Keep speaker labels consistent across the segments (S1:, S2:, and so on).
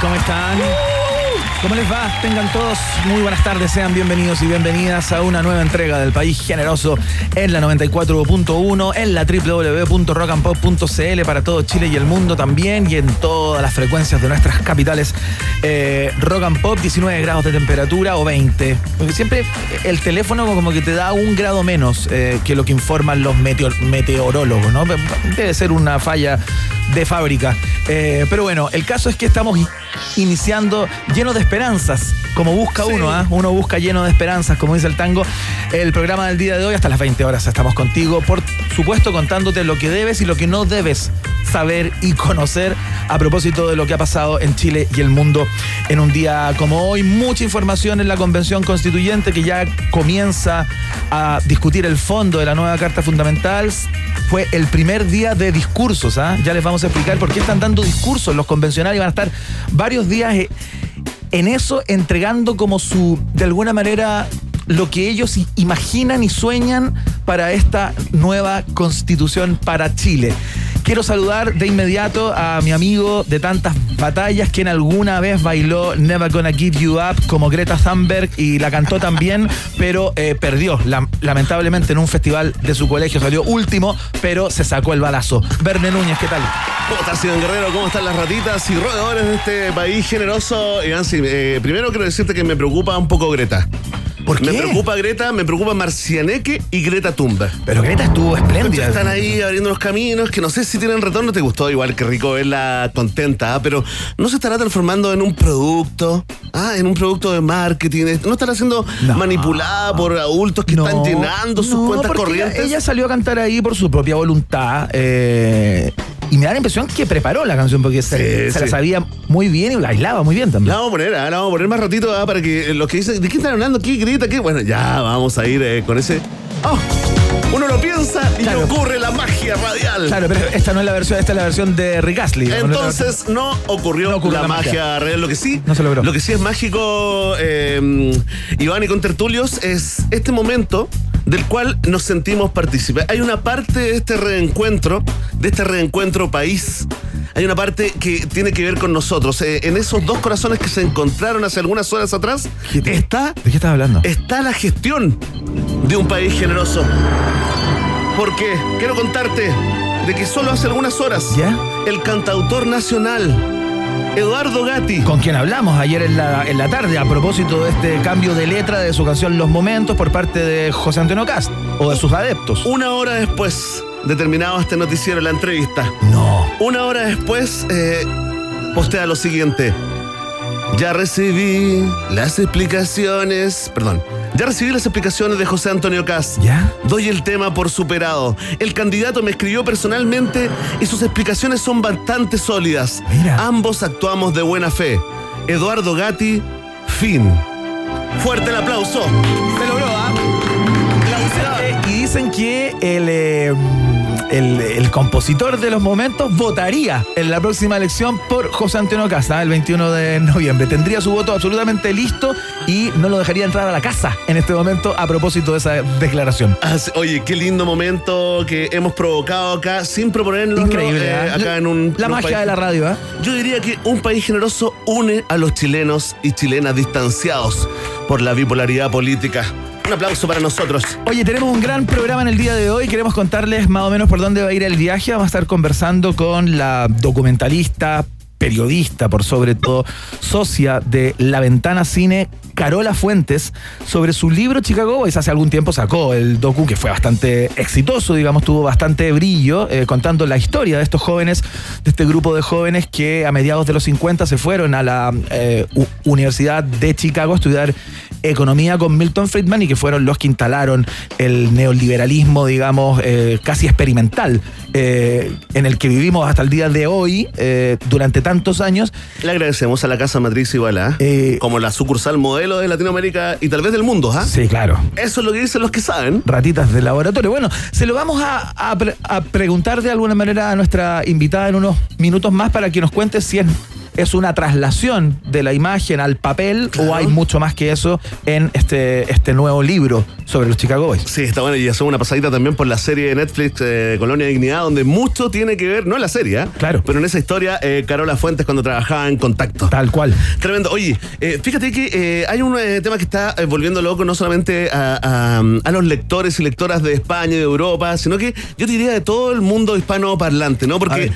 S1: ¿Cómo están? ¿Cómo les va? Tengan todos muy buenas tardes, sean bienvenidos y bienvenidas a una nueva entrega del País Generoso en la 94.1, en la www.rockandpop.cl para todo Chile y el mundo también y en todas las frecuencias de nuestras capitales. Eh, rock and Pop, 19 grados de temperatura o 20. Porque siempre el teléfono como que te da un grado menos eh, que lo que informan los meteor- meteorólogos, ¿no? Debe ser una falla de fábrica. Eh, pero bueno, el caso es que estamos iniciando lleno de esperanzas, como busca uno, ¿ah? Uno busca lleno de esperanzas, como dice el tango. El programa del día de hoy, hasta las 20 horas estamos contigo, por supuesto contándote lo que debes y lo que no debes saber y conocer a propósito de lo que ha pasado en Chile y el mundo en un día como hoy. Mucha información en la Convención Constituyente que ya comienza a discutir el fondo de la nueva Carta Fundamental. Fue el primer día de discursos, ¿ah? Ya les vamos a explicar por qué están dando discursos los convencionales. Van a estar varios días eh, en eso, entregando como su, de alguna manera, lo que ellos imaginan y sueñan para esta nueva constitución para Chile. Quiero saludar de inmediato a mi amigo de tantas batallas, quien alguna vez bailó Never Gonna Give You Up como Greta Thunberg y la cantó también, pero eh, perdió. Lam- lamentablemente en un festival de su colegio salió último, pero se sacó el balazo. Verne Núñez, ¿qué tal?
S2: ¿Cómo estás, Guerrero? ¿Cómo están las ratitas y roedores de este país generoso? Iván, eh, primero quiero decirte que me preocupa un poco Greta.
S1: ¿Por
S2: Me preocupa Greta, me preocupa Marcianeque y Greta Thunberg.
S1: Pero Greta estuvo espléndida.
S2: Están ahí abriendo los caminos que no sé si tienen retorno. Te gustó igual que rico verla contenta, ¿ah? pero no se estará transformando en un producto, ah, en un producto de marketing. No estará siendo
S1: No.
S2: manipulada por adultos que están llenando sus
S1: no,
S2: cuentas corrientes.
S1: Ella, ella salió a cantar ahí por su propia voluntad. eh, y me da la impresión que preparó la canción porque se,
S2: Sí,
S1: se la sabía muy bien y la bailaba muy bien también.
S2: La vamos a poner, ah, la vamos a poner más ratito ah, para que los que dicen, ¿de qué están hablando? ¿Qué grita? ¿Qué? Bueno, ya vamos a ir eh, con ese. ¡Oh! Uno lo piensa y
S1: Claro.
S2: ocurre la magia radial.
S1: Claro, pero esta no es la versión, esta es la versión de Rick Astley.
S2: Entonces no ocurrió,
S1: No ocurrió
S2: la,
S1: la magia.
S2: magia real. Lo que sí,
S1: No se logró.
S2: Lo que sí es mágico, eh, Iván y con Tertulios, es este momento del cual nos sentimos partícipes. Hay una parte de este reencuentro, de este reencuentro país. Hay una parte que tiene que ver con nosotros. Eh, en esos dos corazones que se encontraron hace algunas horas atrás,
S1: ¿Qué te-
S2: está
S1: ¿De qué estás hablando?
S2: está la gestión de un país generoso. Porque quiero contarte de que solo hace algunas horas
S1: ¿Ya?
S2: el cantautor nacional Eduardo Gatti
S1: Con quien hablamos ayer en la, en la tarde a propósito de este cambio de letra de su canción Los Momentos por parte de José Antonio Cast o de sus adeptos.
S2: una hora después de terminado este noticiero la entrevista
S1: No.
S2: una hora después eh, postea lo siguiente ya recibí las explicaciones perdón ya recibí las explicaciones de José Antonio Cast
S1: ¿Ya?
S2: Doy el tema por superado. El candidato me escribió personalmente y sus explicaciones son bastante sólidas.
S1: Mira.
S2: Ambos actuamos de buena fe. Eduardo Gatti, fin. Fuerte el aplauso.
S1: Se logró, ¿ah? Eh, Y dicen que el, eh, el, el compositor de los momentos votaría en la próxima elección por José Antonio Casa el 21 de noviembre. Tendría su voto absolutamente listo y no lo dejaría entrar a la casa en este momento a propósito de esa declaración.
S2: Ah, Oye, qué lindo momento que hemos provocado acá sin proponerlo.
S1: Increíble, ¿ah?
S2: acá en un.
S1: La
S2: en un
S1: magia
S2: país-
S1: de la radio, ¿ah?
S2: Yo diría que un país generoso une a los chilenos y chilenas distanciados por la bipolaridad política. Un aplauso para nosotros.
S1: Oye, tenemos un gran programa en el día de hoy. Queremos contarles más o menos por dónde va a ir el viaje. Vamos a estar conversando con la documentalista, periodista, por sobre todo socia de La Ventana Cine, Carola Fuentes, sobre su libro Chicago Boys. Hace algún tiempo sacó el docu que fue bastante exitoso, digamos, tuvo bastante brillo, eh, contando la historia de estos jóvenes, de este grupo de jóvenes que a mediados de los 50 se fueron a la eh, Universidad de Chicago a estudiar economía con Milton Friedman y que fueron los que instalaron el neoliberalismo, digamos, eh, casi experimental, en el que vivimos hasta el día de hoy, durante tantos años.
S2: Le agradecemos a la Casa Matriz Iguala, como la sucursal modelo de Latinoamérica y tal vez del mundo, ¿ah?
S1: Sí, claro.
S2: Eso es lo que dicen los que saben.
S1: Ratitas de laboratorio. Bueno, se lo vamos a, preguntar de alguna manera a nuestra invitada en unos minutos más para que nos cuente si es es una traslación de la imagen al papel o hay mucho más que eso en este, este nuevo libro sobre los Chicago Boys.
S2: Sí, está bueno y hacemos una pasadita también por la serie de Netflix eh, Colonia Dignidad, donde mucho tiene que ver, no en la serie, ¿eh?
S1: claro,
S2: pero en esa historia, eh, Carola Fuentes cuando trabajaba en Contacto.
S1: Tal cual.
S2: Tremendo. Oye, fíjate que hay un tema que está volviendo loco no solamente a, los lectores y lectoras de España y de Europa, sino que yo diría de todo el mundo hispanoparlante, ¿no? Porque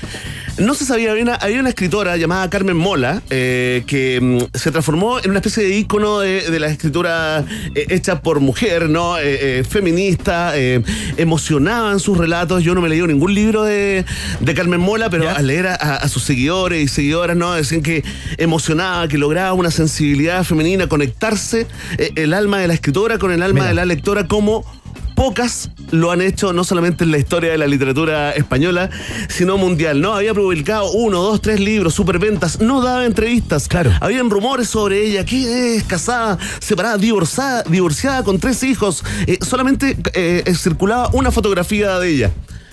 S2: no se sabía, había una, una escritora llamada Carmen Mola eh, que mm, se transformó en una especie de ícono de, la escritura eh, hecha por mujer, ¿no? Eh, feminista, emocionaba en sus relatos. Yo no me leí ningún libro de, Carmen Mola, pero al leer a, sus seguidores y seguidoras, ¿no? Decían que emocionaba, que lograba una sensibilidad femenina, conectarse el alma de la escritora con el alma de la lectora como pocas lo han hecho no solamente en la historia de la literatura española, sino mundial. No, había publicado uno, dos, tres libros, superventas, no daba entrevistas.
S1: Claro.
S2: Habían rumores sobre ella, que es casada, separada, divorciada, divorciada con tres hijos. Eh, solamente eh, circulaba una fotografía de ella.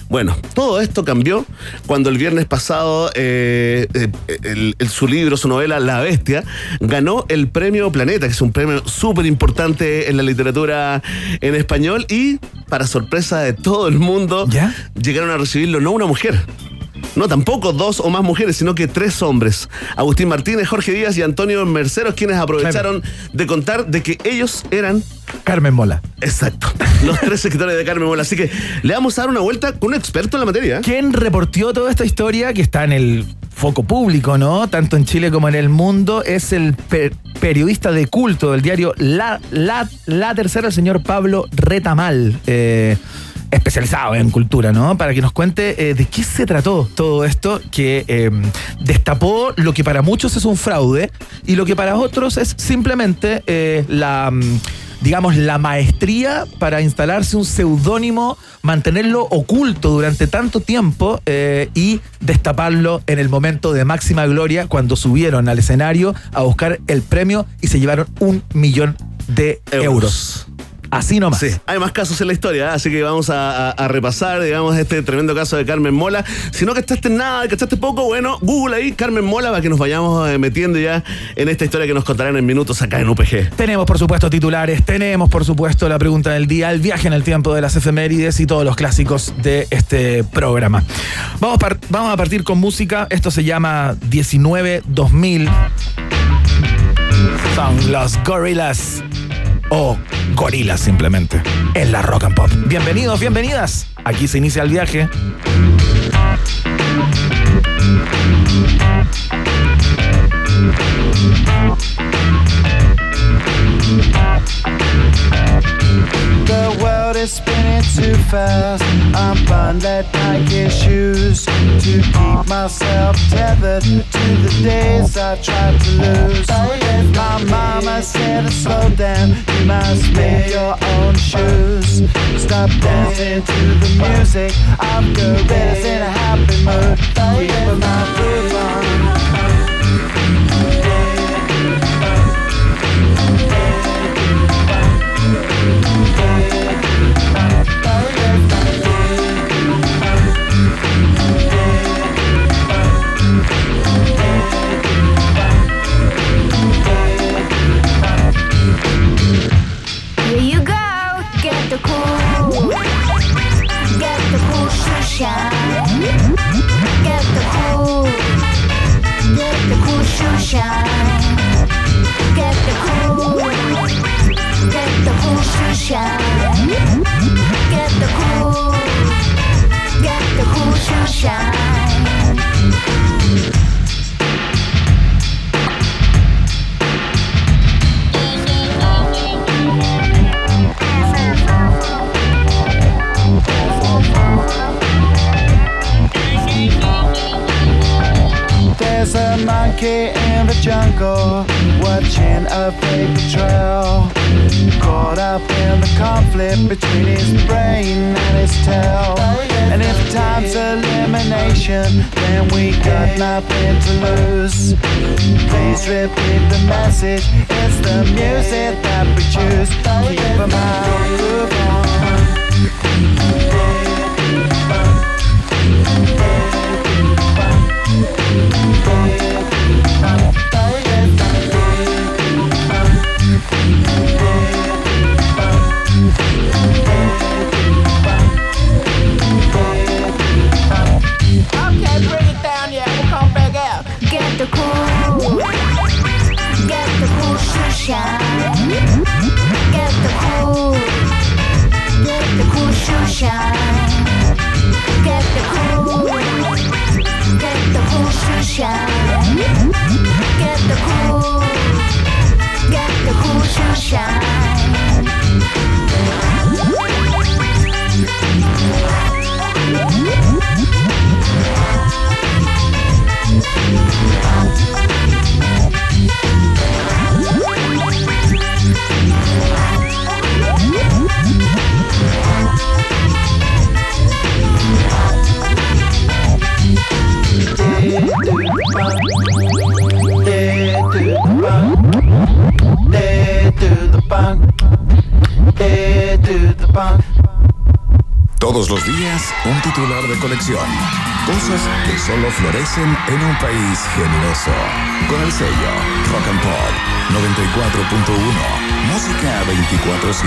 S2: Bueno, todo esto cambió cuando el viernes pasado eh, eh, su libro, su novela La Bestia, ganó el premio Planeta, que es un premio súper importante en la literatura en español y, para sorpresa de todo el mundo, llegaron a recibirlo no una mujer, no, tampoco dos o más mujeres, sino que tres hombres. Agustín Martínez, Jorge Díaz y Antonio Merceros, quienes aprovecharon de contar de que ellos eran
S1: Carmen Mola.
S2: Exacto. Los tres escritores de Carmen Mola. Así que le vamos a dar una vuelta con un experto en la materia.
S1: ¿Quién reportió toda esta historia que está en el foco público, ¿no? Tanto en Chile como en el mundo, es el periodista de culto del diario La, La, La Tercera, el señor Pablo Retamal. Eh, especializado en cultura, ¿no? Para que nos cuente eh, de qué se trató todo esto que em, destapó lo que para muchos es un fraude y lo que para otros es simplemente eh, la mm, digamos, la maestría para instalarse un seudónimo, mantenerlo oculto durante tanto tiempo eh, y destaparlo en el momento de máxima gloria cuando subieron al escenario a buscar el premio y se llevaron un millón de euros. Así nomás. Sí,
S2: hay más casos en la historia, ¿eh? así que vamos a, repasar, digamos, este tremendo caso de Carmen Mola. Si no cachaste nada, cachaste poco, bueno, Google ahí, Carmen Mola, para que nos vayamos eh, metiendo ya en esta historia que nos contarán en minutos acá en UPG.
S1: Tenemos, por supuesto, titulares, tenemos, por supuesto, la pregunta del día, el viaje en el tiempo de las efemérides y todos los clásicos de este programa. Vamos, vamos a partir con música. Esto se llama 19-2000. Son los Gorillas o gorilas simplemente en la rock and pop. Bienvenidos, bienvenidas. Aquí se inicia el viaje. Is spinning too fast. I'm that Nike shoes to keep myself tethered to the days I tried to lose. Oh, my mama said to slow down, you must make your own shoes. Stop dancing to the music of gorillas in a happy mood. Oh, keep my groove on.
S3: There's a monkey in the jungle a paper trail. Caught up in the conflict between his brain and his tail. And if time's elimination, then we got nothing to lose. Please repeat the message. It's the music that we choose. Keep Keep 'em out, move on.
S4: Shine. Get the cool. Get the cool shoe shine. Get the cool. Get the cool shoe shine. Get the cool. Get the cool shoe shine.
S5: Un titular de colección. Cosas que solo florecen en un país generoso. Con el sello Rock and Pop 94.1. Música 24-7.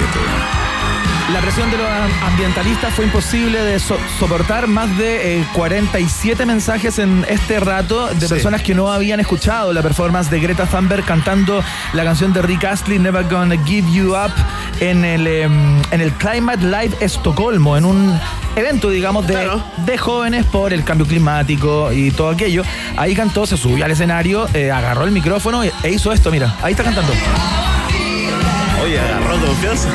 S1: La presión de los ambientalistas fue imposible de so- soportar más de eh, 47 mensajes en este rato de
S2: Sí.
S1: personas que no habían escuchado la performance de Greta Thunberg cantando la canción de Rick Astley, Never Gonna Give You Up, en el, em, en el Climate Live Estocolmo, en un evento, digamos, de,
S2: Claro.
S1: de jóvenes por el cambio climático y todo aquello. Ahí cantó, se subió al escenario, eh, agarró el micrófono e e hizo esto, mira, ahí está cantando.
S2: Oye, agarró confianza.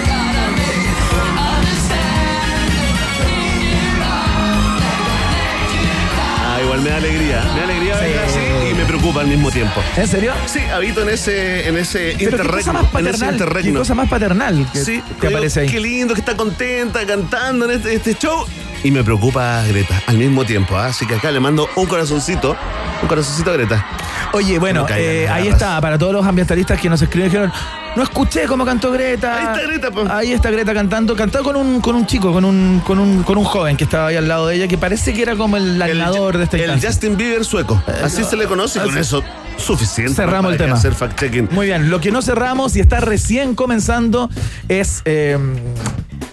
S2: Me da alegría. Me da alegría verla así y me preocupa al mismo tiempo.
S1: ¿En serio?
S2: Sí, habito en ese, en ese
S1: Pero qué cosa
S2: interregno.
S1: más
S2: En ese
S1: paternal, qué
S2: interregno.
S1: cosa más paternal que
S2: Sí, digo,
S1: aparece ahí.
S2: Qué lindo que está contenta cantando en este, este show. Y me preocupa Greta al mismo tiempo. ¿ah? Así que acá le mando un corazoncito. Un corazoncito a Greta.
S1: Oye, bueno, eh, ahí está, para todos los ambientalistas que nos escriben, dijeron, no escuché cómo cantó Greta.
S2: Ahí está Greta, po.
S1: Ahí está Greta cantando, cantó con un, con un chico, con un, con un, con un joven que estaba ahí al lado de ella, que parece que era como el animador de esta
S2: El
S1: instancia.
S2: Justin Bieber sueco. Así se le conoce. y Con eso suficiente.
S1: Cerramos el tema.
S2: Hacer fact-checking.
S1: Muy bien, lo que no cerramos y está recién comenzando es eh,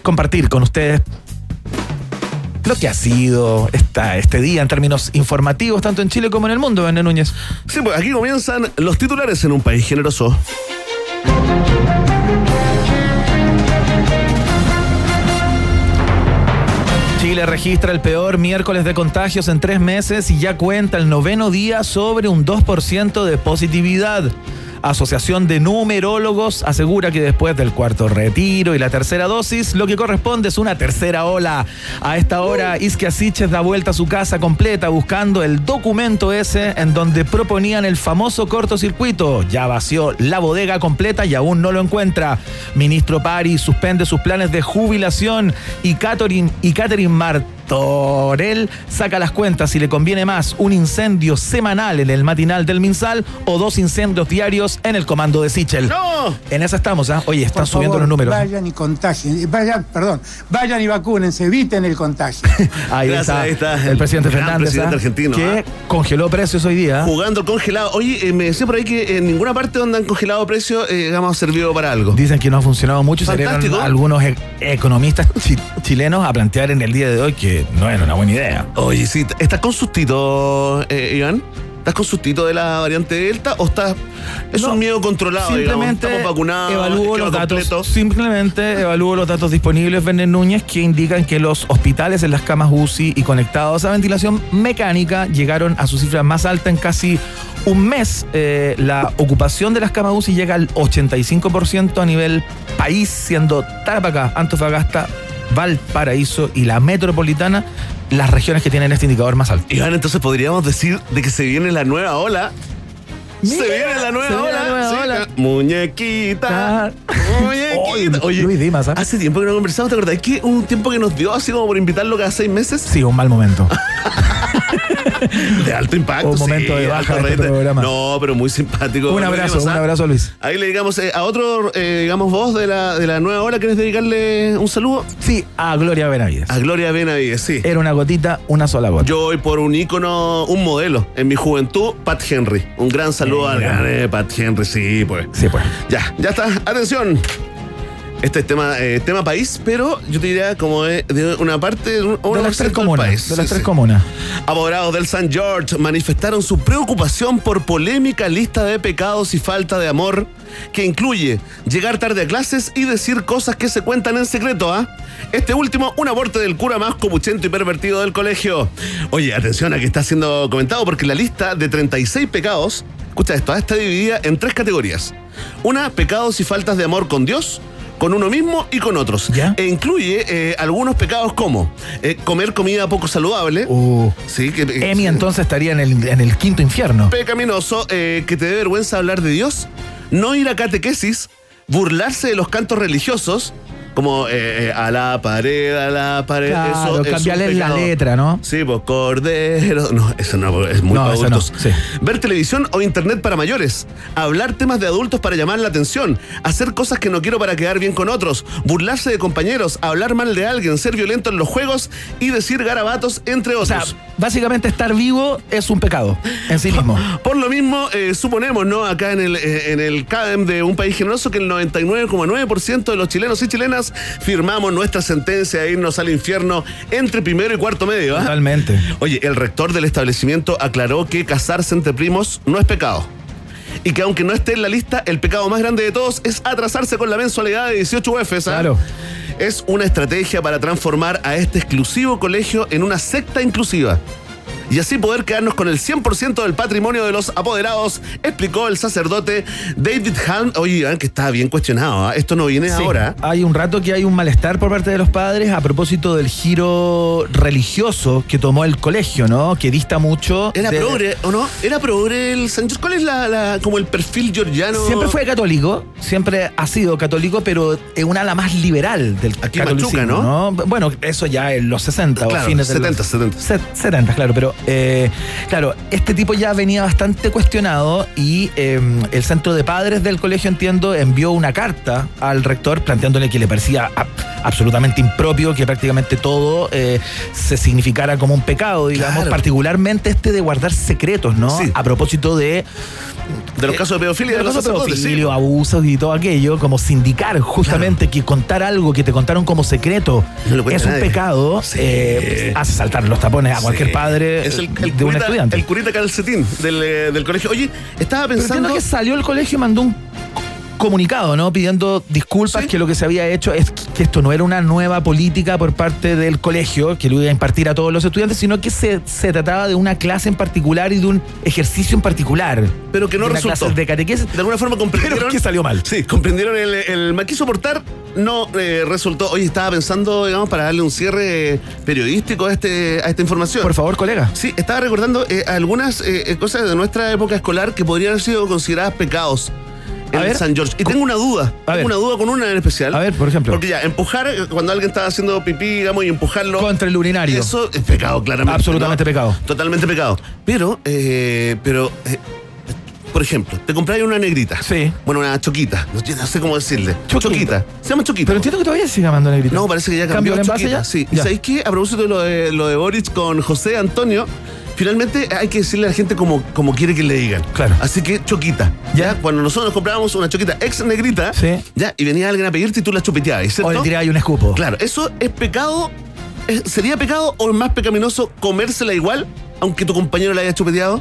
S1: compartir con ustedes lo que ha sido esta, este día en términos informativos, tanto en Chile como en el mundo, Bené Núñez.
S2: Sí, pues aquí comienzan los titulares en un país generoso.
S1: Chile registra el peor miércoles de contagios en tres meses y ya cuenta el noveno día sobre un 2% de positividad. Asociación de Numerólogos asegura que después del cuarto retiro y la tercera dosis, lo que corresponde es una tercera ola. A esta hora, Isquia Siches da vuelta a su casa completa buscando el documento ese en donde proponían el famoso cortocircuito. Ya vació la bodega completa y aún no lo encuentra. Ministro Pari suspende sus planes de jubilación y Catherine, y Catherine Martorell saca las cuentas si le conviene más un incendio semanal en el matinal del Minsal o dos incendios diarios en el comando de Sichel.
S2: ¡No!
S1: En esa estamos, ¿ah? Oye, están
S6: Por
S1: subiendo
S6: favor,
S1: los números.
S6: Vayan y contagien. Vayan, perdón, vayan y vacúnense, eviten el contagio.
S1: Ahí,
S2: Gracias,
S1: está,
S2: ahí está
S1: el
S2: el
S1: presidente
S2: gran
S1: Fernández,
S2: presidente
S1: ¿ah?
S2: argentino,
S1: que
S2: ¿ah?
S1: congeló precios hoy día. ¿ah?
S2: Jugando el congelado. Oye, eh, me decía por ahí que en ninguna parte donde han congelado precios, eh, digamos, ha servido para algo.
S1: Dicen que no ha funcionado mucho
S2: Fantástico.
S1: algunos e- economistas chi- chilenos a plantear en el día de hoy que no era una buena idea.
S2: Oye, sí, ¿estás con sustito, eh, Iván? ¿Estás con sustito de la variante Delta o estás... Es
S1: No,
S2: un miedo controlado, digamos?
S1: Simplemente
S2: Estamos vacunados,
S1: evalúo los datos.
S2: completo.
S1: Simplemente evalúo los datos disponibles, Verne Núñez, que indican que los hospitales en las camas UCI y conectados a ventilación mecánica llegaron a su cifra más alta en casi un mes. Eh, la ocupación de las camas UCI llega al 85% a nivel país, siendo Tarapacá, Antofagasta, Valparaíso y la metropolitana las regiones que tienen este indicador más alto.
S2: Iván, entonces podríamos decir de que se viene la nueva ola Se viene la nueva
S1: viene
S2: ola.
S1: la nueva
S2: sí.
S1: ola.
S2: Muñequita. Muñequita.
S1: Oye, Luis Dimas, ¿ah?
S2: hace tiempo que no conversamos, ¿te acordás? que un tiempo que nos dio así como por invitarlo cada seis meses?
S1: Sí, un mal momento.
S2: De alto impacto.
S1: Un momento de baja de este programa.
S2: No, pero muy simpático.
S1: un abrazo, un abrazo, Luis.
S2: Ahí le digamos eh, a otro, eh, digamos, voz de la, de la nueva ola, ¿quieres dedicarle un saludo?
S1: Sí, a Gloria Benavides.
S2: A Gloria Benavides, sí.
S1: Era una gotita, una sola gota.
S2: Yo voy por un ícono, un modelo en mi juventud, Pat Henry. Un gran saludo al
S1: Mira.
S2: gran eh, Pat Henry, sí, pues.
S1: Sí, pues.
S2: Ya, ya está. Atención. Este es tema, eh, tema país, pero yo te diría como de, de una parte, de, un- una
S1: De las tres comunas.
S2: país.
S1: De las
S2: Sí,
S1: tres
S2: sí.
S1: comunas.
S2: Apoderados del San George manifestaron su preocupación por polémica lista de pecados y falta de amor que incluye llegar tarde a clases y decir cosas que se cuentan en secreto, ¿ah? Este último, un aborto del cura más copuchento y pervertido del colegio. Oye, atención a que está siendo comentado porque la lista de 36 pecados, escucha esto, ¿ah? está dividida en tres categorías. Una, pecados y faltas de amor con Dios, con uno mismo y con otros.
S1: ¿Ya?
S2: E incluye eh, algunos pecados como eh, comer comida poco saludable.
S1: Uh,
S2: Sí, que, eh,
S1: Emi entonces estaría en el, en el quinto infierno.
S2: pecaminoso, que te dé vergüenza hablar de Dios, no ir a catequesis, burlarse de los cantos religiosos, como eh, eh, a la pared, a la pared.
S1: Claro,
S2: eso es
S1: cambiarle la letra, ¿no?
S2: Sí, pues cordero. No, eso no, es muy
S1: No,
S2: para
S1: no,
S2: adultos.
S1: sí.
S2: Ver televisión o internet para mayores. Hablar temas de adultos para llamar la atención. Hacer cosas que no quiero para quedar bien con otros. Burlarse de compañeros. Hablar mal de alguien. Ser violento en los juegos. Y decir garabatos, entre
S1: O
S2: otros.
S1: sea, básicamente estar vivo es un pecado en sí mismo.
S2: Por lo mismo, eh, suponemos, ¿no? Acá en el, eh, en el CADEM de un país generoso que el 99,9% de los chilenos y chilenas firmamos nuestra sentencia de irnos al infierno entre primero y cuarto medio. ¿ah?
S1: Totalmente.
S2: Oye, el rector del establecimiento aclaró que casarse entre primos no es pecado. Y que aunque no esté en la lista, el pecado más grande de todos es atrasarse con la mensualidad de 18 UFs. ¿ah?
S1: Claro.
S2: Es una estrategia para transformar a este exclusivo colegio en una secta inclusiva. Y así poder quedarnos con el 100% del patrimonio de los apoderados, explicó el sacerdote David Hahn. Oye, que está bien cuestionado. ¿ah? Esto no viene
S1: Sí,
S2: ahora.
S1: Hay un rato que hay un malestar por parte de los padres a propósito del giro religioso que tomó el colegio, ¿no? Que dista mucho.
S2: ¿Era
S1: de-
S2: progre o no? ¿Era progre el San? ¿Cuál es la, la- como el perfil georgiano?
S1: Siempre fue católico, siempre ha sido católico, pero es una ala más liberal del
S2: Aquí en
S1: catolicismo,
S2: Machuca, ¿no?
S1: Bueno, eso ya en los 60
S2: Claro,
S1: o fines de
S2: 70,
S1: los
S2: 70.
S1: Se- 70, claro, pero eh, claro, este tipo ya venía bastante cuestionado y eh, el centro de padres del colegio, entiendo, envió una carta al rector planteándole que le parecía a- absolutamente impropio que prácticamente todo eh, se significara como un pecado, digamos,
S2: Claro.
S1: particularmente este de guardar secretos, ¿no?
S2: Sí.
S1: A propósito de
S2: De los casos de pedofilia de los
S1: casos de
S2: sí.
S1: pedofilio, abusos y todo aquello, como sindicar justamente que contar algo que te contaron como secreto
S2: No
S1: es un
S2: nadie.
S1: pecado,
S2: Sí.
S1: eh, hace saltar los tapones a cualquier padre
S2: Es el, el
S1: de un estudiante.
S2: el curita calcetín del, eh, del colegio. Oye, estaba
S1: Pero
S2: pensando.
S1: entiendo que salió el colegio y mandó un comunicado, ¿no? Pidiendo disculpas
S2: Sí.
S1: que lo que se había hecho es que esto no era una nueva política por parte del colegio que lo iba a impartir a todos los estudiantes, sino que se, se trataba de una clase en particular y de un ejercicio en particular.
S2: Pero que no
S1: De
S2: resultó.
S1: de catequesis.
S2: de alguna forma comprendieron.
S1: Pero que salió mal.
S2: Sí, comprendieron el, el mal quiso portar, no eh, resultó. Oye, estaba pensando, digamos, para darle un cierre periodístico a, este, a esta información.
S1: Por favor, colega.
S2: Sí, estaba recordando eh, algunas eh, cosas de nuestra época escolar que podrían haber sido consideradas pecados en. San George. Y tengo una duda.
S1: A
S2: tengo
S1: ver.
S2: una duda con una en especial.
S1: A ver, por ejemplo.
S2: Porque ya, empujar, eh, cuando alguien está haciendo pipí, digamos, y empujarlo.
S1: Contra el urinario.
S2: Eso es pecado, claramente.
S1: Absolutamente
S2: ¿no?
S1: pecado.
S2: Totalmente pecado. Pero, eh, pero. eh, por ejemplo, te compráis una negrita.
S1: Sí.
S2: Bueno, una choquita. No, sé cómo decirle.
S1: Choquita.
S2: Choquita. Se llama choquita.
S1: Pero entiendo que todavía se sigue llamando negrita.
S2: No, parece que ya cambió.
S1: ¿Cambió el envase ya?
S2: Sí. ¿Y sabéis qué? A propósito de lo de, lo de Boris con José Antonio, finalmente hay que decirle a la gente como, como quiere que le digan.
S1: Claro.
S2: Así que choquita.
S1: Ya.
S2: Cuando nosotros nos comprábamos una choquita ex negrita,
S1: Sí.
S2: ya, y venía alguien a pedirte y tú la chupeteabas, ¿cierto?
S1: O le tiré ahí un escupo.
S2: Claro, ¿eso es pecado? ¿Es- ¿Sería pecado o es más pecaminoso comérsela igual, aunque tu compañero la haya chupeteado?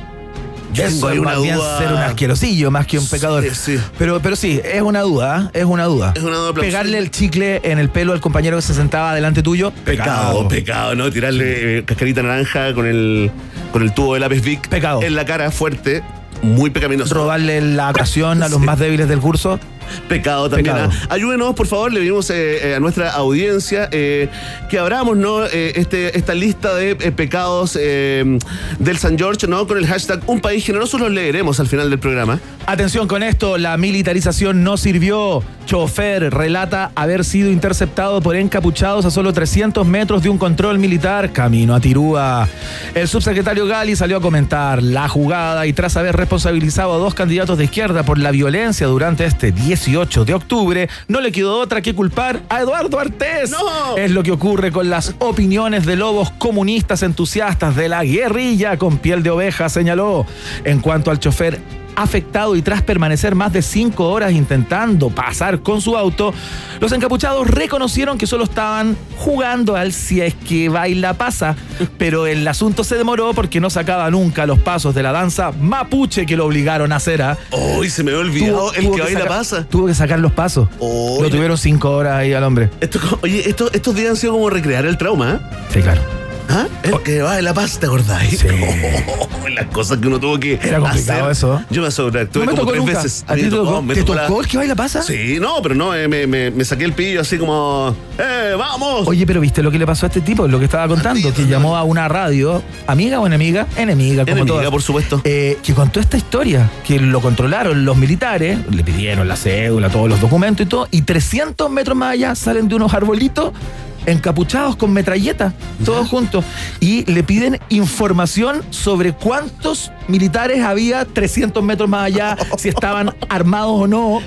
S2: Yo tengo
S1: Eso
S2: ahí
S1: es
S2: una
S1: más bien
S2: duda.
S1: ser un asquerosillo más que un pecador.
S2: sí.
S1: Pero, pero sí, es una duda, ¿eh? es una duda.
S2: Es una duda plausible.
S1: Pegarle el chicle en el pelo al compañero que se sentaba delante tuyo.
S2: Pecado, pecado, ¿no? Tirarle eh, cascarita naranja con el, con el tubo de lápiz Vic
S1: Pecado.
S2: en la cara fuerte, muy pecaminoso.
S1: Robarle la ocasión a los
S2: Sí.
S1: más débiles del curso.
S2: Pecado también.
S1: Pecado.
S2: ¿ah? Ayúdenos, por favor, le pedimos eh, eh, a nuestra audiencia eh, que abramos ¿no? Eh, este, esta lista de pecados del San George ¿no? con el hashtag Un País Generoso. Los leeremos al final del programa.
S1: Atención con esto, la militarización no sirvió. Chofer relata haber sido interceptado por encapuchados a solo 300 metros de un control militar camino a Tirúa. El subsecretario Gali salió a comentar la jugada y tras haber responsabilizado a dos candidatos de izquierda por la violencia durante este 18 de octubre, no le quedó otra que culpar a Eduardo Artés.
S2: ¡No!
S1: Es lo que ocurre con las opiniones de lobos comunistas entusiastas de la guerrilla con piel de oveja, señaló. En cuanto al chofer afectado y tras permanecer más de cinco horas intentando pasar con su auto, los encapuchados reconocieron que solo estaban jugando al si es que baila pasa, pero el asunto se demoró porque no sacaba nunca los pasos de la danza mapuche que lo obligaron a hacer. ¿ah?
S2: Uy, se me había olvidado el que baila pasa.
S1: Tuvo que sacar los pasos. Lo tuvieron cinco horas ahí al hombre.
S2: Esto, oye, esto- estos días han sido como recrear el trauma. ¿eh?
S1: Sí, claro.
S2: ¿Ah? El que baila paz, ¿te acordáis?
S1: Sí.
S2: las cosas que uno tuvo que
S1: Era complicado
S2: hacer.
S1: eso.
S2: Yo me sobreactué
S1: No
S2: como
S1: tocó
S2: tres
S1: nunca.
S2: veces.
S1: ¿A ti te tocó?
S2: me
S1: ¿Te
S2: tocó la-
S1: el que baila pasa?
S2: Sí, no, pero no, eh, me, me- me saqué el pillo así como, ¡eh, vamos!
S1: Oye, pero ¿viste lo que le pasó a este tipo? Lo que estaba contando, que llamó a una radio, amiga o enemiga, enemiga, como
S2: Enemiga,
S1: todas.
S2: por supuesto.
S1: Eh, que contó esta historia, que lo controlaron los militares, le pidieron la cédula, todos los documentos y todo, y 300 metros más allá salen de unos arbolitos encapuchados con metralletas, todos juntos, y le piden información sobre cuántos militares había 300 metros más allá, si estaban armados o no,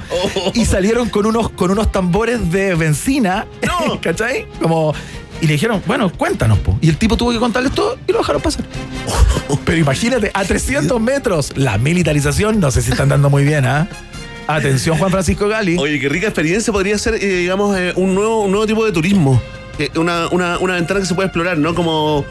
S1: y salieron con unos, con unos tambores de benzina,
S2: No.
S1: ¿cachai? Como... Y le dijeron, bueno, cuéntanos, po. Y el tipo tuvo que contarles todo y lo dejaron pasar. Pero imagínate, a 300 metros, la militarización, no sé si están dando muy bien, ¿ah? Atención, Juan Francisco Gali.
S2: Oye, qué rica experiencia podría ser, eh, digamos, eh, un, nuevo, un nuevo tipo de turismo. Eh, una, una, una ventana que se puede explorar, ¿no? Como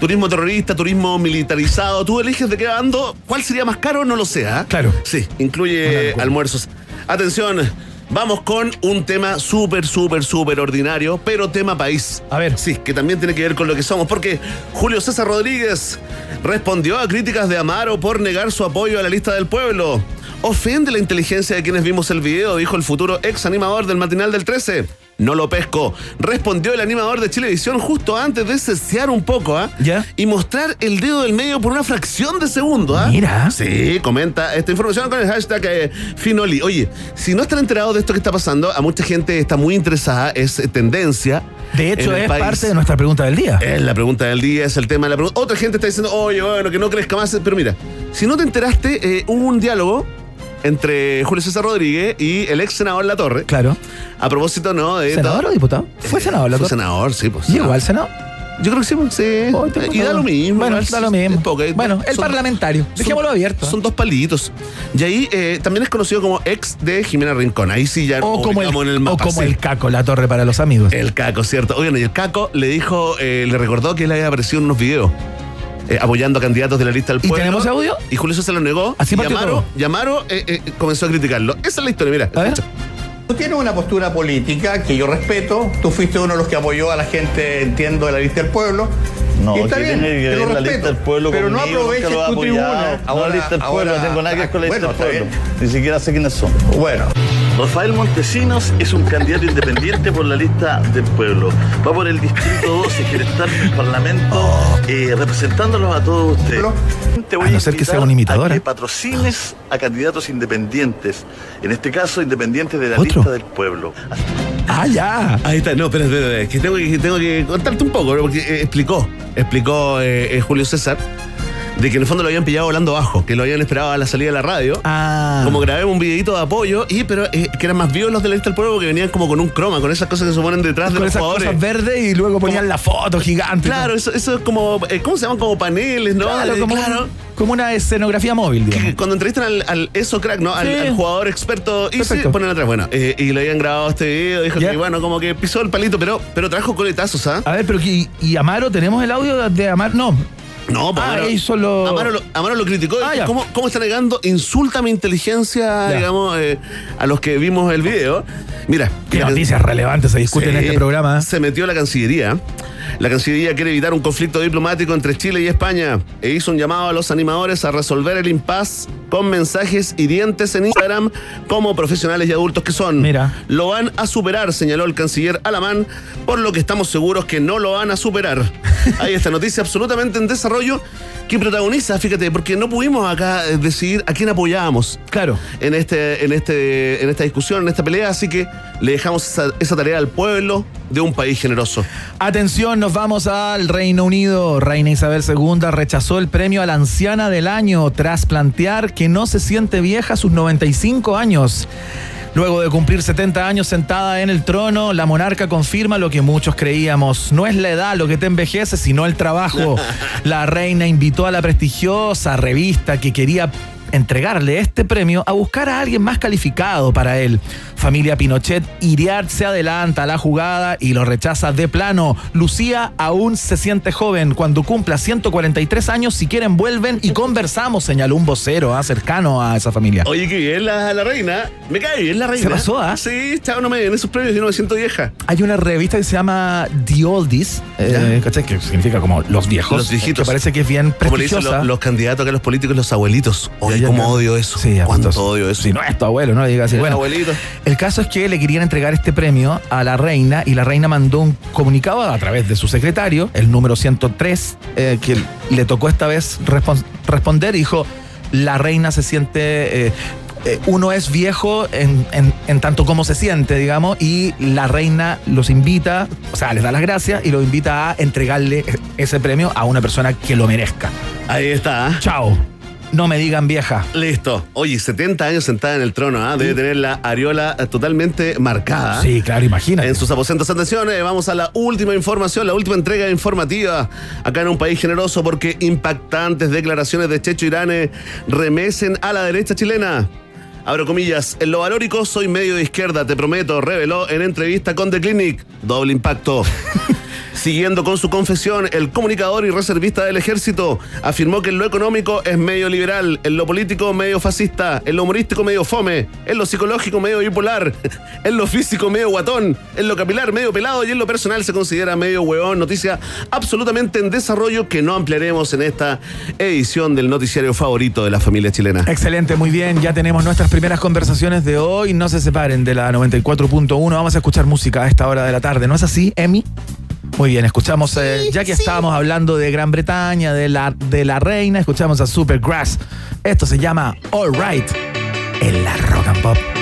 S2: turismo terrorista, turismo militarizado. Tú eliges de qué bando. ¿Cuál sería más caro? No lo sé, ¿ah?
S1: Claro.
S2: Sí, incluye almuerzos. Atención, vamos con un tema súper, súper, súper ordinario, pero tema país.
S1: A ver.
S2: Sí, que también tiene que ver con lo que somos, porque Julio César Rodríguez respondió a críticas de Amaro por negar su apoyo a la lista del pueblo. Ofende la inteligencia de quienes vimos el video, dijo el futuro ex animador del matinal del 13. No lo pesco. Respondió el animador de Chilevisión justo antes de cesear un poco, ¿ah?
S1: Ya.
S2: Y mostrar el dedo del medio por una fracción de segundo, ¿ah?
S1: Mira.
S2: Sí, comenta esta información con el hashtag eh, Finoli. Oye, si no están enterados de esto que está pasando, a mucha gente está muy interesada, es eh, tendencia.
S1: De hecho, es
S2: país.
S1: parte de nuestra pregunta del día.
S2: Es la pregunta del día, es el tema de la pregunta. Otra gente está diciendo, oye, bueno, que no crezca más. Pero mira, si no te enteraste, eh, hubo un diálogo entre Julio César Rodríguez y el ex senador La Torre.
S1: Claro.
S2: A propósito, ¿no? De
S1: ¿Senador o diputado? Fue senador, la
S2: Fue
S1: cosa.
S2: senador, sí, pues.
S1: ¿Llegó al Senado?
S2: Yo creo que sí, pues, sí.
S1: Oh, te-
S2: y da lo mismo.
S1: Bueno, da lo mismo.
S2: eh,
S1: Bueno, el
S2: son-
S1: parlamentario.
S2: son-
S1: Dejémoslo abierto. ¿eh?
S2: Son dos palitos. Y ahí eh, también es conocido como ex de Jimena Rincón. Ahí sí ya
S1: o como, el,
S2: en el
S1: o
S2: mapa,
S1: como
S2: sí.
S1: el caco, la torre para los amigos.
S2: El Caco, ¿cierto? Oigan, y el Caco le dijo, eh, le recordó que él había aparecido en unos videos eh, apoyando a candidatos de la lista del
S1: ¿Y
S2: pueblo.
S1: tenemos audio?
S2: Y Julio César se lo negó.
S1: Así
S2: y Amaro,
S1: todo.
S2: y Amaro, eh, eh, comenzó a criticarlo. Esa es la historia, mira.
S1: A ver.
S7: Tú tienes una postura política que yo respeto. Tú fuiste uno de los que apoyó a la gente, entiendo, de la lista del pueblo.
S8: No,
S7: Y está
S8: que
S7: bien,
S8: tiene que
S7: te
S8: ver
S7: lo
S8: la
S7: respeto.
S8: lista del pueblo
S7: Pero no
S8: conmigo,
S7: aproveches
S8: lo he
S7: tu tribuna.
S8: No, la lista del pueblo, no tengo nada que ver con la lista
S7: bueno,
S8: del pueblo.
S7: bien.
S8: Ni siquiera sé quiénes son.
S7: Bueno,
S8: Rafael Montesinos es un candidato independiente por la lista del pueblo. Va por el distrito 12, quiere estar en el Parlamento eh, representándolos a todos ustedes. Te voy
S1: A no ser que sea un imitador,
S8: a
S1: ¿eh?
S8: que patrocines a candidatos independientes. En este caso, independientes de la
S1: ¿Otro?
S8: lista del pueblo.
S1: Ah, ya.
S2: Ahí está, no, espera, espera, espera, que tengo que, tengo que contarte un poco, ¿no? porque eh, explicó, explicó eh, eh, Julio César, de que en el fondo lo habían pillado volando bajo, que lo habían esperado a la salida de la radio.
S1: Ah.
S2: Como grabé un videito de apoyo, y pero eh, que eran más vivos los de la lista del pueblo porque venían como con un croma, con esas cosas que se ponen detrás de los
S1: esas
S2: jugadores.
S1: cosas verdes y luego ponían la foto gigante.
S2: Claro, eso, eso es como, eh, ¿cómo se llaman? Como paneles, ¿no?
S1: Claro, como, un- como una escenografía móvil,
S2: Que
S1: digamos.
S2: cuando entrevistan al, al eso crack, ¿no? Al,
S1: Sí.
S2: al jugador experto y se
S1: Perfecto.
S2: ponen atrás. Bueno, eh, y le habían grabado este video, dijo
S1: Ya.
S2: que bueno, como que pisó el palito, pero, pero trajo coletazos, ¿ah?
S1: A ver, pero ¿y, y Amaro? ¿Tenemos el audio de Amaro? No.
S2: No, pues
S1: Ah,
S2: Amaro,
S1: lo-
S2: Amaro lo, Amaro lo criticó.
S1: Ah.
S2: ¿Cómo, ¿Cómo está negando? Insulta mi inteligencia,
S1: Ya.
S2: digamos, eh, a los que vimos el video. Mira.
S1: Qué
S2: la-
S1: noticias relevantes se discuten en este programa. ¿eh?
S2: Se metió la Cancillería. La Cancillería quiere evitar un conflicto diplomático entre Chile y España e hizo un llamado a los animadores a resolver el impas con mensajes hirientes en Instagram como profesionales y adultos que son.
S1: Mira.
S2: Lo van a superar, señaló el canciller Alamán, por lo que estamos seguros que no lo van a superar. Hay esta noticia absolutamente en desarrollo que protagoniza, fíjate, porque no pudimos acá eh, decidir a quién apoyábamos
S1: Claro.
S2: en, este, en, este, en esta discusión, en esta pelea, así que le dejamos esa, esa tarea al pueblo de un país generoso.
S1: Atención, nos vamos al Reino Unido. Reina Isabel II rechazó el premio a la anciana del año tras plantear que no se siente vieja a sus 95 años. Luego de cumplir 70 años sentada en el trono, la monarca confirma lo que muchos creíamos. No es la edad lo que te envejece, sino el trabajo. La reina invitó a la prestigiosa revista que quería entregarle este premio a buscar a alguien más calificado para él. Familia Pinochet, Iriart se adelanta a la jugada y lo rechaza de plano. Lucía aún se siente joven. Cuando cumpla 143 años, si quieren vuelven y conversamos, señaló un vocero ah, cercano a esa familia.
S2: Oye, qué bien la, la reina. Me cae bien la reina.
S1: Se pasó, ¿ah?
S2: Sí, chao, no me en esos premios yo no me siento vieja.
S1: Hay una revista que se llama The Oldies, eh, ¿cachai? que significa como los viejos.
S2: Los viejitos.
S1: Que parece que es bien
S2: Como le dicen
S1: prestigiosa.
S2: los, los candidatos acá, los políticos, los abuelitos. Oye, cómo odio eso.
S1: Sí,
S2: Cuánto odio eso.
S1: Si no es tu abuelo, no le digas así. Bueno,
S2: abuelito.
S1: El caso es que le querían entregar este premio a la reina y la reina mandó un comunicado a través de su secretario, el número 103, eh, que le tocó esta vez respon- responder. Dijo, la reina se siente... eh, eh, uno es viejo en, en- en tanto como se siente, digamos, y la reina los invita, o sea, les da las gracias y los invita a entregarle ese premio a una persona que lo merezca.
S2: Ahí está. ¿ah?
S1: Chao. No me digan vieja.
S2: Listo. Oye, 70 años sentada en el trono, ¿ah? Debe tener la areola eh, totalmente marcada.
S1: Sí, claro, imagínate.
S2: En sus aposentos. Atención, eh, vamos a la última información, la última entrega informativa acá en un país generoso porque impactantes declaraciones de Checho Irane remesen a la derecha chilena. Abro comillas, en lo valórico soy medio de izquierda, te prometo, reveló en entrevista con The Clinic. Doble impacto. Siguiendo con su confesión, el comunicador y reservista del ejército afirmó que en lo económico es medio liberal, en lo político medio fascista, en lo humorístico medio fome, en lo psicológico medio bipolar, en lo físico medio guatón, en lo capilar medio pelado y en lo personal se considera medio hueón. Noticia absolutamente en desarrollo que no ampliaremos en esta edición del noticiario favorito de la familia chilena.
S1: Excelente, muy bien. Ya tenemos nuestras primeras conversaciones de hoy. No se separen de la 94.1. Vamos a escuchar música a esta hora de la tarde. ¿No es así, Emi? Muy bien, escuchamos, eh, ya que estábamos hablando de Gran Bretaña, de la, de la reina, escuchamos a Supergrass. Esto se llama All Right en la Rock and Pop.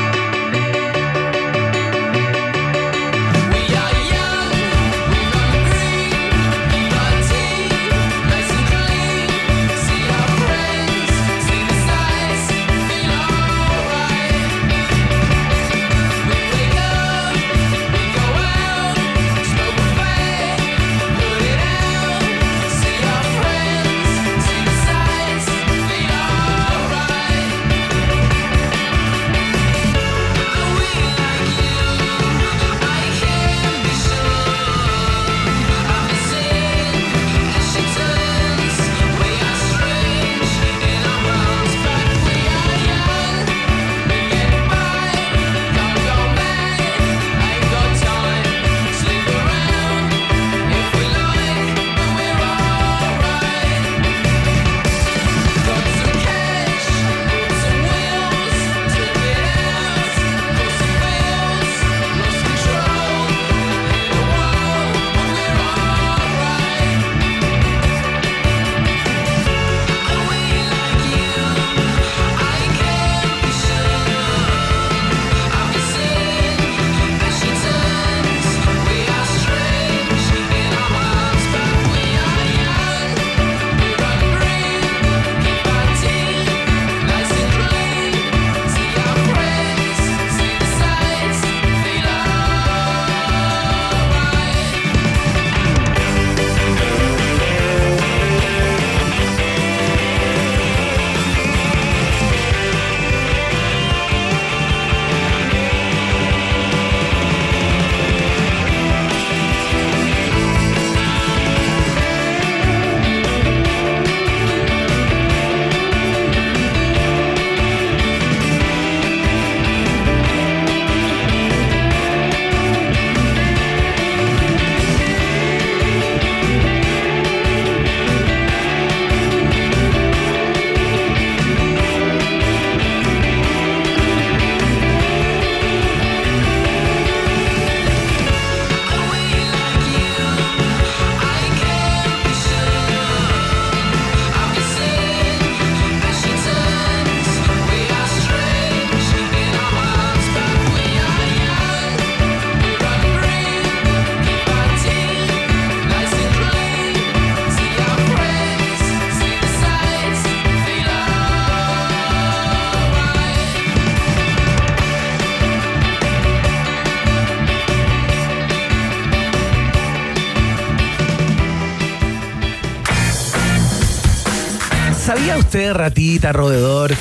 S1: ¿Sabía usted, ratita, roedor,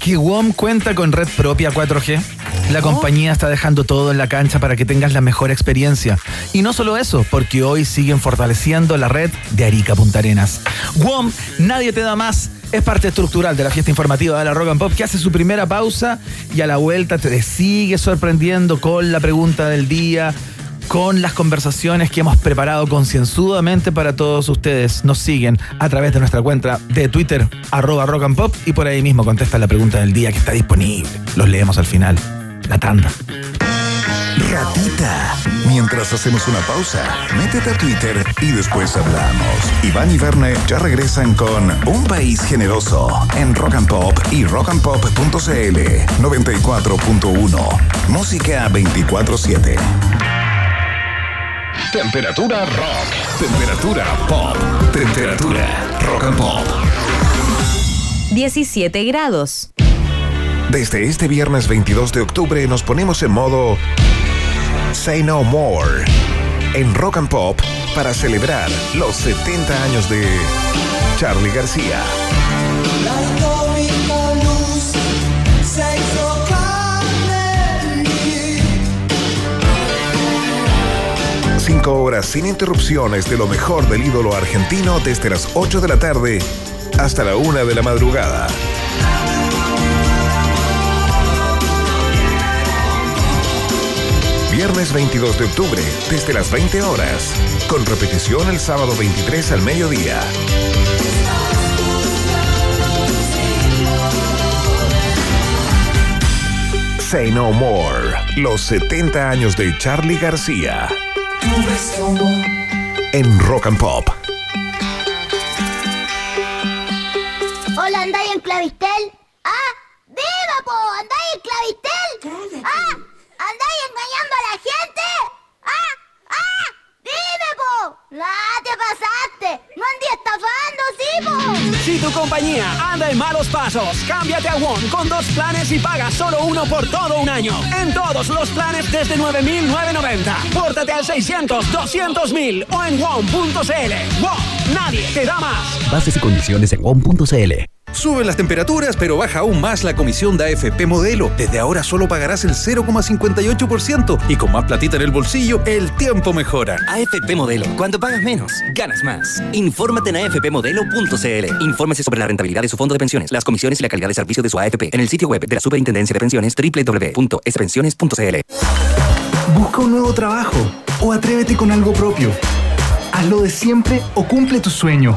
S1: que WOM cuenta con red propia 4G? La compañía está dejando todo en la cancha para que tengas la mejor experiencia. Y no solo eso, porque hoy siguen fortaleciendo la red de Arica Punta Arenas. WOM, nadie te da más. Es parte estructural de la fiesta informativa de la Rock and Pop que hace su primera pausa y a la vuelta te sigue sorprendiendo con la pregunta del día, con las conversaciones que hemos preparado concienzudamente para todos ustedes. Nos siguen a través de nuestra cuenta de Twitter, arroba rock and pop, y por ahí mismo contestan la pregunta del día que está disponible. Los leemos al final. La tanda.
S5: Ratita. Mientras hacemos una pausa, métete a Twitter y después hablamos. Iván y Verne ya regresan con Un País Generoso en Rock and Pop y rockandpop.cl 94.1. Música 24-7. Temperatura rock. Temperatura pop. Temperatura rock and pop.
S9: 17 grados.
S5: Desde este viernes 22 de octubre nos ponemos en modo Say No More en Rock and Pop para celebrar los 70 años de Charlie García. Cinco horas sin interrupciones de lo mejor del ídolo argentino desde las 8 de la tarde hasta la 1 de la madrugada. Viernes 22 de octubre, desde las 20 horas. Con repetición el sábado 23 al mediodía. Say No More. Los 70 años de Charlie García. En Rock and Pop.
S4: Hola, ¿andáis en Clavistel? ¡Ah! ¡Viva, po! ¿Andáis en Clavistel? ¡Ah! ¿Andáis engañando a la gente? ¡Ah! ¡Ah! ¡Dime, po! ¡Ah, te pasaste!
S10: Si tu compañía anda en malos pasos, cámbiate a WOM con dos planes y paga solo uno por todo un año. En todos los planes desde 9.990. Pórtate al 600 200.000 o en WOM.cl. WOM, nadie te da más.
S11: Bases y condiciones en WOM.cl.
S12: Suben las temperaturas, pero baja aún más la comisión de AFP Modelo. Desde ahora solo pagarás el 0,58% y con más platita en el bolsillo, el tiempo mejora.
S11: AFP Modelo. Cuando pagas menos, ganas más. Infórmate en afpmodelo.cl. Infórmese sobre la rentabilidad de su fondo de pensiones, las comisiones y la calidad de servicio de su AFP en el sitio web de la Superintendencia de Pensiones www.spensiones.cl.
S13: Busca un nuevo trabajo o atrévete con algo propio. Hazlo de siempre o cumple tu sueño.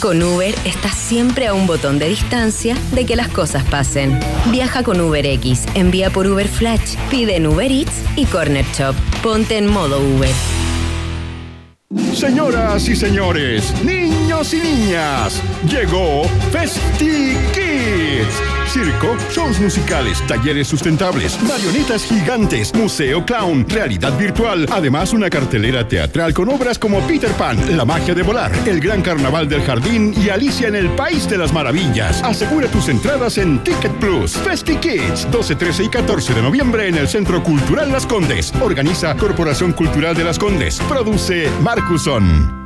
S9: Con Uber estás siempre a un botón de distancia de que las cosas pasen. Viaja con UberX, envía por Uber Flash, pide en Uber Eats y Corner Shop. Ponte en modo Uber.
S14: Señoras y señores, niños y niñas, llegó Festi Kids. Circo, shows musicales, talleres sustentables, marionetas gigantes, museo clown, realidad virtual. Además, una cartelera teatral con obras como Peter Pan, La magia de volar, El gran carnaval del jardín y Alicia en el País de las Maravillas. Asegura tus entradas en Ticket Plus. Festi Kids, 12, 13 y 14 de noviembre en el Centro Cultural Las Condes. Organiza Corporación Cultural de Las Condes. Produce Marcuson.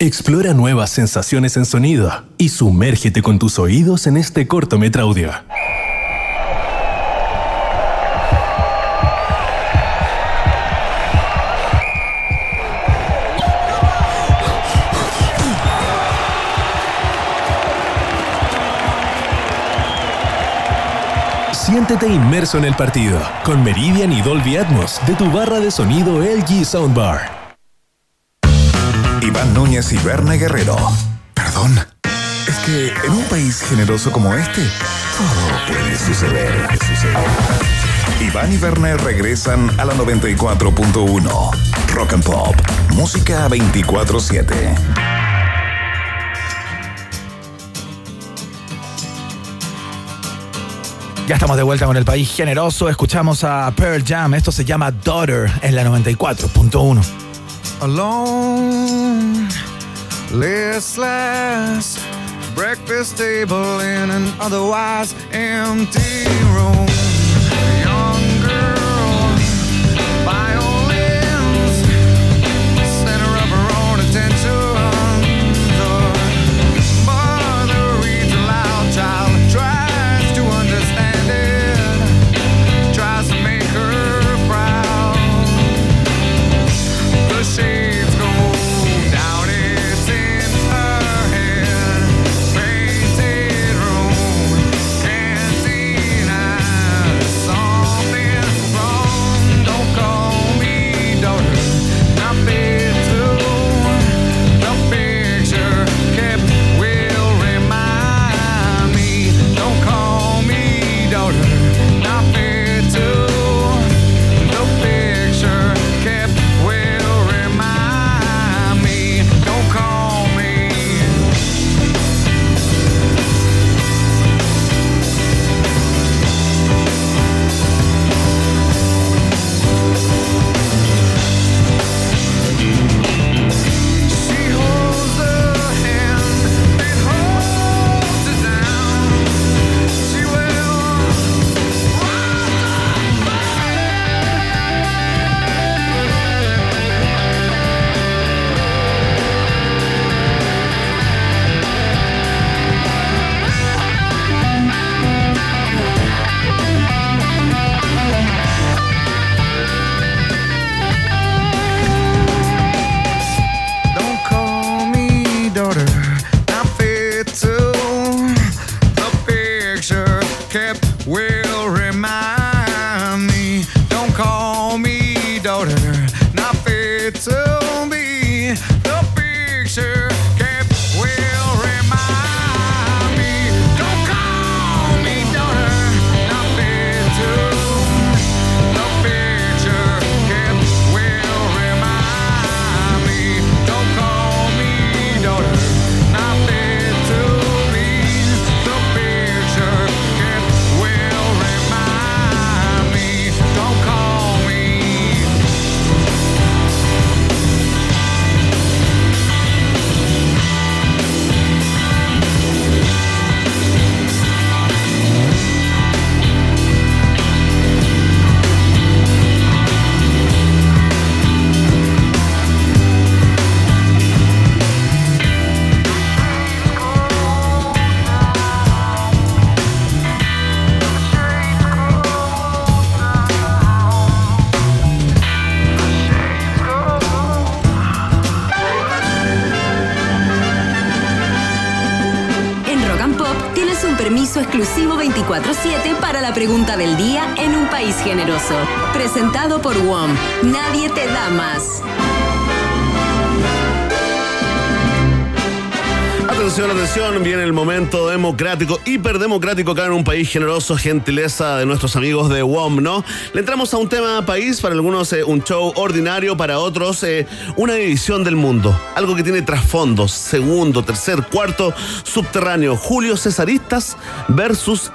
S15: Explora nuevas sensaciones en sonido y sumérgete con tus oídos en este cortometra audio. Siéntete inmerso en el partido con Meridian y Dolby Atmos de tu barra de sonido LG Soundbar.
S5: Iván Núñez y Berna Guerrero. Perdón. Es que en un país generoso como este, todo puede suceder. Iván y Werner regresan a la 94.1. Rock and Pop. Música 24-7.
S1: Ya estamos de vuelta con el país generoso. Escuchamos a Pearl Jam. Esto se llama Daughter en la 94.1.
S3: alone, listless. Breakfast table in an otherwise empty room.
S9: Pregunta del día en un país generoso. Presentado por WOM. Nadie te da más.
S2: Atención, atención, viene el momento democrático, hiperdemocrático acá en un país generoso, gentileza de nuestros amigos de WOM, ¿no? Le entramos a un tema país, para algunos eh, un show ordinario, para otros eh, una división del mundo, algo que tiene trasfondos, segundo, tercer, cuarto, subterráneo, Julio Cesaristas versus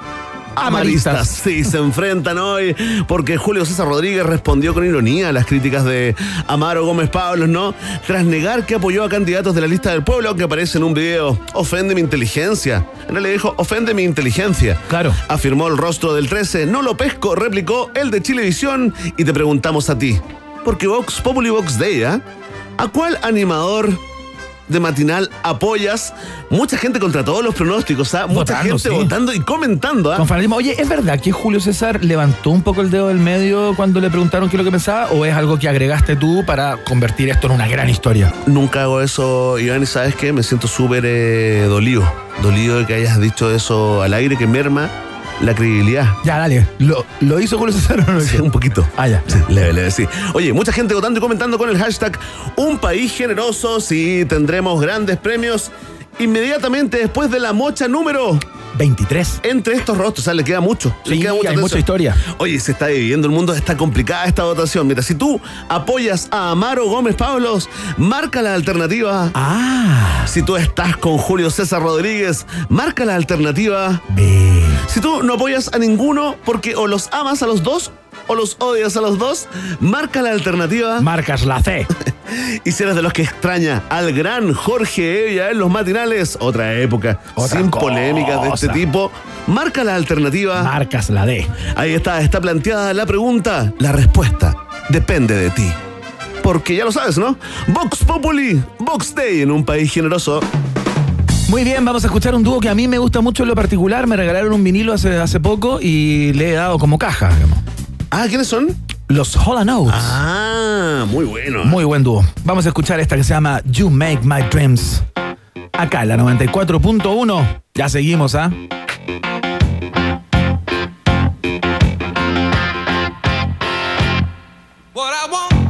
S2: Amaristas. Sí, se enfrentan hoy porque Julio César Rodríguez respondió con ironía a las críticas de Amaro Gómez Pablos, ¿no? Tras negar que apoyó a candidatos de la lista del pueblo, aunque aparece en un video, ofende mi inteligencia. En realidad dijo, ofende mi inteligencia.
S1: Claro.
S2: Afirmó el rostro del 13. No lo pesco, replicó el de Chilevisión. Y te preguntamos a ti, porque Vox Populi Vox Day, ¿ah? ¿A cuál animador de matinal apoyas? Mucha gente contra todos los pronósticos, ¿ah? Mucha
S1: Votando,
S2: gente
S1: sí.
S2: votando y comentando, ¿ah?
S1: Con fanatismo. Oye, ¿es verdad que Julio César levantó un poco el dedo del medio cuando le preguntaron qué es lo que pensaba? ¿O es algo que agregaste tú para convertir esto en una gran historia?
S2: Nunca hago eso, Iván, y ¿sabes qué? Me siento súper eh, dolido. Dolido de que hayas dicho eso al aire, que merma la credibilidad.
S1: Ya, dale. ¿Lo, lo hizo Julio César o no lo
S2: Sí, un poquito.
S1: Ah, ya.
S2: Sí, leve, leve, sí. Oye, mucha gente votando y comentando con el hashtag Un país generoso. Sí, tendremos grandes premios inmediatamente después de la mocha número
S1: 23.
S2: Entre estos rostros, o sea, le queda mucho. le queda mucha
S1: hay mucha historia.
S2: Oye, se está dividiendo el mundo, está complicada esta votación. Mira, si tú apoyas a Amaro Gómez Pablos, marca la alternativa.
S1: Ah.
S2: Si tú estás con Julio César Rodríguez, marca la alternativa.
S1: B.
S2: Si tú no apoyas a ninguno porque o los amas a los dos o los odias a los dos, marca la alternativa.
S1: Marcas la C.
S2: Y si eres de los que extraña al gran Jorge Evia en los matinales, otra época,
S1: Otra
S2: sin
S1: cosa.
S2: polémicas de este tipo, marca la alternativa.
S1: Marcas la D.
S2: Ahí está, está planteada la pregunta. La respuesta depende de ti. Porque ya lo sabes, ¿no? Vox Populi, Vox Day en un país generoso.
S1: Muy bien, vamos a escuchar un dúo que a mí me gusta mucho en lo particular. Me regalaron un vinilo hace, hace poco y le he dado como caja. digamos.
S2: Ah, ¿quiénes son?
S1: Los Hollow Notes.
S2: Ah, muy bueno.
S1: Muy buen dúo. Vamos a escuchar esta que se llama You Make My Dreams. Acá la 94.1. Ya seguimos, ¿ah?
S16: What I want,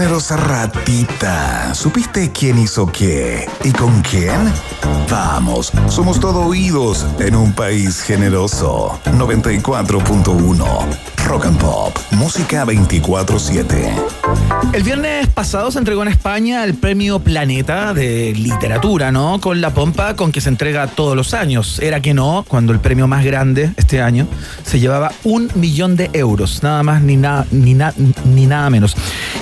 S5: Generosa ratita. ¿Supiste quién hizo qué? ¿Y con quién? Vamos, somos todo oídos en un país generoso. 94.1. Rock and Pop. Música 24-7.
S1: El viernes pasado se entregó en España el premio Planeta de literatura, ¿no? Con la pompa con que se entrega todos los años. Era que no, cuando el premio más grande este año se llevaba un millón de euros, nada más ni, nada ni, na- ni nada menos.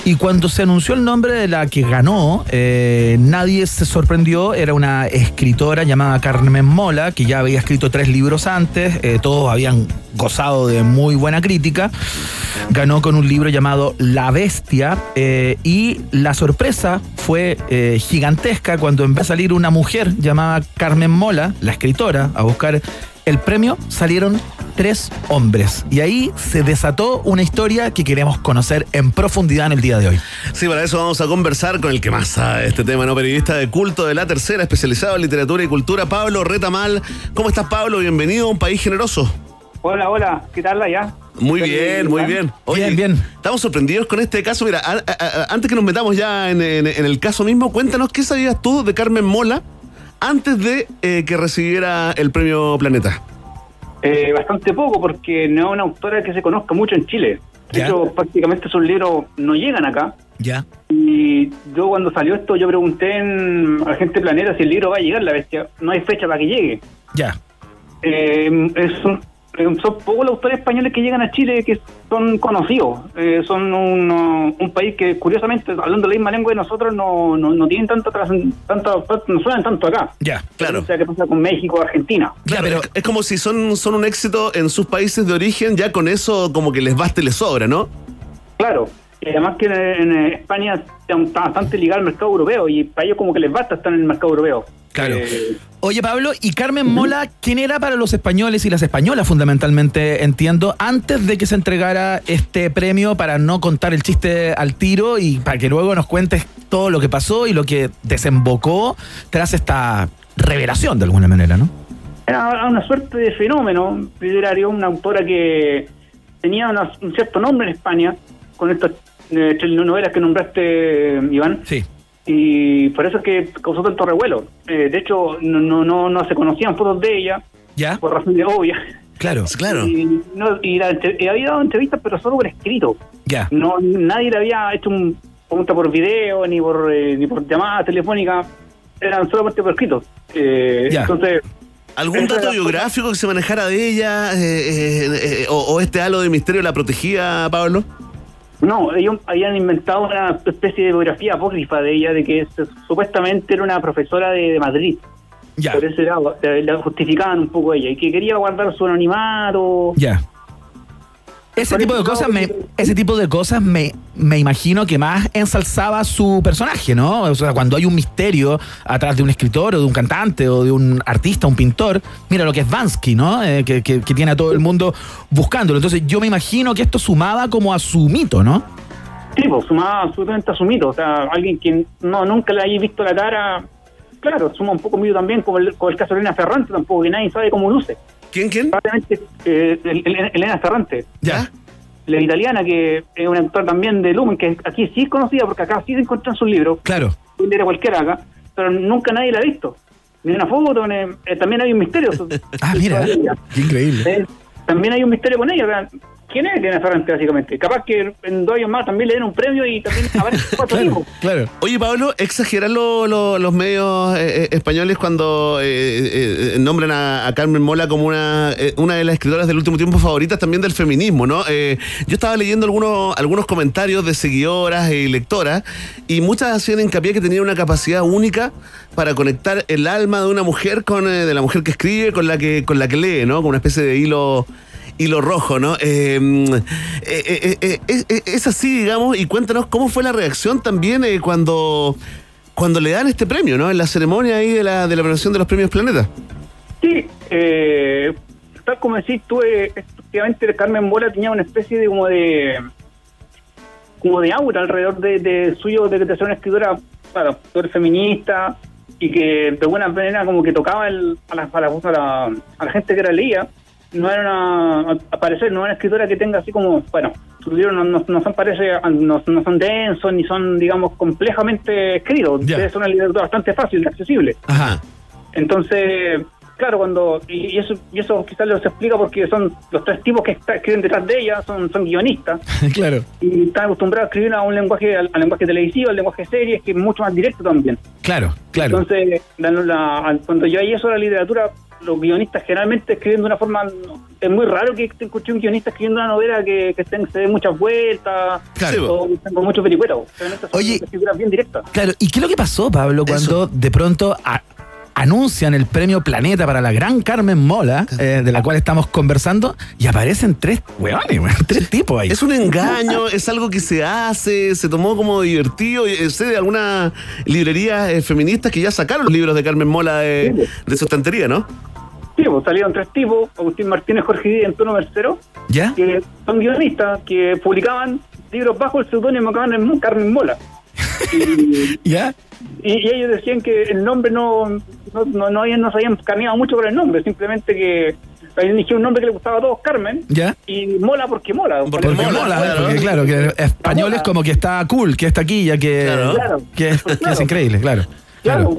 S1: Y cuando se anunció el nombre de la que ganó, eh, nadie se sorprendió. Era una escritora llamada Carmen Mola, que ya había escrito tres libros antes, eh, todos habían gozado de muy buena crítica. Ganó con un libro llamado La Bestia eh, y la sorpresa fue gigantesca cuando empezó a salir una mujer llamada Carmen Mola, la escritora, a buscar el premio, salieron tres hombres. Y ahí se desató una historia que queremos conocer en profundidad en el día de hoy.
S2: Sí, para eso vamos a conversar con el que más sabe de este tema, ¿no? Periodista de culto de la tercera, especializado en literatura y cultura, Pablo Retamal. ¿Cómo estás, Pablo? Bienvenido a un país generoso.
S17: Hola, hola, ¿qué tal allá?
S2: Muy bien, muy bien. Oye,
S1: Bien, bien.
S2: Estamos sorprendidos con este caso. Mira, a- a- a- antes que nos metamos ya en, en- en el caso mismo, cuéntanos qué sabías tú de Carmen Mola antes de eh, que recibiera el premio Planeta.
S17: Eh, bastante poco, porque no es una autora que se conozca mucho en Chile. De
S1: Ya.
S17: hecho, prácticamente sus libros no llegan acá.
S1: Ya.
S17: Y yo cuando salió esto, yo pregunté en Agente Planeta si el libro va a llegar, la bestia. No hay fecha para que llegue.
S1: Ya.
S17: Eh, es un- son pocos los autores españoles que llegan a Chile que son conocidos. Eh, son un, un país que, curiosamente, hablando la misma lengua de nosotros, no, no, no tienen tanto, tras- tanto no suenan tanto acá.
S1: Ya.
S2: Claro.
S17: O sea, ¿qué pasa con México, Argentina?
S2: Claro, es, es como si son, son un éxito en sus países de origen, ya con eso como que les basta y les sobra, ¿no?
S17: Claro. Y además que en, España está bastante ligado al mercado europeo y para ellos como que les basta estar en el mercado europeo.
S1: Claro.
S17: Eh,
S1: Oye, Pablo, ¿y Carmen Mola quién era para los españoles y las españolas, fundamentalmente, entiendo, antes de que se entregara este premio para no contar el chiste al tiro y para que luego nos cuentes todo lo que pasó y lo que desembocó tras esta revelación, de alguna manera, ¿no?
S17: era una suerte de fenómeno literario, una autora que tenía una- un cierto nombre en España, con estas eh, tres novelas que nombraste, Iván.
S1: Sí.
S17: Y por eso es que causó tanto revuelo. Eh, de hecho, no, no, no, no se conocían fotos de ella,
S1: ¿Ya?
S17: por razones obvias.
S1: Claro.
S2: Claro.
S17: Y, no, y la entre- y había dado entrevistas, pero solo por escrito.
S1: Ya.
S17: No, nadie le había hecho un pregunta por video, ni por eh, ni por llamada telefónica. Eran solamente por escrito. Eh,
S2: Ya.
S17: Entonces,
S2: ¿Algún dato biográfico que se manejara de ella? eh, eh, eh, o, o este halo de misterio la protegía, Pablo?
S17: No, ellos habían inventado una especie de biografía apócrifa de ella, de que se- supuestamente era una profesora de, de Madrid.
S1: Ya.
S17: Por ese lado, eh, la justificaban un poco ella, y que quería guardar su anonimato.
S1: Ya. Ese tipo de cosas me, ese tipo de cosas me, me imagino que más ensalzaba su personaje, ¿no? O sea, cuando hay un misterio atrás de un escritor o de un cantante o de un artista, un pintor, mira lo que es Vansky, ¿no? Eh, que, que- que tiene a todo el mundo buscándolo. Entonces yo me imagino que esto sumaba como a su mito, ¿no?
S17: Sí, pues, sumaba absolutamente a su mito. O sea, alguien que no nunca le haya visto la cara, claro, suma un poco mito también, como el, como el caso de Elena Ferrante, tampoco, que nadie sabe cómo luce.
S2: ¿Quién,
S17: eh, el- el- Elena Ferrante.
S1: Ya.
S17: La italiana, que es una actora también de Lumen, que aquí sí es conocida, porque acá sí se encuentran sus libros.
S1: Claro.
S17: Puede leer a cualquiera acá, pero nunca nadie la ha visto. Ni una foto, ni- eh, también hay un misterio.
S1: Ah, mira. Qué increíble.
S17: Eh, también hay un misterio con ella. ¿Quién es Elena Ferrante, básicamente? Capaz que en dos años más también le den un premio y también aparece cuatro tipos.
S1: Claro.
S2: Oye, Pablo, ¿exageran lo- lo- los medios eh, eh, españoles cuando eh, eh, eh, nombran a, a Carmen Mola como una, eh, una de las escritoras del último tiempo favoritas también del feminismo, ¿no? Eh, yo estaba leyendo algunos, algunos comentarios de seguidoras y lectoras y muchas hacían hincapié que tenía una capacidad única para conectar el alma de una mujer con eh, de la mujer que escribe con la que con la que lee, ¿no? Como una especie de hilo hilo rojo, ¿no? Eh, eh, eh, eh, es así, digamos, y cuéntanos cómo fue la reacción también cuando, cuando le dan este premio, ¿no? En la ceremonia ahí de la, de la premiación de los premios Planeta.
S17: Sí, tal como decís tú, efectivamente Carmen Bola tenía una especie de como de como de aura alrededor de, de suyo de, de ser una escritora claro, escritora feminista y que de alguna manera como que tocaba el, a, la, a, la, a, a la gente que la leía no era una a parecer no era una escritora que tenga así como bueno sus libros no, no, no son parece no, no son densos ni son digamos complejamente escritos es una literatura bastante fácil accesible
S1: Ajá.
S17: entonces, claro, cuando y y eso y eso quizás los explica porque son los tres tipos que está- escriben detrás de ella, son, son guionistas
S1: claro.
S17: y están acostumbrados a escribir a un lenguaje, al, al lenguaje televisivo, al lenguaje series, que es mucho más directo también.
S1: Claro, claro.
S17: Entonces, la- la- cuando yo hay eso la literatura, los guionistas generalmente escriben de una forma. Es muy raro que te escuche un guionista escribiendo una novela que, que estén- se dé muchas vueltas
S1: Claro.
S17: o estén con mucho vericueto. Generalmente son
S1: Oye.
S17: bien directas.
S1: Claro, ¿y qué es lo que pasó, Pablo, cuando de pronto a- anuncian el premio Planeta para la gran Carmen Mola, eh, de la cual estamos conversando, y aparecen tres weones, weón, tres tipos ahí?
S2: Es un engaño, es algo que se hace, se tomó como divertido. eh, Sé de algunas librerías eh, feministas que ya sacaron los libros de Carmen Mola de, de su estantería, ¿no?
S17: Sí, pues salieron tres tipos, Agustín Martínez, Jorge Díaz y Antonio Mercero,
S1: ¿Ya?
S17: que son guionistas que publicaban libros bajo el seudónimo Carmen, Carmen Mola. Y,
S1: ¿Ya?
S17: y, y ellos decían que el nombre no no, no, no, habían- no se habían carneado mucho con el nombre, simplemente que eligió un nombre que le gustaba a todos, Carmen.
S1: ¿Ya?
S17: Y mola porque mola.
S1: Porque mola, ¿eh? porque claro, que español es como que está cool, que está aquí, ya que,
S17: Claro.
S1: que, es- que es increíble, claro.
S17: Claro,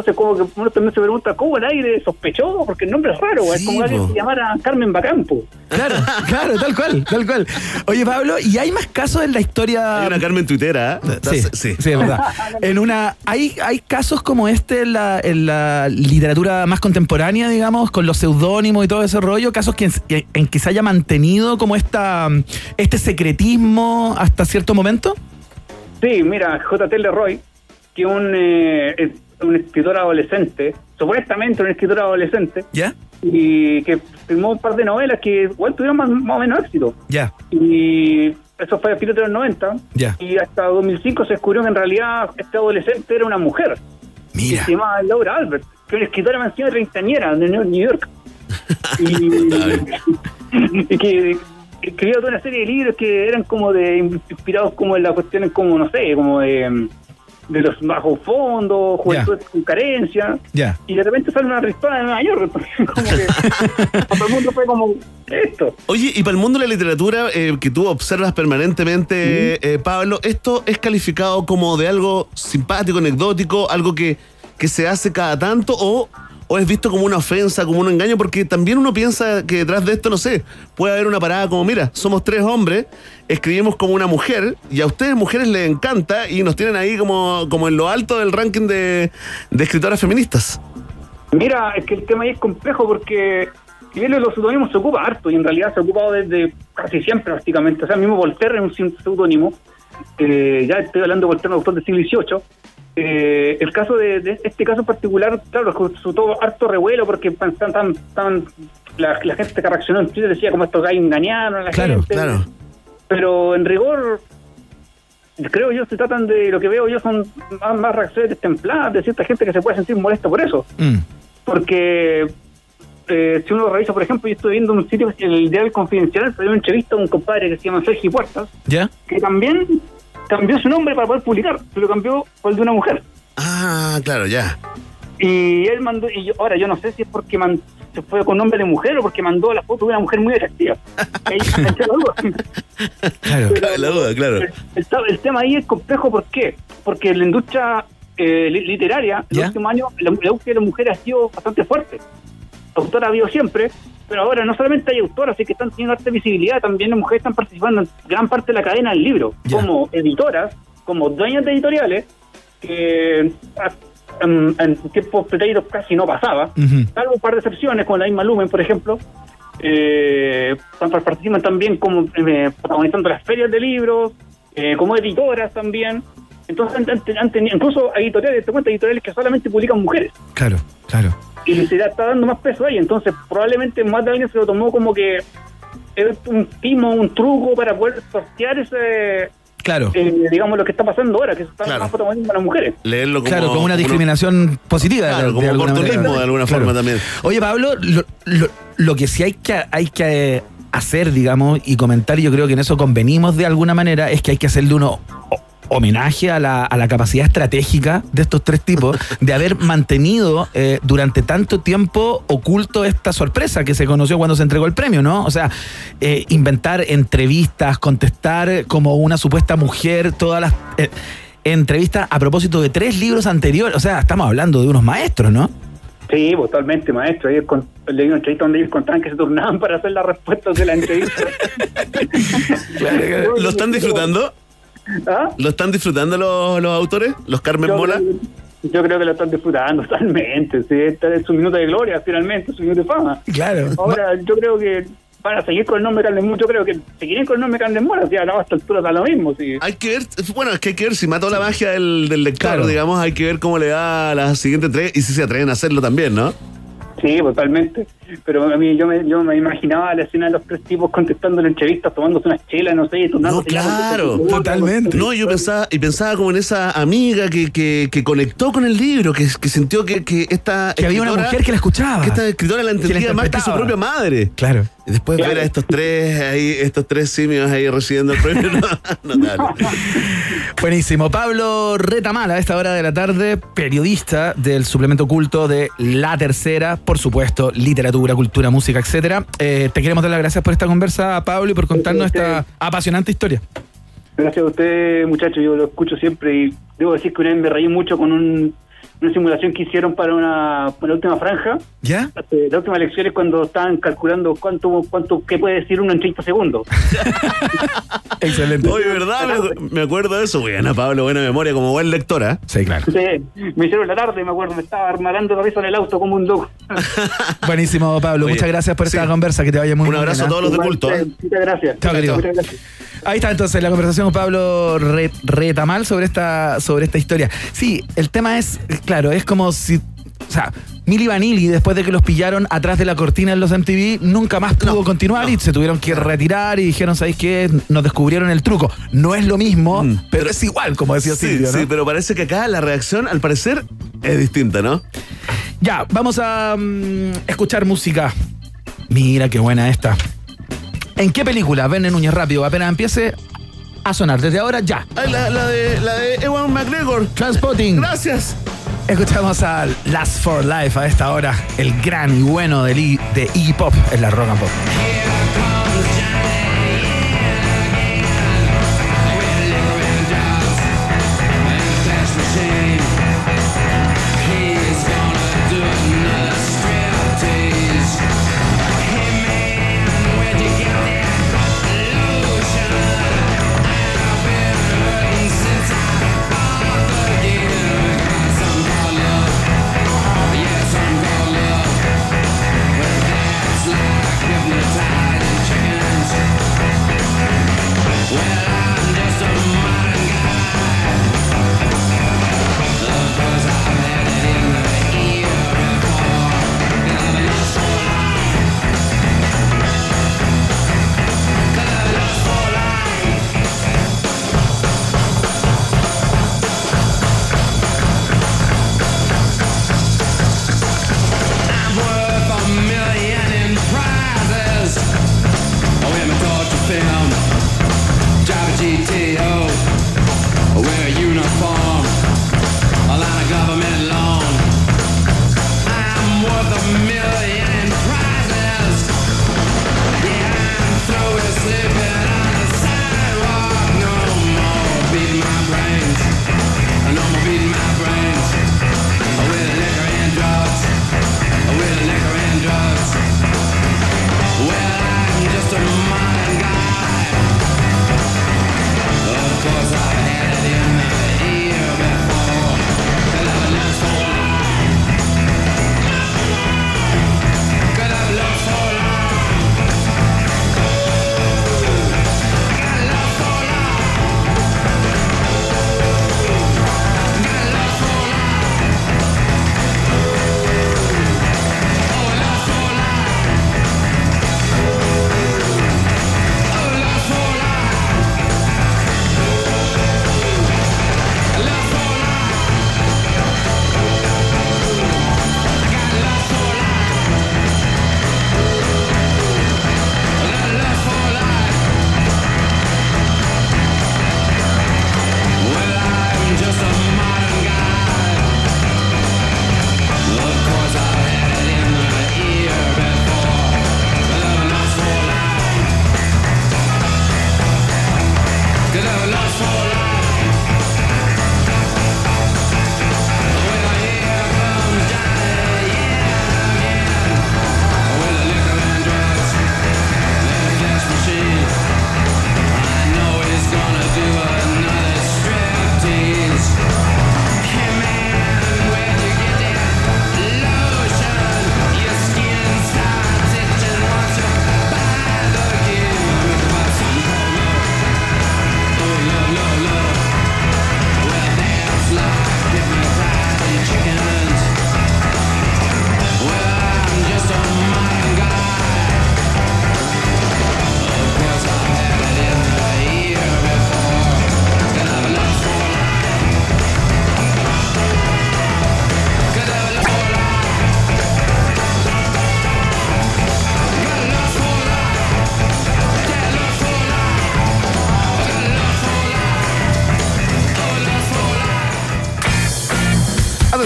S17: entonces como que uno también se pregunta, ¿cómo el aire sospechoso? Porque el nombre es raro, es como alguien se llamara Carmen Bacampo.
S1: Claro, claro, tal cual, tal cual. Oye, Pablo, ¿y hay más casos en la historia?
S2: Hay una Carmen tuitera, ¿eh?
S1: Sí, sí, es verdad. En una, hay, hay casos como este en la, en la literatura más contemporánea, digamos, con los seudónimos y todo ese rollo, casos que, en, en que se haya mantenido como esta, este secretismo hasta cierto momento.
S17: Sí, mira, J.T. Leroy, que un, eh, un escritor adolescente, supuestamente un escritor adolescente,
S1: ¿Ya?
S17: y que firmó un par de novelas que igual tuvieron más, más o menos éxito.
S1: Ya,
S17: Y eso fue a fines de los 90.
S1: ya.
S17: Y hasta 2005 se descubrió que en realidad este adolescente era una mujer.
S1: Mira.
S17: Que se llamaba Laura Albert, que era una escritora mansión de treintañera de New York. y, y que, que escribió toda una serie de libros que eran como de inspirados como en las cuestiones como, no sé, como de, de los bajos fondos, juventud con carencia.
S1: Ya.
S17: Y de repente sale una rispada de Nueva York. Como que para todo el mundo fue como esto.
S2: Oye, y para el mundo de la literatura eh, que tú observas permanentemente, eh, Pablo, ¿esto es calificado como de algo simpático, anecdótico, algo que, que se hace cada tanto o, o es visto como una ofensa, como un engaño? Porque también uno piensa que detrás de esto, no sé, puede haber una parada como, mira, somos tres hombres, escribimos como una mujer y a ustedes mujeres les encanta y nos tienen ahí como, como en lo alto del ranking de, escritoras feministas.
S17: Mira, es que el tema ahí es complejo porque si bien los pseudónimos se ocupa harto y en realidad se ha ocupado desde casi siempre prácticamente. O sea, mismo Voltaire es un pseudónimo. eh, ya estoy hablando de Voltaire, un autor del siglo XVIII. Eh, el caso de, de este caso en particular, claro, resultó harto revuelo porque tan, tan, tan, la, la gente que reaccionó en Twitter decía como estos gallos engañaron a la
S2: Claro,
S17: gente.
S2: claro.
S17: Pero en rigor, creo yo, se tratan de lo que veo yo son más, más reacciones destempladas de cierta gente que se puede sentir molesta por eso
S1: Mm.
S17: porque eh, si uno revisa, por ejemplo, yo estoy viendo un sitio, el Diario Confidencial, salió una entrevista a un compadre que se llama Sergio Puertas,
S1: ¿Ya?
S17: que también cambió su nombre para poder publicar, se lo cambió por el de una mujer.
S2: Ah, claro, ya.
S17: Y él mandó, y yo, ahora yo no sé si es porque man- se fue con nombre de mujer o porque mandó la foto de una mujer muy atractiva. Ahí está la duda.
S1: Claro.
S2: La duda, claro.
S17: El, el ta- el tema ahí es complejo, ¿por qué? Porque la industria eh, li- literaria, en los últimos años, la, la búsqueda de las mujeres ha sido bastante fuerte. Autora ha habido siempre, pero ahora no solamente hay autoras así que están teniendo harta visibilidad, también las mujeres están participando en gran parte de la cadena del libro, como editoras, como dueñas de editoriales, que ah, en, en tiempos preteritos casi no pasaba, salvo un par de excepciones, como la misma Lumen, por ejemplo, eh, participan también como eh, protagonizando las ferias de libros, eh, como editoras también. Entonces, han- tenido- incluso editoriales, te cuenta, editoriales que solamente publican mujeres.
S1: Claro, claro.
S17: Y se le está dando más peso ahí. Entonces, probablemente más de alguien se lo tomó como que es un timo, un truco para poder sortear ese,
S1: Claro.
S17: eh, digamos, lo que está pasando ahora, que se está dando más protagonismo a las mujeres.
S2: Leerlo como,
S1: Claro, como una discriminación positiva.
S2: Claro,
S1: de-
S2: como oportunismo
S1: manera.
S2: de alguna
S1: Claro.
S2: forma también.
S1: Oye, Pablo, lo, lo- lo que sí hay que, hay que eh, hacer, digamos, y comentar, y yo creo que en eso convenimos de alguna manera, es que hay que hacerle uno homenaje a la, a la capacidad estratégica de estos tres tipos de haber mantenido eh, durante tanto tiempo oculto esta sorpresa que se conoció cuando se entregó el premio, ¿no? O sea, eh, inventar entrevistas, contestar como una supuesta mujer, todas las eh, entrevistas a propósito de tres libros anteriores. O sea, estamos hablando de unos maestros, ¿no?
S17: Sí, totalmente, maestro. Ellos con, leí una entrevista donde ellos contaban que se turnaban para hacer las respuestas de la entrevista.
S2: ¿Lo están disfrutando?
S17: ¿Ah?
S2: ¿Lo están disfrutando los, los autores? ¿Los Carmen
S17: Yo
S2: Mola?
S17: creo- Yo creo que lo están disfrutando totalmente. Sí, este es su minuto de gloria, finalmente, su minuto de fama.
S1: Claro.
S17: Ahora, yo creo que van a seguir con el nombre Carmen Mola. Yo creo que seguirán con el nombre Carmen Mola. Ya no, a esta altura da lo mismo. Sí.
S2: Hay que ver, bueno, es que hay que ver si mató la magia del, del lector, digamos, hay que ver cómo le va a la siguiente entrega y si se atreven a hacerlo también, ¿no?
S17: Sí, totalmente. Pero a mí yo me, yo me imaginaba la escena de los tres tipos contestando la entrevista, tomándose unas chelas, no sé, con-
S2: Claro, totalmente. No, yo pensaba, y pensaba como en esa amiga que, que, que conectó con el libro, que, que sintió que, que esta
S1: Que había una
S2: escritora-
S1: mujer que la escuchaba.
S2: Que esta escritora la
S1: Que la
S2: entendía más que su propia madre.
S1: Claro.
S2: Y después ver a estos tres ahí, estos tres simios ahí recibiendo el premio, no, notable.
S1: Buenísimo. Pablo Retamal, a esta hora de la tarde, periodista del suplemento culto de La Tercera, por supuesto, literatura, cultura, música, etcétera. Eh, te queremos dar las gracias por esta conversa, Pablo, y por contarnos esta apasionante historia.
S17: Gracias a usted, muchachos. Yo lo escucho siempre y debo decir que una vez me reí mucho con un- una simulación que hicieron para una para la última franja.
S1: ¿Ya?
S17: La última lección es cuando estaban calculando cuánto, cuánto, qué puede decir uno en 30 segundos.
S1: Excelente.
S2: Oye, ¿verdad? Me, me acuerdo de eso. Buena, Pablo, buena memoria, como buen lectora.
S1: Sí, claro.
S17: Me hicieron la tarde, me acuerdo, me estaba armando la risa en el auto como un loco.
S1: Buenísimo, Pablo.
S2: Oye,
S1: Muchas gracias por esta
S2: sí.
S1: conversa. Que te vaya muy
S2: Un
S1: muy
S2: abrazo
S1: bien,
S2: a todos los de culto. ¿eh?
S17: Muchas gracias.
S1: Chao, querido.
S17: Muchas gracias.
S1: Ahí está entonces la conversación con Pablo Re- Retamal sobre esta, sobre esta historia. Sí, el tema es, claro, es como si. O sea, Milli Vanilli, después de que los pillaron atrás de la cortina en los MTV, nunca más pudo continuar y se tuvieron que retirar y dijeron, ¿sabéis qué? Nos descubrieron el truco. No es lo mismo, pero es igual, como decía
S2: Mm. Sí,
S1: Silvio, ¿no?
S2: sí, pero parece que acá la reacción, al parecer, es distinta, ¿no?
S1: Ya, vamos a mm, escuchar música. Mira qué buena esta. ¿En qué película? Ven Núñez rápido, apenas empiece a sonar. Desde ahora ya.
S2: Ay, la, la de, la de Ewan McGregor.
S1: Transpotting.
S2: Gracias.
S1: Escuchamos a Last for Life a esta hora, el gran y bueno de, Lee- de Iggy Pop en la Rock and Pop.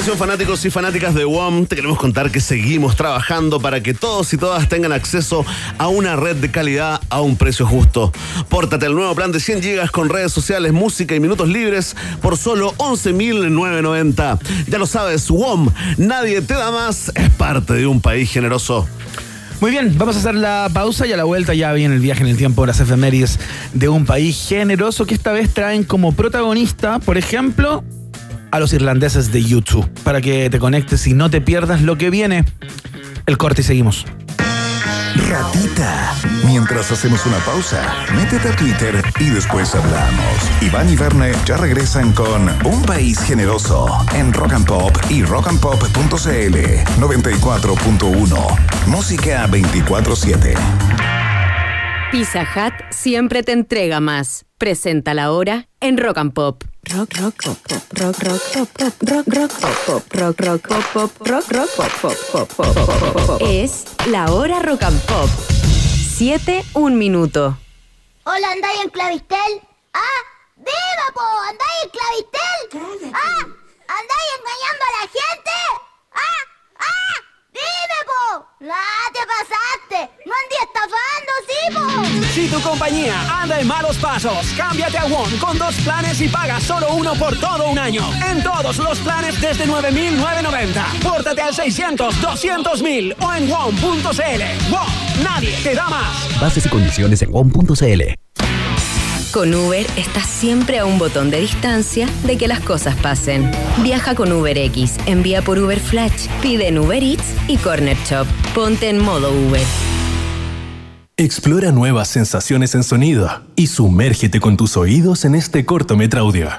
S2: Fanáticos y fanáticas de WOM, te queremos contar que seguimos trabajando para que todos y todas tengan acceso a una red de calidad a un precio justo. Pórtate al nuevo plan de 100 gigas con redes sociales, música y minutos libres por solo 11.990. Ya lo sabes, WOM, nadie te da más, es parte de un país generoso.
S18: Muy bien, vamos a hacer la pausa y a la vuelta ya viene el viaje en el tiempo, las efemérides de un país generoso que esta vez traen como protagonista, por ejemplo, a los irlandeses de YouTube, para que te conectes y no te pierdas lo que viene. El corte y seguimos.
S5: Ratita. Mientras hacemos una pausa, métete a Twitter y después hablamos. Iván y Verne ya regresan con Un País Generoso en Rock and Pop y rockandpop.cl 94.1. Música 24-7.
S9: Pizza Hut siempre te entrega más. Presenta la hora en Rock and Pop. Rock, rock, pop, pop, rock, rock, pop, pop, rock, rock, pop, pop, rock, rock, pop, pop, rock, rock, pop, pop, pop, pop, pop, pop. Es la hora Rock and Pop. Siete, un minuto.
S4: Hola, ¿andáis en Clavistel? ¡Ah! ¡Viva, po! ¿Andáis en Clavistel? ¡Ah! ¿Andáis engañando a la gente? ¡Ah! ¡Ah! ¡Dime, po! ¡Ah, te pasaste! ¡No andé estafando, sí, po!
S1: Si tu compañía anda en malos pasos, cámbiate a WOM con dos planes y paga solo uno por todo un año. En todos los planes desde 9.990. Pórtate al 600-200.000 o en WOM.cl. WOM, nadie te da más.
S19: Bases y condiciones en WOM.cl.
S9: Con Uber estás siempre a un botón de distancia de que las cosas pasen. Viaja con UberX, envía por Uber Flash, pide en Uber Eats y Corner Shop. Ponte en modo Uber.
S15: Explora nuevas sensaciones en sonido y sumérgete con tus oídos en este cortometraudio.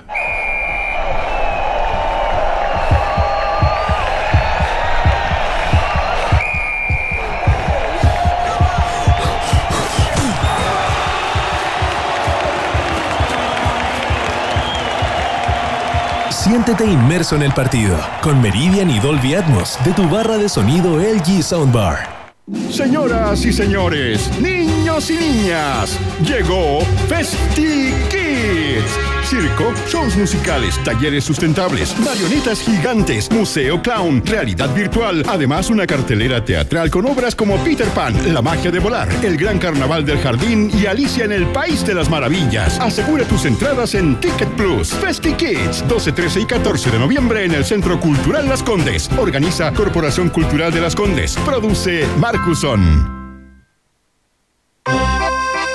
S15: Siéntete inmerso en el partido con Meridian y Dolby Atmos de tu barra de sonido LG Soundbar.
S14: Señoras y señores, niños y niñas, llegó Festi Kids. Circo, shows musicales, talleres sustentables, marionetas gigantes, museo clown, realidad virtual, además una cartelera teatral con obras como Peter Pan, La magia de volar, El gran carnaval del jardín y Alicia en el país de las maravillas. Asegura tus entradas en Ticket Plus. Festi Kids, 12, 13 y 14 de noviembre en el Centro Cultural Las Condes. Organiza Corporación Cultural de Las Condes. Produce Marcuson.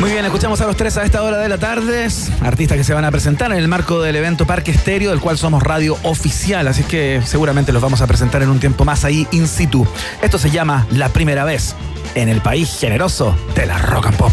S18: Muy bien, escuchamos a los tres a esta hora de la tarde. Artistas que se van a presentar en el marco del evento Parque Estéreo, del cual somos radio oficial. Así que seguramente los vamos a presentar en un tiempo más ahí in situ. Esto se llama La Primera Vez en el país generoso de la Rock and Pop.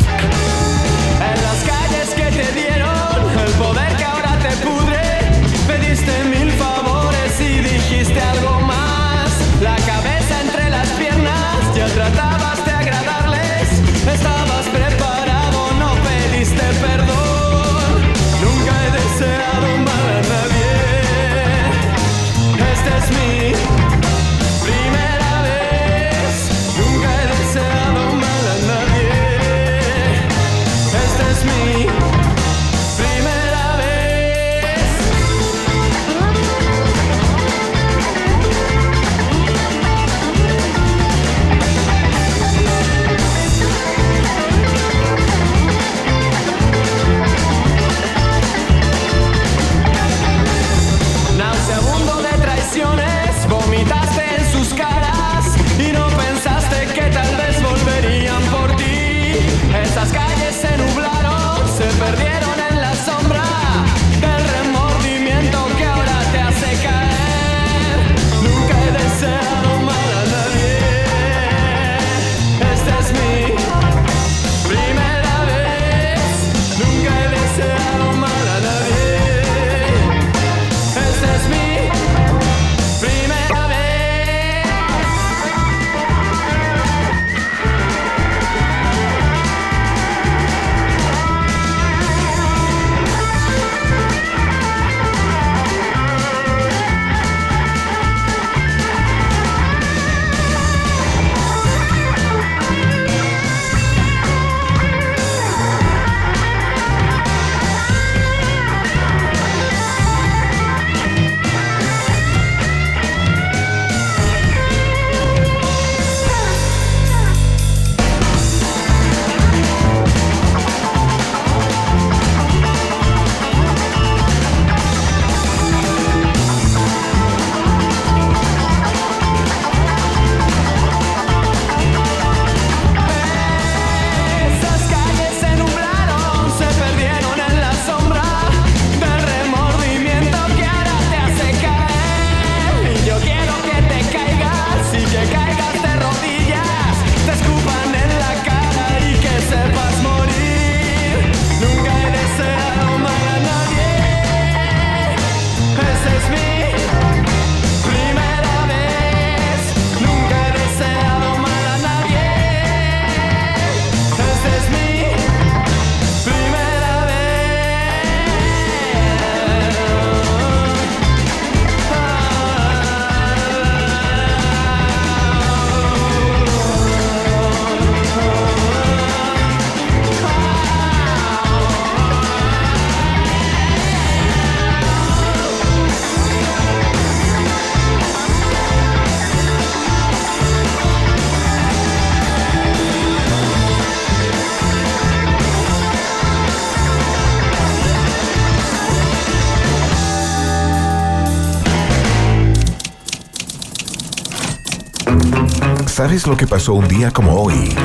S5: ¿Sabes lo que pasó un día como hoy?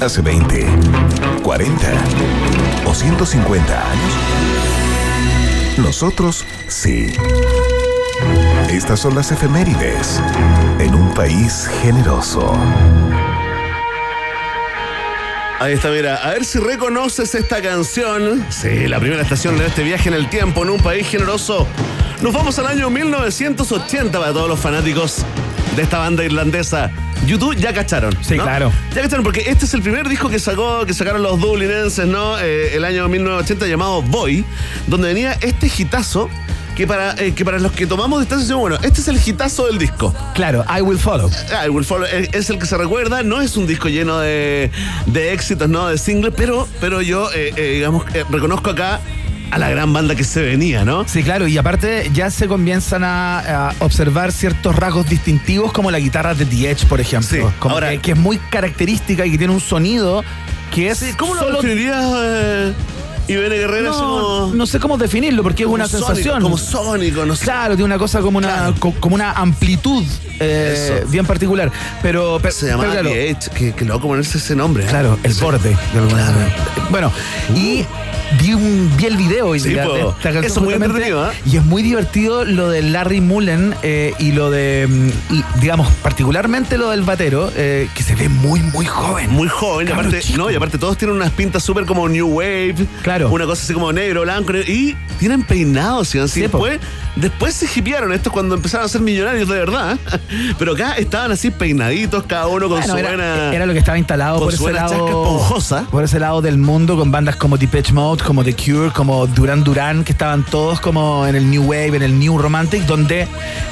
S5: Hace 20, 40 o 150 años. Nosotros sí. Estas son las efemérides en un país generoso.
S2: Ahí está, mira, a ver si reconoces esta canción. Sí, la primera estación de este viaje en el tiempo en un país generoso. Nos vamos al año 1980 para todos los fanáticos de esta banda irlandesa. YouTube ya cacharon.
S1: Sí, claro.
S2: Ya cacharon, porque este es el primer disco que sacó, que sacaron los dublinenses, ¿no? Eh, el año 1980 llamado Boy, donde venía este hitazo que para, eh, que para los que tomamos distancia bueno, este es el hitazo del disco.
S1: Claro, I Will Follow.
S2: I Will Follow es, es el que se recuerda, no es un disco lleno de, de éxitos, no de singles, pero, pero yo, eh, eh, digamos, eh, reconozco acá a la gran banda que se venía, ¿no?
S1: Sí, claro, y aparte ya se comienzan a, a observar ciertos rasgos distintivos como la guitarra de The Edge, por ejemplo.
S2: Sí,
S1: Como
S2: ahora-
S1: que, que es muy característica y que tiene un sonido que es.
S2: ¿Cómo lo
S1: solo-
S2: definirías, eh, Ibene así
S1: No,
S2: como-
S1: no sé cómo definirlo, porque es
S2: como
S1: una
S2: sónico,
S1: sensación.
S2: como sónico, no sé.
S1: Claro, tiene una cosa como una, co- como una amplitud eh, bien particular. Pero, pero
S2: Se llama
S1: claro,
S2: The Edge, que, que loco ponerse ese nombre. ¿eh?
S1: Claro, el borde. de alguna manera. Bueno, y vi, un, vi el video hoy
S2: Sí,
S1: de esta canción
S2: Eso es muy entretenido, ¿ah?
S1: Y es muy divertido lo de Larry Mullen eh, y lo de, mm, y, digamos, particularmente lo del batero, eh, que se ve muy, muy joven.
S2: Muy joven, y
S1: Cabro
S2: aparte,
S1: chico.
S2: no, y aparte todos tienen unas pintas súper como New Wave.
S1: Claro.
S2: Una cosa así como negro, blanco, negro, y tienen peinados, ¿sí? Así
S1: Sí, po.
S2: después, después se hipearon estos cuando empezaron a ser millonarios de verdad. Pero acá estaban así peinaditos, cada uno con
S1: Bueno,
S2: su
S1: era,
S2: buena.
S1: era lo que estaba instalado por ese lado.
S2: esponjosa.
S1: Por ese lado del mundo, con bandas como Depeche Mode, como The Cure, como Duran Duran, que estaban todos como en el New Wave, en el New Romantic, donde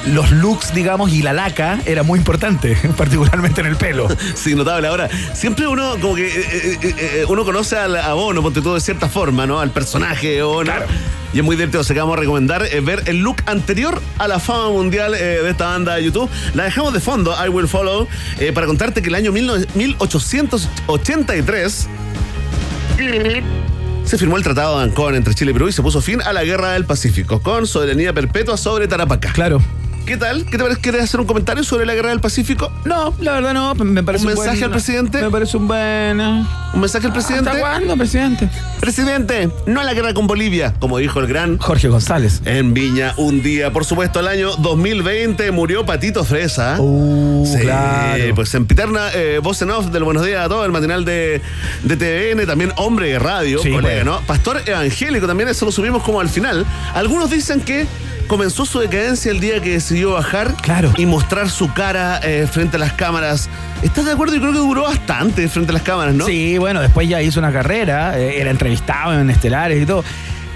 S1: los looks, digamos, y la laca era muy importante, particularmente en el pelo.
S2: Sí, notable. Ahora, siempre uno como que eh, eh, eh, uno conoce al- a Bono, ponte todo de cierta forma, ¿no? Al personaje de Bono. Y es muy divertido, así que vamos a recomendar eh, ver el look anterior a la fama mundial eh, de esta banda de YouTube. La dejamos de fondo, I Will Follow, eh, para contarte que el año 19- 1883 se firmó el Tratado de Ancón entre Chile y Perú y se puso fin a la Guerra del Pacífico con soberanía perpetua sobre Tarapacá.
S1: Claro.
S2: ¿Qué tal? ¿Qué te parece? ¿Quieres hacer un comentario sobre la Guerra del Pacífico?
S1: No, la verdad no, me parece
S2: ¿Un
S1: un,
S2: mensaje
S1: buen-
S2: al presidente?
S1: Me parece un buen...
S2: ¿Un mensaje al presidente?
S1: ¿Hasta cuándo, presidente?
S2: Presidente, no a la guerra con Bolivia, como dijo el gran
S1: Jorge González.
S2: en Viña un día. Por supuesto, el año 2020 murió Patito Fresa.
S1: Uh,
S2: Sí,
S1: claro.
S2: pues en Piterna, eh, voz en off del Buenos Días a todos, el matinal de, de TVN, también hombre de radio,
S1: Sí,
S2: colega,
S1: pues.
S2: ¿no? Pastor evangélico, también eso lo subimos como al final. Algunos dicen que comenzó su decadencia el día que decidió bajar
S1: Claro.
S2: y mostrar su cara eh, frente a las cámaras. ¿Estás de acuerdo? Yo creo que duró bastante frente a las cámaras, ¿no?
S1: Sí, bueno, después ya hizo una carrera, eh, era entrevistado en Estelares y todo.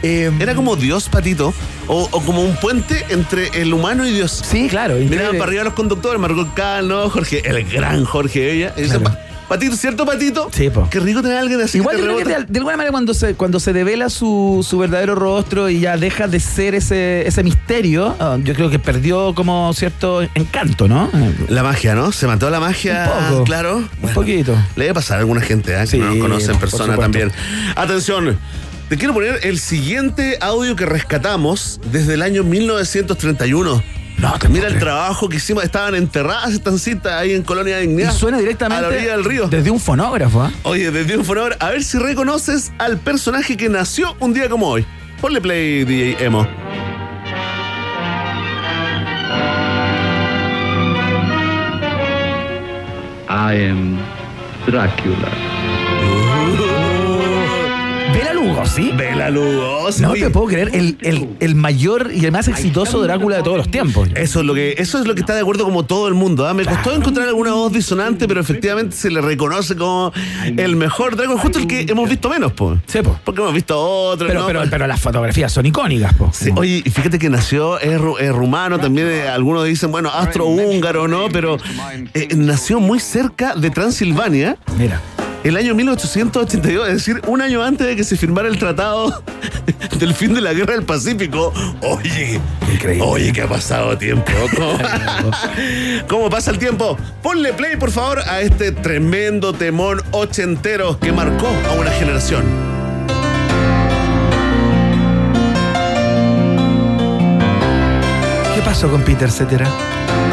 S1: Eh,
S2: Era como Dios, Patito, o, o como un puente entre el humano y Dios.
S1: Sí, claro.
S2: Miraban para arriba los conductores, Margot Cal, ¿no? Jorge, el gran Jorge ella. Y dicen,
S1: Claro.
S2: "Pa- Patito, ¿cierto, Patito?
S1: Sí, po.
S2: Qué rico tener a alguien así
S1: Igual
S2: que
S1: yo
S2: te
S1: creo que de, de alguna manera cuando se, cuando se devela su, su verdadero rostro y ya deja de ser ese, ese misterio, ah, yo creo que perdió como cierto encanto, ¿no?
S2: La magia, ¿no? Se mató la magia,
S1: Un poco.
S2: claro.
S1: Un
S2: Bueno,
S1: poquito.
S2: Le debe pasar a alguna gente ¿eh? que
S1: Sí,
S2: no nos conoce en persona también. Atención, te quiero poner el siguiente audio que rescatamos desde el año 1931.
S1: No, te
S2: Mira el trabajo que hicimos. Estaban enterradas estas citas ahí en Colonia
S1: Y
S2: Dignidad.
S1: suena directamente
S2: a la orilla del río.
S1: desde un fonógrafo. ¿ah?
S2: Oye, desde un fonador, a ver si reconoces al personaje que nació un día como hoy. Ponle play, DJ Emo.
S20: I am Dracula.
S1: Lugosi.
S2: Bela Lugosi.
S1: No
S2: Oye,
S1: te puedo creer, el, el- el mayor y el más exitoso Drácula de todos los tiempos.
S2: Eso es lo que, eso es lo que está de acuerdo como todo el mundo. ¿ah? Me costó encontrar alguna voz disonante, pero efectivamente se le reconoce como el mejor Drácula, justo el que hemos visto menos, pues.
S1: Sí, po.
S2: Porque hemos visto otros.
S1: Pero,
S2: ¿no?
S1: pero, pero las fotografías son icónicas, po.
S2: Sí, oye, y fíjate que nació, es, es rumano, también eh, algunos dicen, bueno, astrohúngaro, ¿no? Pero eh, nació muy cerca de Transilvania.
S1: Mira.
S2: El año 1882, es decir, un año antes de que se firmara el tratado del fin de la guerra del Pacífico. Oye,
S1: Increíble.
S2: oye, que ha pasado tiempo. ¿Cómo, ¿Cómo pasa el tiempo? Ponle play, por favor, a este tremendo temón ochentero que marcó a una generación.
S1: ¿Qué pasó con Peter Cetera?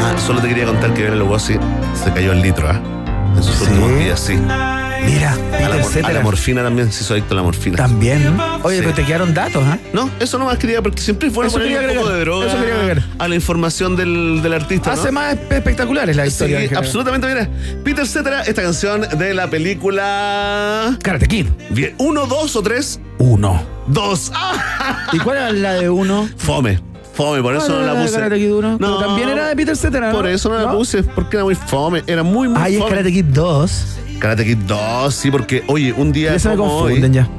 S2: Ah, solo te quería contar que Bela Lugosi se cayó el litro, ¿ah? En sus últimos días, sí.
S1: Mira,
S2: A la,
S1: Peter
S2: mor- a la morfina también, se hizo adicto a la morfina.
S1: También. Oye,
S2: Sí.
S1: pero te quedaron datos, ¿ah?
S2: No, eso nomás quería, porque siempre fue
S1: Eso
S2: ponerle
S1: quería
S2: un poco
S1: agregar,
S2: de droga
S1: eso quería agregar.
S2: a la información del, del artista. ¿no?
S1: Hace más espe- espectaculares la
S2: Sí,
S1: historia. en general.
S2: absolutamente, mira. Peter Cetera, esta canción de la película.
S1: Karate Kid.
S2: Bien, ¿uno, dos o tres?
S1: Uno.
S2: Dos. ¡Ah!
S1: ¿Y cuál era la de uno?
S2: Fome. Fome, por eso no
S1: ¿Cuál
S2: la puse.
S1: Karate Kid uno? Pero
S2: No.
S1: también era de Peter Cetera, ¿no?
S2: Por eso no la puse, porque era muy fome. Era muy, muy
S1: Ahí es
S2: fome.
S1: Karate Kid 2.
S2: Karate Kid 2, sí, porque, oye, un día.
S1: Ya se me
S2: como
S1: confunden
S2: hoy-
S1: ya.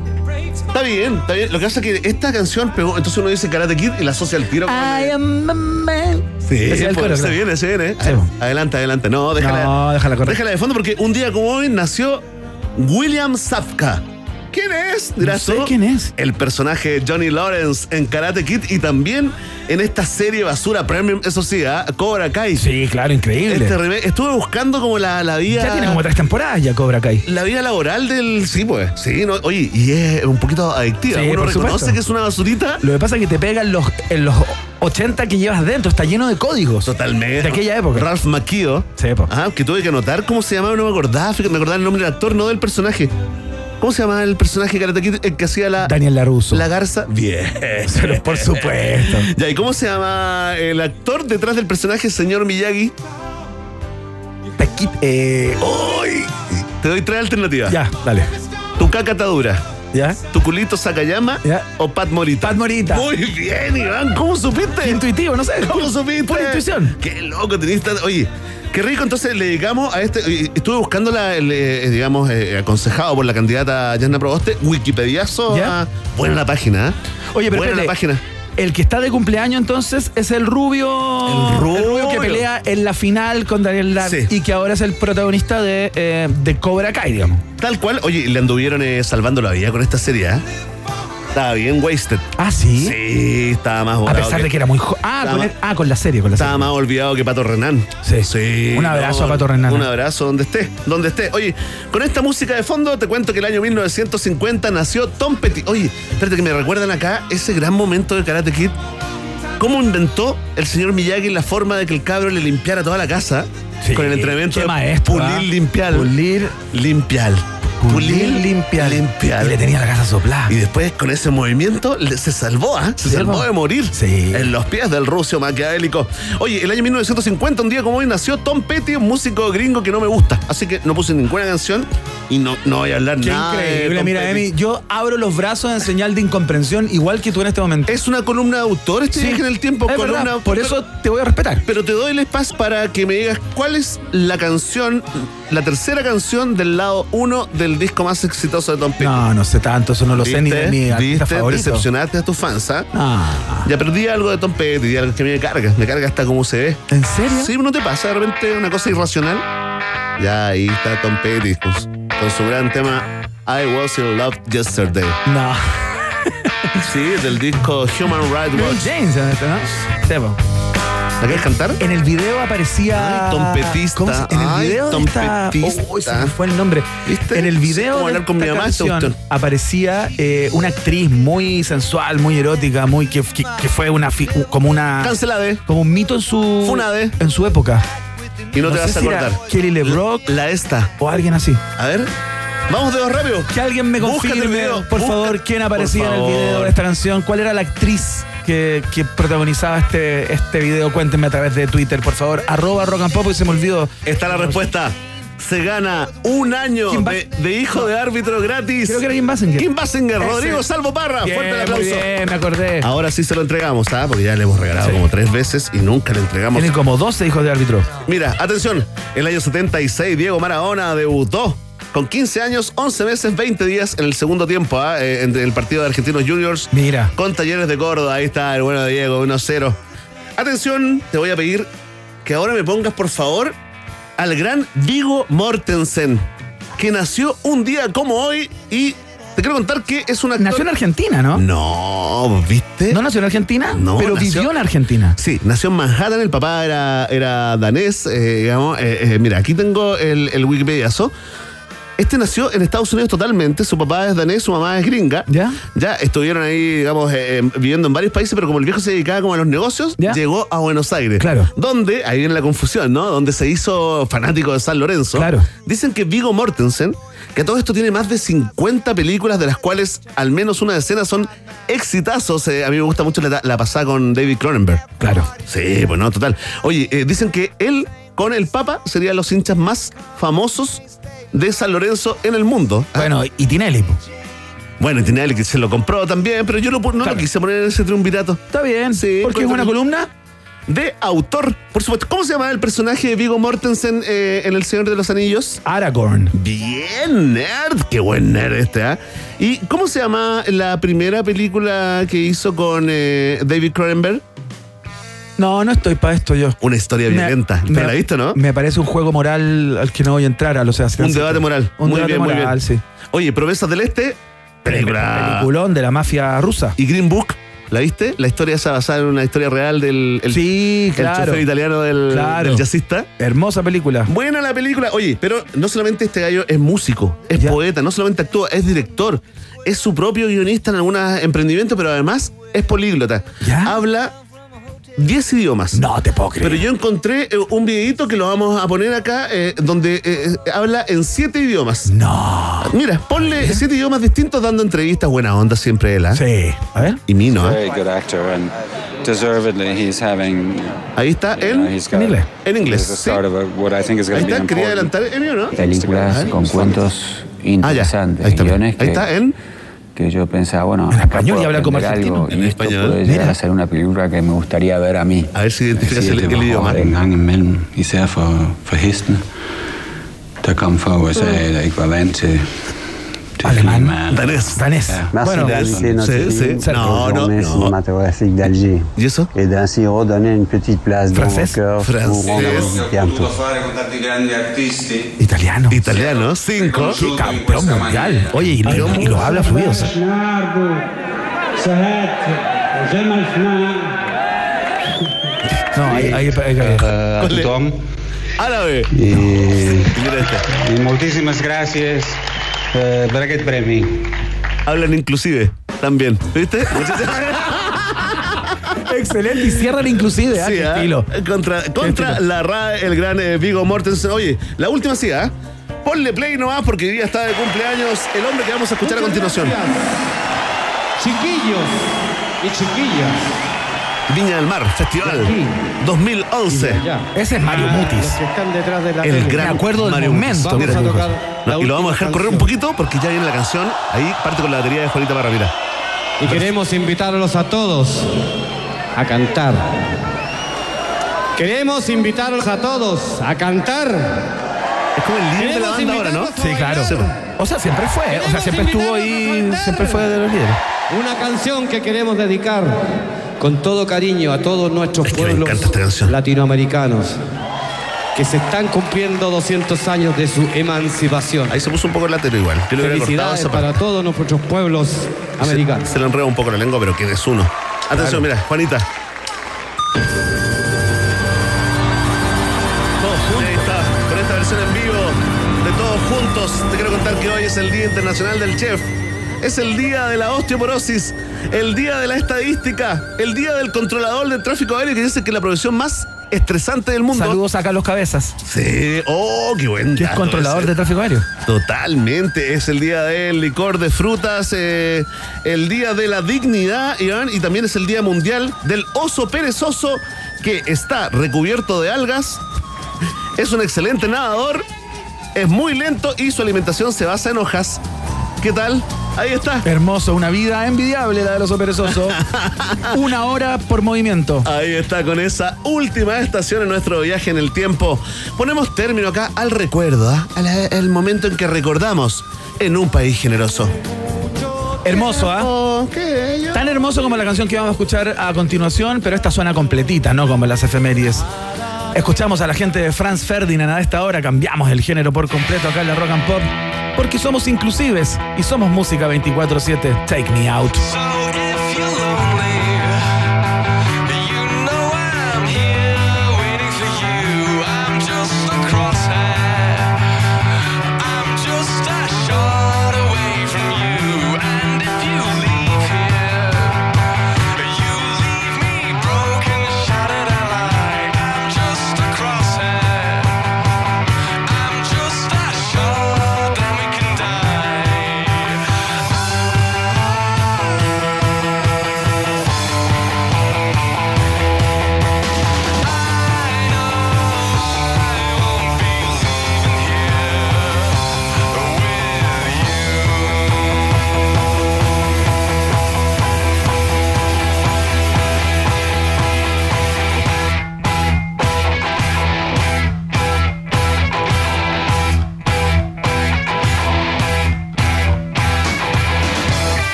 S2: Está bien, está bien. Lo que pasa es que esta canción pegó, entonces uno dice Karate Kid y la asocia al tiro con.
S1: I am a man.
S2: Sí,
S1: es el
S2: pues, se
S1: claro.
S2: viene, se viene.
S1: Sí.
S2: Adelante, adelante. No, déjala.
S1: No, déjala correr.
S2: Déjala de fondo porque un día como hoy nació William Safka. ¿Quién es? Dirás
S1: No sé
S2: tú.
S1: quién es.
S2: El personaje Johnny Lawrence en Karate Kid y también en esta serie basura premium, eso sí, ¿ah? Cobra Kai.
S1: Sí, claro, increíble.
S2: Este remake- estuve buscando como la, la vida.
S1: Ya tiene como tres temporadas ya Cobra Kai.
S2: La vida laboral del. Sí, pues. Sí, no, oye, y es un poquito adictiva.
S1: Sí,
S2: Uno reconoce
S1: supuesto.
S2: que es una basurita.
S1: Lo que pasa es que te pegan los, en los 80 que llevas dentro. Está lleno de códigos.
S2: Totalmente.
S1: De aquella época.
S2: Ralph Macchio.
S1: Sí, po.
S2: Ah, que tuve que anotar cómo se llamaba, no me acordaba. Me acordaba el nombre del actor, no del personaje. ¿Cómo se llamaba el personaje Karate Kid, el que hacía la,
S1: Daniel LaRusso.
S2: la garza? Bien.
S1: Pero por supuesto.
S2: Ya, ¿y cómo se llama el actor detrás del personaje, señor Miyagi?
S1: Taquit- eh,
S2: ¡Uy! Te doy tres alternativas.
S1: ya, dale.
S2: Tu caca atadura.
S1: ¿Ya?
S2: ¿Tu culito Sakayama
S1: Ya.
S2: o Pat Morita?
S1: Pat Morita.
S2: Muy bien, Iván. ¿Cómo supiste?
S1: Intuitivo, no sé.
S2: ¿Cómo supiste?
S1: Por intuición.
S2: Qué loco tenés tan- Oye, qué rico. Entonces le dedicamos a este. Estuve buscando la, el, eh, digamos, eh, aconsejado por la candidata Yana Proboste, Wikipediazo.
S1: ¿Ya?
S2: ah, buena la página, ¿eh?
S1: Oye, pero
S2: Buena la página.
S1: El que está de cumpleaños entonces es el rubio.
S2: El rubio.
S1: que pelea en la final con Daniel Lar
S2: Sí.
S1: y que ahora es el protagonista de, eh, de Cobra Kai, digamos.
S2: Tal cual. Oye, le anduvieron eh, salvando la vida con esta serie, ¿eh? Estaba bien wasted.
S1: Ah, sí.
S2: Sí, estaba más
S1: A pesar
S2: que-
S1: de que era muy jo- ah, con el- ah, con la serie, con la
S2: Estaba
S1: serie.
S2: más olvidado que Pato Renán.
S1: Sí.
S2: Sí.
S1: Un abrazo a Pato Renán.
S2: Un abrazo donde esté, donde esté. Oye, con esta música de fondo te cuento que el año 1950 nació Tom Petty. Oye, espérate que me recuerdan acá ese gran momento de Karate Kid. ¿Cómo inventó el señor Miyagi la forma de que el cabro le limpiara toda la casa?
S1: Sí,
S2: con el entrenamiento
S1: qué
S2: de
S1: maestro,
S2: pulir,
S1: ¿ah?
S2: limpiar.
S1: Pulir,
S2: limpiar.
S1: Pulir, limpiar.
S2: limpiar.
S1: Y le tenía la casa soplada.
S2: Y después con ese movimiento se salvó, ¿ah? Se salvó de morir.
S1: Sí.
S2: En los pies del ruso maquiavélico. Oye, el año 1950, un día como hoy, nació Tom Petty, un músico gringo que no me gusta. Así que no puse ninguna canción y no, no voy a hablar
S1: Qué
S2: nada.
S1: increíble, mira. Emi, yo abro los brazos en señal de incomprensión, igual que tú en este momento.
S2: Es una columna de autor este
S1: Sí,
S2: viaje en el tiempo.
S1: es
S2: columna
S1: verdad, por eso te voy a respetar.
S2: Pero te doy el espacio para que me digas cuál es la canción, la tercera canción del lado uno del disco más exitoso de Tom Petty.
S1: No, no sé tanto, eso no lo sé ni de mi artista
S2: ¿Viste?
S1: favorito.
S2: Decepcionaste a tus fans, ¿ah?
S1: Ah,
S2: Ya perdí algo de Tom Petty, di algo que me carga. Me carga hasta como se ve.
S1: ¿En serio?
S2: Sí, ¿no te pasa de repente una cosa irracional? Ya ahí está Tom Petty con, con su gran tema I Was in Love Yesterday.
S1: No.
S2: Sí, del disco Human Rights Watch.
S1: James, ¿no? Sepo.
S2: ¿La quieres cantar?
S1: En el video aparecía.
S2: Ay, trompetista.
S1: ¿Cómo se- En el
S2: Ay,
S1: video está.
S2: trompetista.
S1: Oh, se me fue el nombre.
S2: ¿Viste?
S1: En el
S2: Sí,
S1: video. de
S2: hablar con
S1: esta
S2: mi mamá, esta
S1: canción aparecía eh, una actriz muy sensual, muy erótica, muy que, que- que fue una fi- como una.
S2: Cancelade.
S1: Como un mito en su.
S2: Funade.
S1: En su época.
S2: Y no, te vas a
S1: si
S2: acordar.
S1: Kelly LeBrock
S2: La esta.
S1: o alguien así.
S2: A ver. Vamos de dos rápido.
S1: Que alguien me
S2: Búscate el
S1: confirme,
S2: video,
S1: por
S2: busca-
S1: favor, quién aparecía en el video de esta canción. ¿Cuál era la actriz que, que protagonizaba este, este video? Cuéntenme a través de Twitter, por favor. Arroba rock and pop y se me olvidó.
S2: Está la respuesta. Se gana un año de, de hijo de árbitro gratis.
S1: Creo que era Kim Basinger.
S2: Kim Basinger. Rodrigo Salvo Parra.
S1: Bien,
S2: Fuerte el
S1: muy
S2: aplauso.
S1: bien, me acordé.
S2: Ahora sí se lo entregamos, ¿ah? Porque ya le hemos regalado como tres veces y nunca le entregamos.
S1: Tiene como 12 hijos de árbitro.
S2: Mira, atención. El año 76, Diego Maradona debutó con 15 años, 11 meses, 20 días en el segundo tiempo, ¿ah? Eh, en el partido de Argentinos Juniors
S1: Mira.
S2: con Talleres de Córdoba. Ahí está el bueno de Diego, 1-0. Atención, te voy a pedir que ahora me pongas, por favor, al gran Vigo Mortensen, que nació un día como hoy y te quiero contar que es una
S1: Nació en Argentina, ¿no?
S2: No, ¿viste?
S1: ¿No nació en Argentina?
S2: No,
S1: Pero
S2: nació-
S1: vivió en Argentina.
S2: Sí, nació en Manhattan, el papá era, era danés, eh, digamos. eh, eh, mira, aquí tengo el, el Wikipediazo. Este nació en Estados Unidos totalmente. Su papá es danés, su mamá es gringa.
S1: ¿Ya?
S2: Ya estuvieron ahí, digamos, eh, eh, viviendo en varios países, pero como el viejo se dedicaba como a los negocios, llegó a Buenos Aires.
S1: Claro.
S2: Donde, ahí viene la confusión, ¿no? Donde se hizo fanático de San Lorenzo.
S1: Claro.
S2: Dicen que Vigo Mortensen, que todo esto tiene más de 50 películas, de las cuales al menos una decena son exitazos. Eh, a mí me gusta mucho la, la pasada con David Cronenberg.
S1: Claro.
S2: Sí, pues no, total. Oye, eh, dicen que él con el Papa serían los hinchas más famosos de San Lorenzo en el mundo.
S1: Bueno, y Tinelli.
S2: Bueno, y Tinelli que se lo compró también, pero yo no, lo quise poner en ese triunvirato.
S1: Está bien,
S2: Sí,
S1: porque es una columna
S2: De autor, por supuesto. ¿Cómo se llama el personaje de Vigo Mortensen eh, en El Señor de los Anillos?
S1: Aragorn.
S2: Bien, nerd. Qué buen nerd este, ¿ah? ¿Y cómo se llama la primera película que hizo con eh, David Cronenberg?
S1: No, no estoy para esto yo.
S2: Una historia
S1: Me-
S2: violenta.
S1: me-
S2: ¿Te la viste, no?
S1: Me parece un juego moral al que no voy a entrar, a lo sea,
S2: Un debate moral.
S1: Un
S2: muy
S1: debate
S2: bien, muy
S1: moral,
S2: bien.
S1: sí.
S2: Oye, Promesas del Este, película.
S1: Peliculón de la mafia rusa.
S2: ¿Y Green Book? ¿La viste? La historia esa basada en una historia real del el,
S1: Sí,
S2: el
S1: claro.
S2: chofer italiano del,
S1: Claro.
S2: del jazzista.
S1: Hermosa película.
S2: Buena la película. Oye, pero no solamente este gallo es músico, es poeta, no solamente actúa, es director, es su propio guionista en algunos emprendimientos, pero además es políglota. Habla 10 idiomas.
S1: No te puedo creer.
S2: Pero yo encontré eh, un videito que lo vamos a poner acá, eh, donde eh, eh, habla en 7 idiomas.
S1: No.
S2: Mira, ponle 7 idiomas distintos dando entrevistas, buena onda siempre él, ¿ah?
S1: Sí. A ver.
S2: Y Mino, ¿eh?
S21: very good actor and deservedly he's having
S2: Ahí está, en, en inglés. En inglés. Sí. Ahí está, quería adelantar, Emilio, ¿no?
S22: Películas con cuentos interesantes,
S2: ahí está. Ahí está, en
S22: que yo pensaba, bueno, acá
S1: español y habla como argentino.
S22: algo,
S2: En
S22: y esto
S2: español.
S22: puede llegar
S2: Mira.
S22: a ser una película que me gustaría ver a mí.
S2: A ver si identificas el, el idioma.
S21: en især for, for hestene, der kom fra USA, der ikke var vant til
S1: Alemán.
S2: Danés.
S1: Danés.
S22: Merci
S1: Bueno,
S22: d'inviter notre
S2: sí,
S22: film
S2: sí.
S22: aux
S2: No, no,
S22: Journées
S2: no.
S22: cinématographiques d'Alger
S2: ¿Y
S22: et d'ainsi redonner une petite place dans
S1: Francés?
S22: mon cœur
S21: artisti.
S1: Italiano.
S2: Italiano, 5.
S1: Qué campeón mundial. Oye, y, lo- y lo habla fluido. No, ahí- ahí-
S21: a tothom.
S2: Árabe. Este.
S21: I moltíssimes gràcies eh, per aquest premi.
S2: Hablan inclusive, también. ¿Viste?
S1: Excelente. Y cierran inclusive, ¿ah?
S2: Sí,
S1: Qué
S2: ¿ah?
S1: estilo.
S2: Contra, contra
S1: estilo.
S2: la RAE, el gran eh, Vigo Mortensen. Oye, la última sí, ¿ah? Ponle play nomás porque hoy día está de cumpleaños el hombre que vamos a escuchar a continuación.
S18: Chiquillos y chiquillas.
S2: Viña del Mar, Festival 2011.
S1: Ese es Mario Mutis.
S18: Los que están detrás de la
S2: El
S18: tele.
S2: gran
S1: acuerdo del
S2: Mario
S1: momento.
S2: Mutis.
S18: Vamos a tocar
S2: No,
S18: la
S2: y lo vamos a dejar correr un poquito porque ya viene la canción. Ahí parte con la batería de Juanita Barra, mira.
S18: Y queremos invitarlos a todos a cantar. Queremos invitarlos a todos a cantar.
S2: Es como el líder de la banda ahora, ¿no?
S1: Sí, claro. O sea, siempre fue. O sea, siempre estuvo ahí. Siempre fue de los líderes.
S18: Una canción que queremos dedicar con todo cariño a todos nuestros
S2: Es que
S18: pueblos latinoamericanos que se están cumpliendo 200 años de su emancipación.
S2: Ahí se puso un poco el latero igual. Yo
S18: Felicidades
S2: esa
S18: para todos nuestros pueblos americanos.
S2: Se, se le enreda un poco la lengua, pero ¿quién es uno? Atención, mira, Juanita. Ahí está, con esta versión en vivo de todos juntos. Te quiero contar que hoy es el Día Internacional del Chef. Es el día de la osteoporosis, el día de la estadística, el día del controlador del tráfico aéreo, que dice que es la profesión más estresante del mundo.
S1: Saludos a Carlos Cabezas,
S2: Sí, oh, qué buen
S1: que es
S2: dato
S1: controlador
S2: ese.
S1: de tráfico aéreo.
S2: Totalmente, es el día del licor de frutas, eh, el día de la dignidad, Iván, y también es el día mundial del oso perezoso que está recubierto de algas, es un excelente nadador, es muy lento y su alimentación se basa en hojas. ¿Qué tal? Ahí está.
S1: Hermoso, una vida envidiable la del oso perezoso. una hora por movimiento.
S2: Ahí está con esa última estación en nuestro viaje en el tiempo. Ponemos término acá al recuerdo, ¿ah? Al- el momento en que recordamos en un país generoso.
S1: Hermoso, ¿ah? Tan hermoso como la canción que vamos a escuchar a continuación, pero esta suena completita, no como las efemérides. Escuchamos a la gente de Franz Ferdinand a esta hora, cambiamos el género por completo acá en la Rock and Pop, porque somos inclusives y somos música 24-7. Take me out.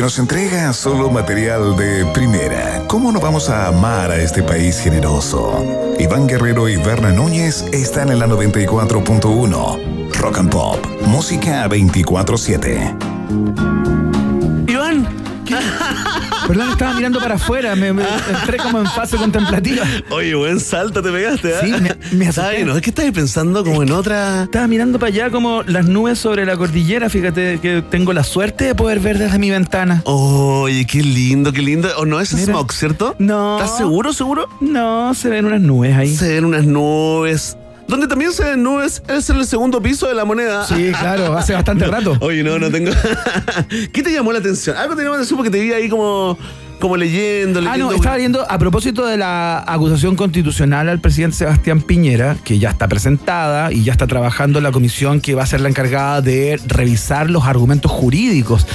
S5: Que nos entrega solo material de primera. ¿Cómo no vamos a amar a este país generoso? Iván Guerrero y Berna Núñez están en la 94.1. Rock and Pop, música 24-7.
S2: Iván.
S1: Perdón, estaba mirando para afuera, me, me entré como en fase contemplativa.
S2: Oye, buen salto te pegaste, ¿eh?
S1: Sí, me, me asusté.
S2: No, es que estabas pensando como en otra.
S1: Estaba mirando para allá como las nubes sobre la cordillera. Fíjate que tengo la suerte de poder ver desde mi ventana.
S2: Oye, qué lindo, qué lindo. ¿O no es
S1: Mira.
S2: smog, cierto?
S1: No.
S2: ¿Estás seguro, seguro?
S1: No, se ven unas nubes ahí.
S2: Se ven unas nubes. Donde también se ven nubes es en el segundo piso de la moneda.
S1: Sí, claro, hace bastante rato.
S2: Oye, no, no tengo. ¿Qué te llamó la atención? Algo te llamó la atención porque te vi ahí como, como leyendo,
S1: Ah,
S2: leyendo.
S1: no, estaba viendo a propósito de la acusación constitucional al presidente Sebastián Piñera, que ya está presentada y ya está trabajando la comisión que va a ser la encargada de revisar los argumentos jurídicos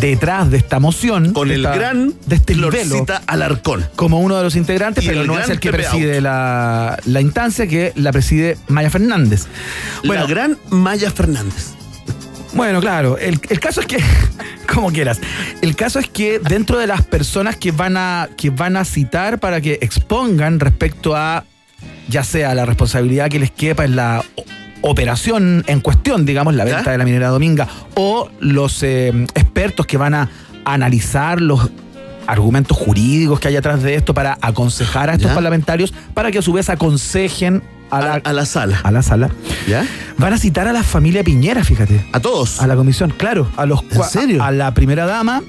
S1: detrás de esta moción.
S2: Con el
S1: esta-
S2: gran
S1: de este
S2: Florcita Alarcón.
S1: como uno de los integrantes,
S2: Y
S1: pero no es el que
S2: Pepe
S1: preside la, la instancia, que la preside Maya Fernández.
S2: la gran Maya Fernández.
S1: Bueno, claro. El, el caso es que, como quieras, el caso es que dentro de las personas que van a, que van a citar para que expongan respecto a ya sea la responsabilidad que les quepa en la operación en cuestión, digamos, la venta de la minera dominga, o los eh, expertos que van a analizar los argumentos jurídicos que hay atrás de esto para aconsejar a estos
S2: ¿Ya?
S1: parlamentarios para que a su vez aconsejen a la,
S2: A la sala.
S1: a la sala.
S2: ¿Ya?
S1: Van a citar a la familia Piñera, fíjate.
S2: A todos.
S1: A la comisión, claro. A los cua-
S2: serio?
S1: A la primera dama,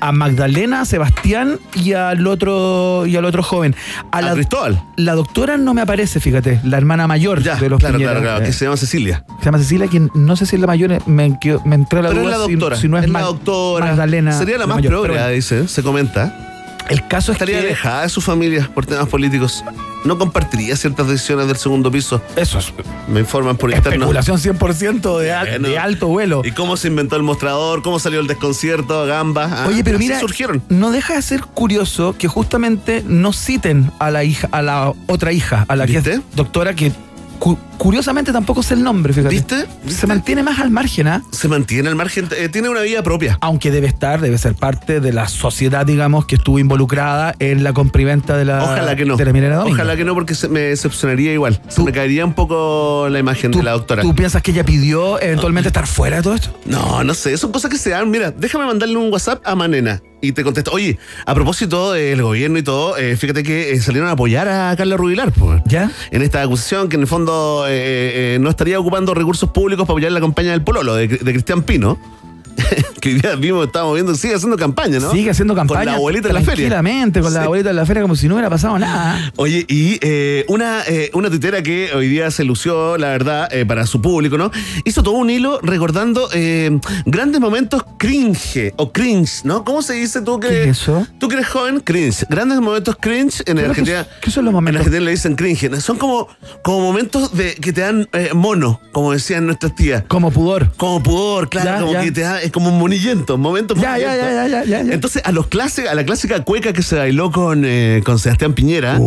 S1: a Magdalena, a Sebastián y al otro y al otro joven. A,
S2: A
S1: la,
S2: Cristóbal.
S1: la doctora no me aparece, fíjate, la hermana mayor
S2: Ya,
S1: de los
S2: claro,
S1: Piñera.
S2: claro, claro.
S1: Eh,
S2: Que se llama Cecilia.
S1: se llama Cecilia, quien no sé si es la mayor, me, quedó- me entró la
S2: Pero es la doctora.
S1: si, no es,
S2: la
S1: Mag-
S2: doctora.
S1: Magdalena.
S2: Sería la más
S1: mayor, bueno.
S2: dice, se comenta.
S1: El caso es
S2: Estaría
S1: que
S2: alejada de su familia por temas políticos. No compartiría ciertas decisiones del segundo piso.
S1: eso es
S2: Me informan por interno.
S1: especulación 100% de, al-
S2: Bueno.
S1: de alto vuelo.
S2: ¿Y cómo se inventó el mostrador? ¿Cómo salió el desconcierto? Gamba. Ah,
S1: Oye, pero mira,
S2: surgieron.
S1: no deja de ser curioso que justamente no citen a la hija, a la otra hija, a la que doctora, que curiosamente tampoco sé el nombre, fíjate.
S2: ¿Viste?
S1: Se mantiene más al margen, ¿ah?
S2: Se mantiene al margen. eh, tiene una vida propia.
S1: Aunque debe estar, debe ser parte de la sociedad, digamos, que estuvo involucrada en la comprimenta de la,
S2: Ojalá que no.
S1: de la minera.
S2: Ojalá que no, porque se me decepcionaría igual. Se me caería un poco la imagen
S1: ¿Tú,
S2: de la doctora.
S1: ¿Tú piensas que ella pidió eventualmente estar fuera de todo esto?
S2: No, no sé, son cosas que se dan. Mira, déjame mandarle un WhatsApp a Manena y te contesto. Oye, a propósito del gobierno y todo, eh, fíjate que eh, salieron a apoyar a Carla Rubilar, pues.
S1: ¿Ya?
S2: En esta acusación que en el fondo eh, eh, no estaría ocupando recursos públicos para apoyar la campaña del Pololo, de Cristian Pino. que hoy día vimos, estábamos viendo, sigue haciendo campaña, ¿no?
S1: Sigue haciendo campaña.
S2: Con la abuelita de la feria.
S1: Tranquilamente, con la abuelita de la feria, como si no hubiera pasado nada.
S2: Oye, y eh, una, eh, una tuitera que hoy día se lució, la verdad, eh, para su público, ¿no? Hizo todo un hilo recordando eh, grandes momentos cringe o cringe, ¿no? ¿Cómo se dice tú que,
S1: ¿Qué es eso?
S2: tú que eres joven? Cringe. Grandes momentos cringe en
S1: ¿Qué-
S2: Argentina.
S1: qué son los
S2: En
S1: momentos?
S2: Argentina le dicen cringe. Son como, como momentos de, que te dan mono, como decían nuestras tías.
S1: Como pudor.
S2: Como pudor, claro,
S1: Ya,
S2: como
S1: ya.
S2: que te da, es como un monillento, momentos
S1: Ya, ya, ya, ya, ya, ya.
S2: Entonces, a los clase, a la clásica cueca que se bailó con, eh, con Sebastián Piñera,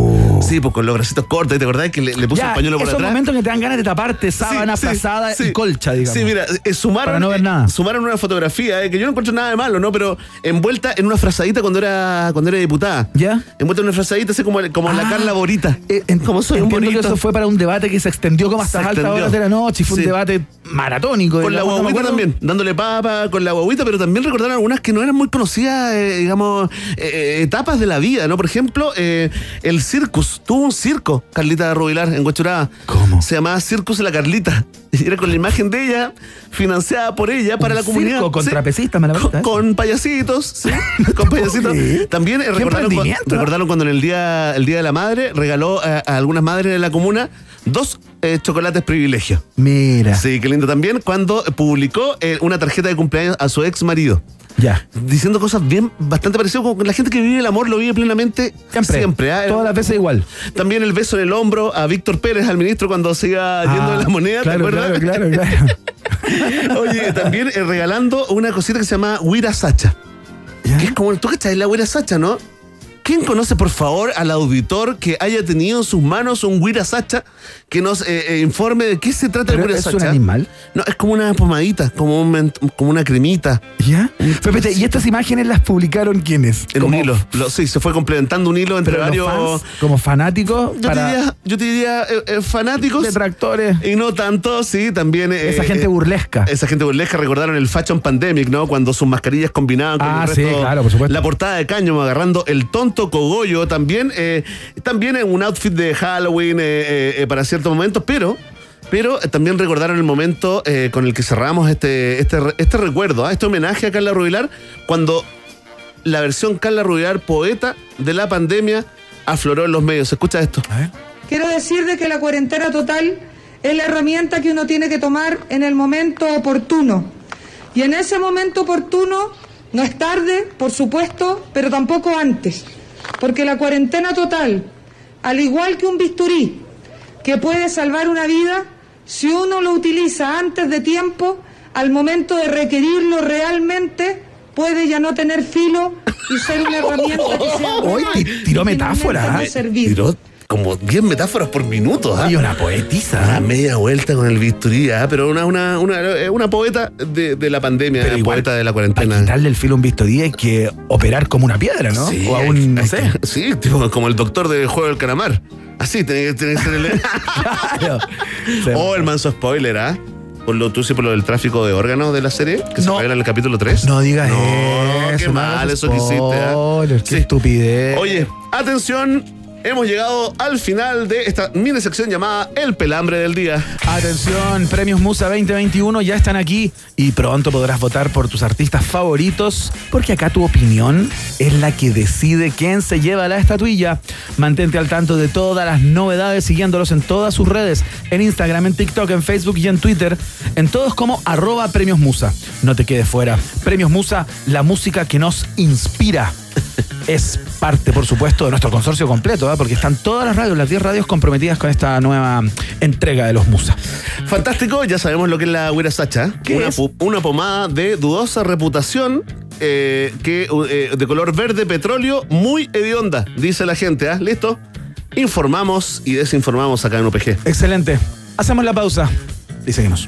S2: sí, pues con los bracitos cortos, ¿te acordás que le, le puso
S1: Ya,
S2: el pañuelo por
S1: esos
S2: atrás?
S1: momentos que te dan ganas de taparte, sábana,
S2: Sí, sí,
S1: frazada
S2: sí.
S1: y colcha, digamos.
S2: Sí, mira, eh, sumaron,
S1: Para no ver
S2: eh,
S1: nada.
S2: sumaron una fotografía, que yo no encuentro nada de malo, ¿no? Pero envuelta en una frazadita cuando era, cuando era diputada.
S1: ¿Ya?
S2: Envuelta en una frazadita, así como, como la
S1: Ah,
S2: Carla Borita. Como soy un
S1: que
S2: bonito.
S1: eso fue para un debate que se extendió como hasta
S2: Se
S1: altas
S2: extendió.
S1: horas de la noche y fue un debate maratónico.
S2: Con la guaguita también, dándole papa con la guaguita, pero también recordaron algunas que no eran muy conocidas, eh, digamos, eh, eh, etapas de la vida, ¿no? Por ejemplo, eh, el Circus. Tuvo un circo, Carlita Rubilar, en Huachuraba.
S1: ¿Cómo?
S2: Se llamaba Circus la Carlita. Y era con la imagen de ella, financiada por ella para
S1: Un
S2: la comunidad.
S1: circo con
S2: Sí.
S1: trapecistas, me la gusta,
S2: con payasitos, sí, con payasitos. También recordaron, recordaron cuando en el día, el día de la madre regaló a, a algunas madres de la comuna dos eh, chocolates privilegio.
S1: Mira.
S2: Sí, qué lindo también cuando publicó eh, una tarjeta de cumpleaños a su ex marido.
S1: Ya.
S2: Diciendo cosas bien, bastante parecidas con la gente que vive el amor, lo vive plenamente
S1: Siempre.
S2: siempre. ¿ah?
S1: Todas las veces igual.
S2: También el beso en el hombro a Víctor Pérez, al ministro, cuando se iba yendo
S1: Ah,
S2: de la moneda,
S1: claro,
S2: ¿te acuerdas?
S1: Claro, claro, claro.
S2: Oye, también eh, regalando una cosita que se llama Huira Sacha. Que es como, tú cachai la Huira Sacha, ¿no? ¿Quién conoce, por favor, al auditor que haya tenido en sus manos un Wirasacha que nos eh, eh, informe de qué se trata el
S1: ¿Pero es
S2: Wirasacha?
S1: un animal?
S2: No, es como una pomadita, como, un como una cremita.
S1: ¿Ya? Espérate, ¿y estas imágenes las publicaron quiénes?
S2: En un hilo. Lo- sí, se fue complementando un hilo entre
S1: Pero
S2: varios.
S1: fans, como fanáticos,
S2: Yo,
S1: para
S2: te diría, yo te diría eh, eh, fanáticos.
S1: detractores.
S2: Y no tanto, sí, también.
S1: Esa gente burlesca.
S2: Esa gente burlesca recordaron el Fashion Pandemic, ¿no? Cuando sus mascarillas combinaban con
S1: Ah,
S2: el
S1: sí, claro, por supuesto.
S2: La portada de Cáñamo agarrando el tonto cogollo también. eh, también en un outfit de Halloween eh, eh, para ciertos momentos, pero. Pero eh, también recordaron el momento eh, con el que cerramos este, este, este recuerdo, ¿ah? este homenaje a Carla Rubilar, cuando la versión Carla Rubilar, poeta de la pandemia, afloró en los medios. Escucha esto.
S23: Quiero decir de que la cuarentena total es la herramienta que uno tiene que tomar en el momento oportuno. Y en ese momento oportuno no es tarde, por supuesto, pero tampoco antes. Porque la cuarentena total, al igual que un bisturí que puede salvar una vida, si uno lo utiliza antes de tiempo, al momento de requerirlo realmente, puede ya no tener filo y ser una herramienta que sea
S1: Hoy ti- tiró metáfora.
S23: no servir.
S2: Tiró como 10 metáforas por minuto. ¿ah?
S1: Hay una poetisa.
S2: Una media vuelta con el bisturí, ¿ah? pero una, una, una, eh, una poeta de, de la pandemia,
S1: Pero igual,
S2: poeta de la
S1: Para
S2: cuarentena.
S1: quitarle el filo un bisturí hay que operar como una piedra, ¿no?
S2: Sí,
S1: o a un, no sé.
S2: sí, tipo, como el doctor del juego del calamar. Así tiene que, ser el.
S1: Claro. Sí.
S2: oh, el manso spoiler, ¿ah? Por lo, tú sí, por lo del tráfico de órganos de la serie, que se
S1: No.
S2: revela en el capítulo 3.
S1: No digas
S2: No,
S1: eso.
S2: qué mal eso que hiciste, ¿ah?
S1: spoilers, Qué
S2: Sí.
S1: estupidez.
S2: Oye, atención, hemos llegado al final de esta mini sección llamada El Pelambre del Día.
S1: Atención, Premios Musa 2021 ya están aquí y pronto podrás votar por tus artistas favoritos porque acá tu opinión es la que decide quién se lleva la estatuilla. Mantente al tanto de todas las novedades siguiéndolos en todas sus redes, en Instagram, en TikTok, en Facebook y en Twitter, en todos como arroba Premios Musa. No te quedes fuera. Premios Musa, la música que nos inspira. Es parte, por supuesto, de nuestro consorcio completo, ¿eh? porque están todas las radios, las 10 radios comprometidas con esta nueva entrega de los Musa.
S2: Fantástico, ya sabemos lo que es la Wira Sacha.
S1: ¿Qué
S2: una, una pomada de dudosa reputación eh, que, eh, de color verde petróleo, muy hedionda, dice la gente. ¿ah? ¿Listo? Informamos y desinformamos acá en UPG.
S1: Excelente. Hacemos la pausa y seguimos.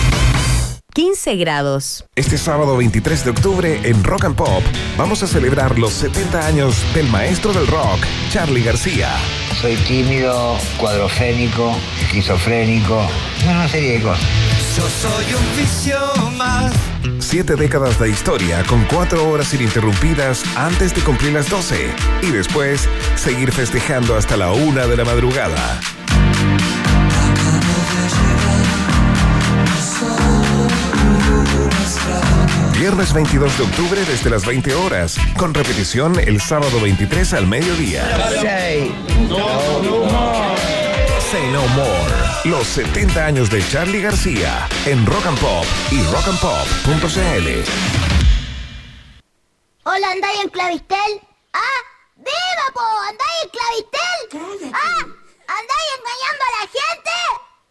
S9: 15 grados.
S5: Este sábado 23 de octubre en Rock and Pop vamos a celebrar los 70 años del maestro del rock, Charlie García.
S24: Soy tímido, cuadrofénico, esquizofrénico, una serie de cosas.
S16: Yo soy un vicio más.
S5: Siete décadas de historia con cuatro horas ininterrumpidas antes de cumplir las 12 y después seguir festejando hasta la una de la madrugada. Viernes 22 de octubre desde las 20 horas, con repetición el sábado 23 al mediodía. Say No More. Los 70 años de Charlie García en Rock and Pop y rockandpop.cl.
S4: Hola, ¿andáis en Clavistel? ¿Ah? ¡Viva, po! ¿Andáis en Clavistel? ¿Ah? ¿Andáis engañando a la gente?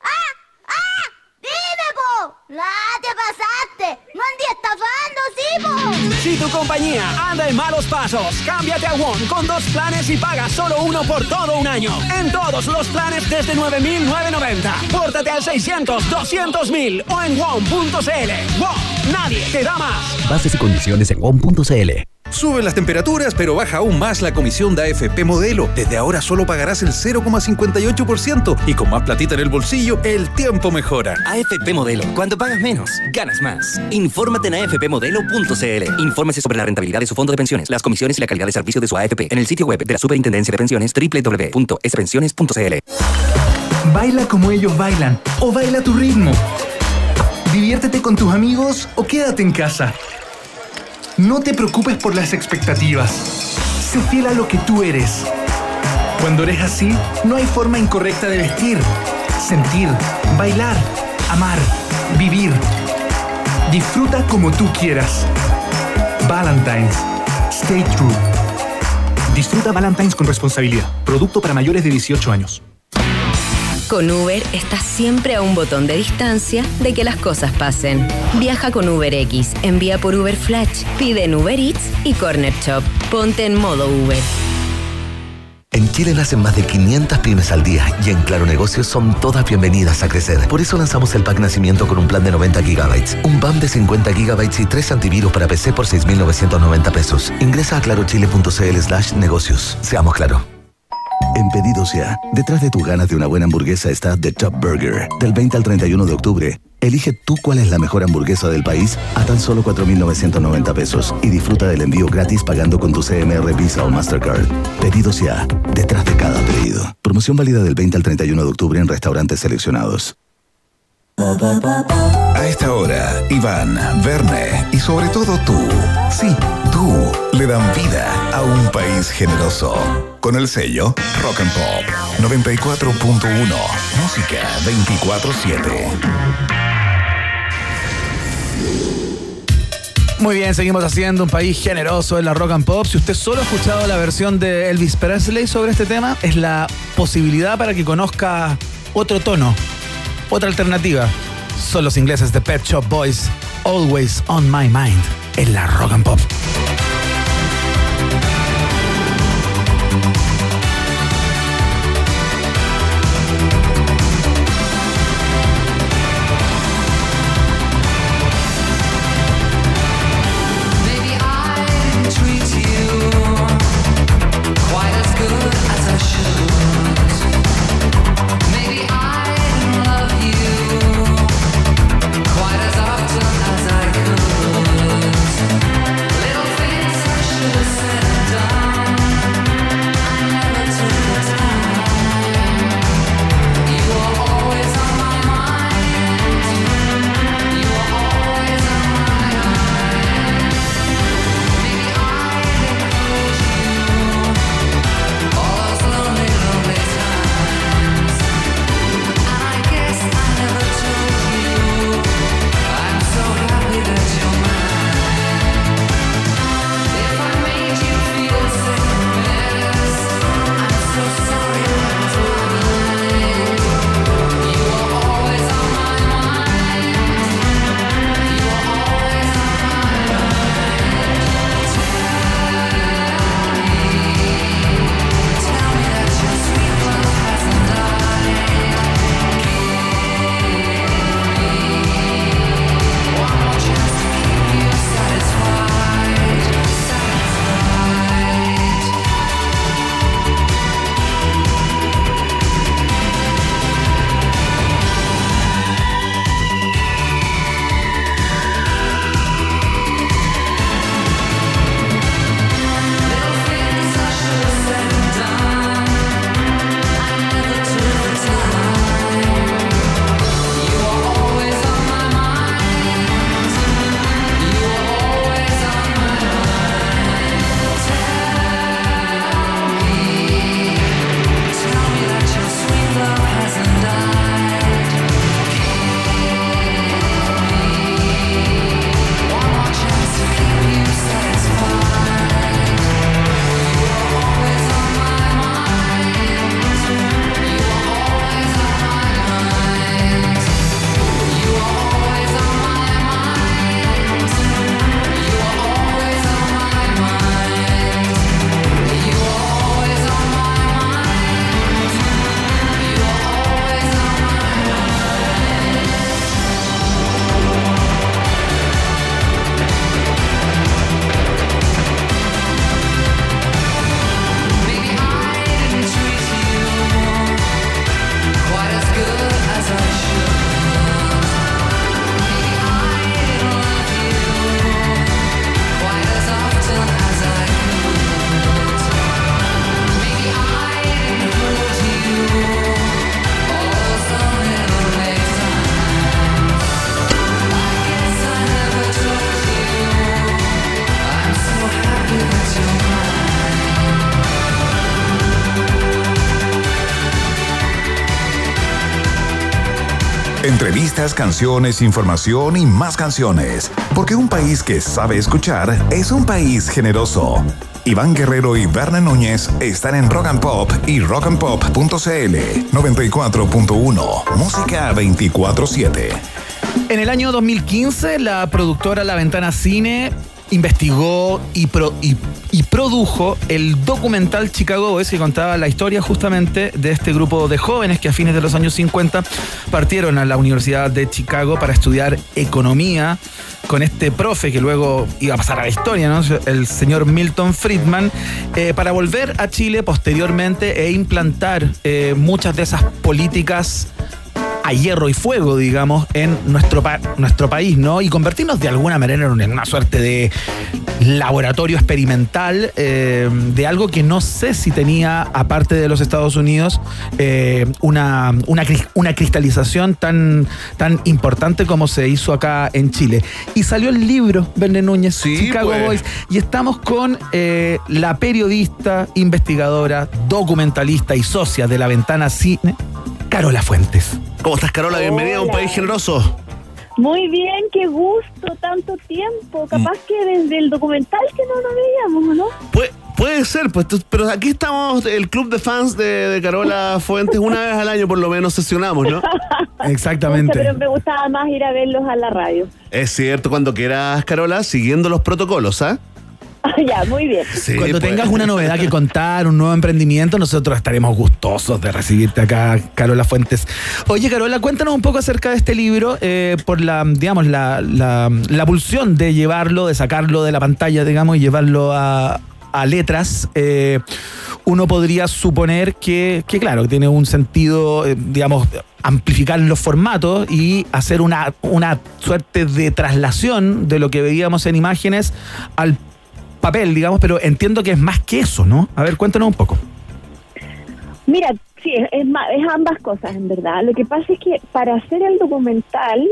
S4: ¿Ah? ¡Ah! ¡Dime, po! ¡Ah, te pasaste! ¡No estafando, sí, po!
S10: Si tu compañía anda en malos pasos, cámbiate a WOM con dos planes y paga solo uno por todo un año. En todos los planes desde 9.990. Pórtate al 600, 200.000 o en WOM.cl. WOM, nadie te da más.
S11: Bases y condiciones en WOM.cl.
S12: Suben las temperaturas, pero baja aún más la comisión de AFP Modelo. Desde ahora solo pagarás el 0,58% y con más platita en el bolsillo, el tiempo mejora.
S11: AFP Modelo. Cuando pagas menos, ganas más. Infórmate en afpmodelo.cl. Infórmese sobre la rentabilidad de su fondo de pensiones, las comisiones y la calidad de servicio de su AFP en el sitio web de la Superintendencia de Pensiones www.spensiones.cl.
S13: Baila como ellos bailan o baila a tu ritmo. Diviértete con tus amigos o quédate en casa. No te preocupes por las expectativas. Sé fiel a lo que tú eres. Cuando eres así, no hay forma incorrecta de vestir, sentir, bailar amar, vivir. Disfruta como tú quieras. Valentine's. Stay true. Disfruta Valentine's con responsabilidad. Producto para mayores de 18 años.
S9: Con Uber estás siempre a un botón de distancia de que las cosas pasen. Viaja con UberX, envía por Uber Flash, pide en Uber Eats y Corner Shop. Ponte en modo Uber.
S19: En Chile nacen más de 500 pymes al día y en Claro Negocios son todas bienvenidas a crecer. Por eso lanzamos el pack nacimiento con un plan de 90 gigabytes, un BAM de 50 gigabytes y tres antivirus para PC por 6.990 pesos. Ingresa a clarochile.cl slash negocios. Seamos claro. En Pedidos Ya, detrás de tus ganas de una buena hamburguesa está The Top Burger. Del 20 al 31 de octubre, elige tú cuál es la mejor hamburguesa del país a tan solo 4.990 pesos y disfruta del envío gratis pagando con tu CMR Visa o Mastercard. Pedidos Ya, detrás de cada pedido. Promoción válida del 20 al 31 de octubre en restaurantes seleccionados.
S5: A esta hora, Iván, Verne y sobre todo tú, sí, tú, le dan vida a un país generoso. Con el sello Rock and Pop 94.1, música 24-7.
S1: Muy bien, seguimos haciendo un país generoso en la rock and pop. Si usted solo ha escuchado la versión de Elvis Presley sobre este tema, es la posibilidad para que conozca otro tono, otra alternativa. Son los ingleses de Pet Shop Boys, Always on My Mind, en la rock and pop.
S5: Canciones, información y más canciones. Porque un país que sabe escuchar es un país generoso. Iván Guerrero y Berna Núñez están en Rock and Pop y rockandpop.cl 94.1. Música 24-7.
S1: En el año 2015, la productora La Ventana Cine investigó y, pro- y- y produjo el documental Chicago Boys que contaba la historia justamente de este grupo de jóvenes que a fines de los años 50 partieron a la Universidad de Chicago para estudiar economía con este profe que luego iba a pasar a la historia, ¿no? el señor Milton Friedman, eh, para volver a Chile posteriormente e implantar eh, muchas de esas políticas a hierro y fuego, digamos, en nuestro, pa- nuestro país, ¿no? Y convertirnos de alguna manera en una, en una suerte de laboratorio experimental eh, de algo que no sé si tenía, aparte de los Estados Unidos, eh, una, una, una cristalización tan, tan importante como se hizo acá en Chile. Y salió el libro, Verne Núñez, Chicago
S2: pues.
S1: Boys, y estamos con eh, la periodista, investigadora, documentalista y socia de la ventana cine, Carola Fuentes.
S2: ¿Cómo estás, Carola? Bienvenida a un país generoso.
S25: Muy bien, qué gusto, tanto tiempo. Capaz que desde el documental que no nos veíamos, ¿o ¿no?
S2: Puede, puede ser, pues, tú- pero aquí estamos, el club de fans de, de Carola Fuentes, una vez al año por lo menos sesionamos, ¿no?
S1: Exactamente.
S25: Pero me gustaba más ir a verlos a la radio.
S2: Es cierto, cuando quieras, Carola, siguiendo los protocolos, ¿ah?
S25: ya, muy bien.
S1: Cuando
S2: pues.
S1: tengas una novedad que contar, un nuevo emprendimiento, nosotros estaremos gustosos de recibirte acá, Carola Fuentes. Oye, Carola, cuéntanos un poco acerca de este libro, eh, por la, digamos, la, la, la pulsión de llevarlo, de sacarlo de la pantalla, digamos, y llevarlo a, a letras. Eh, uno podría suponer que, que, claro, tiene un sentido, eh, digamos, amplificar los formatos y hacer una, una suerte de traslación de lo que veíamos en imágenes al papel, digamos, pero entiendo que es más que eso, ¿no? A ver, cuéntanos un poco.
S25: Mira, sí, es, es es ambas cosas, en verdad. Lo que pasa es que para hacer el documental,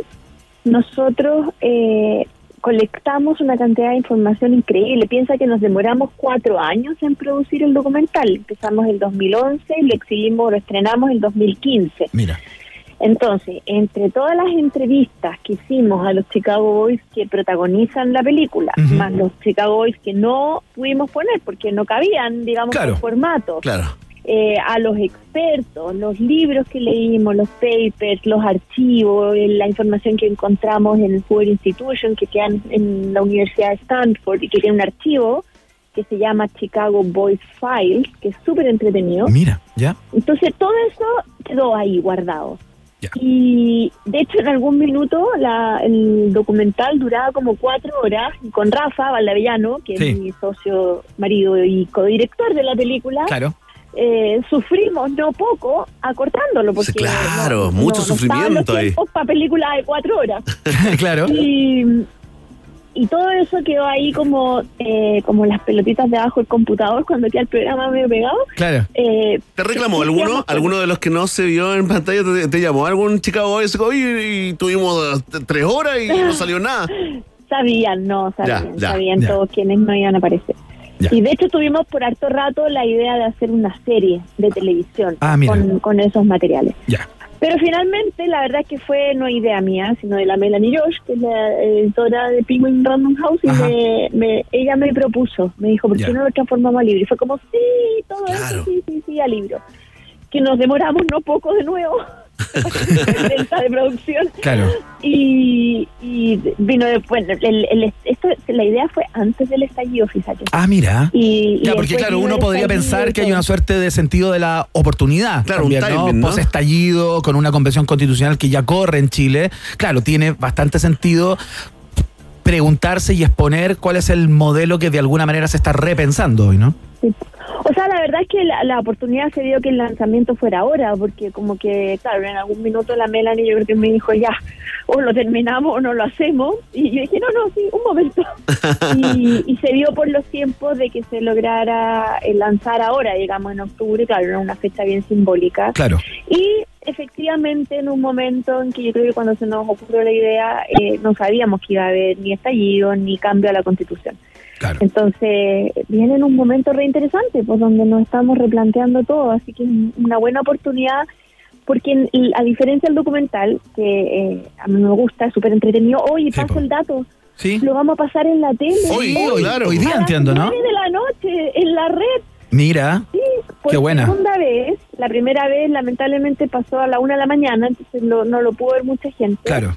S25: nosotros eh, colectamos una cantidad de información increíble. Piensa que nos demoramos cuatro años en producir el documental. Empezamos el 2011 y lo exhibimos, lo estrenamos en 2015.
S1: Mira.
S25: Entonces, entre todas las entrevistas que hicimos a los Chicago Boys que protagonizan la película, más los Chicago Boys que no pudimos poner porque no cabían, digamos,
S2: Claro.
S25: por formato,
S2: Claro.
S25: eh, a los expertos, los libros que leímos, los papers, los archivos, eh, la información que encontramos en el Hoover Institution, que quedan en la Universidad de Stanford y que tiene un archivo que se llama Chicago Boys Files, que es súper entretenido.
S1: Mira, ¿ya?
S25: Entonces todo eso quedó ahí guardado. Y de hecho en algún minuto la, el documental duraba como cuatro horas y con Rafa Valdavellano, que
S1: Sí.
S25: es mi socio, marido y codirector de la película,
S1: Claro.
S25: eh, sufrimos no poco acortándolo porque
S2: claro, mucho sufrimiento ahí.
S25: para películas de cuatro horas
S1: claro.
S25: y, y todo eso quedó ahí como eh, como las pelotitas debajo del computador cuando queda el programa medio pegado
S1: Claro.
S25: eh,
S2: ¿Te reclamó alguno? ¿Alguno de los que no se vio en pantalla te, te llamó algún Chicago? Oye, y tuvimos eh, tres horas y no salió nada.
S25: Sabían, no, sabían,
S2: Ya, ya,
S25: sabían
S2: ya.
S25: todos quienes no iban a aparecer. Y de hecho tuvimos por harto rato la idea de hacer una serie de televisión
S1: Ah,
S25: con, con esos materiales.
S1: Ya.
S25: Pero finalmente la verdad es que fue no idea mía, sino de la Melanie Josh, que es la editora de Penguin Random House, y me, me- ella me propuso, me dijo, ¿por qué no lo transformamos a libro? Y fue como, sí, todo eso, sí, sí, sí, a libro. Que nos demoramos no poco de nuevo, de producción.
S1: Claro.
S25: Y, y vino después, el, el- esto, la idea fue antes del estallido, fíjate.
S1: Ah, mira.
S25: Y, y
S1: Ya, porque claro, uno podría
S25: estallido
S1: pensar que hay una suerte de sentido de la oportunidad.
S2: Claro, un
S1: también,
S2: timing, ¿no?
S1: Post-estallido, con una convención constitucional que ya corre en Chile. Claro, tiene bastante sentido preguntarse y exponer cuál es el modelo que de alguna manera se está repensando hoy, ¿no?
S25: O sea, la verdad es que la, la oportunidad se dio que el lanzamiento fuera ahora, porque como que, claro, en algún minuto la Melanie yo creo que me dijo, ya, o lo terminamos o no lo hacemos. Y yo dije, no, no, sí, un momento. y, y se dio por los tiempos de que se lograra eh, lanzar ahora, digamos, en octubre, claro, era una fecha bien simbólica.
S1: Claro.
S25: Y efectivamente en un momento en que yo creo que cuando se nos ocurrió la idea, eh, no sabíamos que iba a haber ni estallido ni cambio a la constitución. Entonces, viene en un momento reinteresante, pues donde nos estamos replanteando todo, así que es una buena oportunidad porque en- a diferencia del documental, que eh, a mí me gusta, es súper entretenido, oye, paso el dato,
S1: Sí.
S25: lo vamos a pasar en la tele.
S1: Hoy,
S25: Hoy,
S2: claro.
S1: hoy día
S25: a las
S1: entiendo, ¿no?
S25: de la noche, en la red.
S1: Mira,
S25: Por
S1: qué buena.
S25: segunda vez, la primera vez lamentablemente pasó a la una de la mañana, entonces lo- no lo pudo ver mucha gente.
S1: Claro.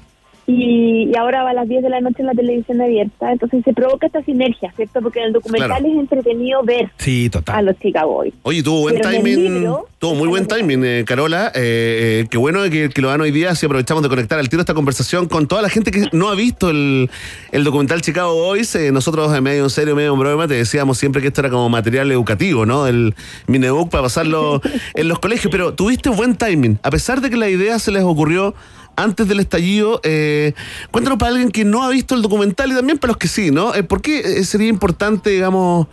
S25: Y, y ahora va a las 10 de la noche en la televisión abierta, entonces se provoca esta sinergia, ¿cierto? Porque en el documental
S2: Claro.
S25: es entretenido ver
S1: Sí,
S25: a los Chicago Boys.
S2: Oye, tuvo buen
S25: Pero
S2: timing.
S25: libro-
S2: tuvo muy buen timing, eh, Carola. Eh, eh, qué bueno que, que lo dan hoy día. Si aprovechamos de conectar al tiro esta conversación con toda la gente que no ha visto el, el documental Chicago Boys. eh, nosotros, en medio en serio, medio en broma, te decíamos siempre que esto era como material educativo, ¿no? El Minebook para pasarlo en los colegios. Pero tuviste buen timing. A pesar de que la idea se les ocurrió antes del estallido, eh, cuéntanos para alguien que no ha visto el documental y también para los que sí, ¿no? Eh, ¿Por qué eh, sería importante, digamos,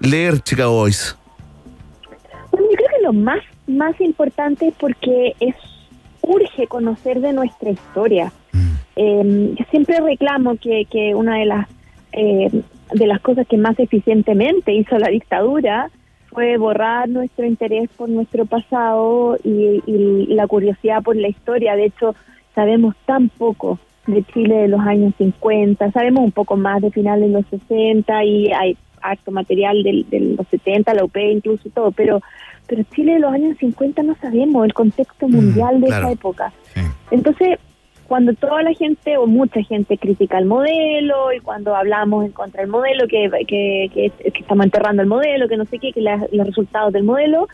S2: leer Chicago Boys?
S25: Bueno, yo creo que lo más, más importante es porque es urge conocer de nuestra historia. Eh, yo siempre reclamo que, que una de las eh, de las cosas que más eficientemente hizo la dictadura fue borrar nuestro interés por nuestro pasado y, y la curiosidad por la historia. De hecho, sabemos tan poco de Chile de los años 50, sabemos un poco más de finales de los 60 y hay harto material del- de, los 70, la UP incluso y todo, pero pero Chile de los años 50 no sabemos el contexto mundial de
S26: claro.
S25: esa época. Entonces, cuando toda la gente o mucha gente critica el modelo y cuando hablamos en contra del modelo, que, que, que, que estamos enterrando el modelo, que no sé qué, que la- los resultados del modelo,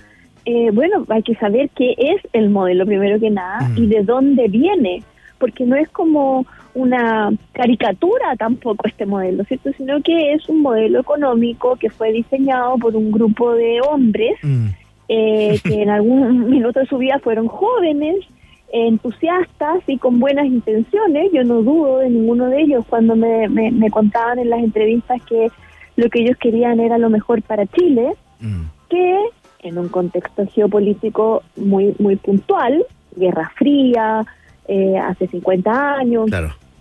S25: eh, bueno, hay que saber qué es el modelo primero que nada y de dónde viene, porque no es como una caricatura tampoco este modelo, ¿cierto? Sino que es un modelo económico que fue diseñado por un grupo de hombres eh, que en algún minuto de su vida fueron jóvenes, entusiastas y con buenas intenciones. Yo no dudo de ninguno de ellos cuando me, me, me contaban en las entrevistas que lo que ellos querían era lo mejor para Chile, que en un contexto geopolítico muy, muy puntual, Guerra Fría, eh, hace 50 años,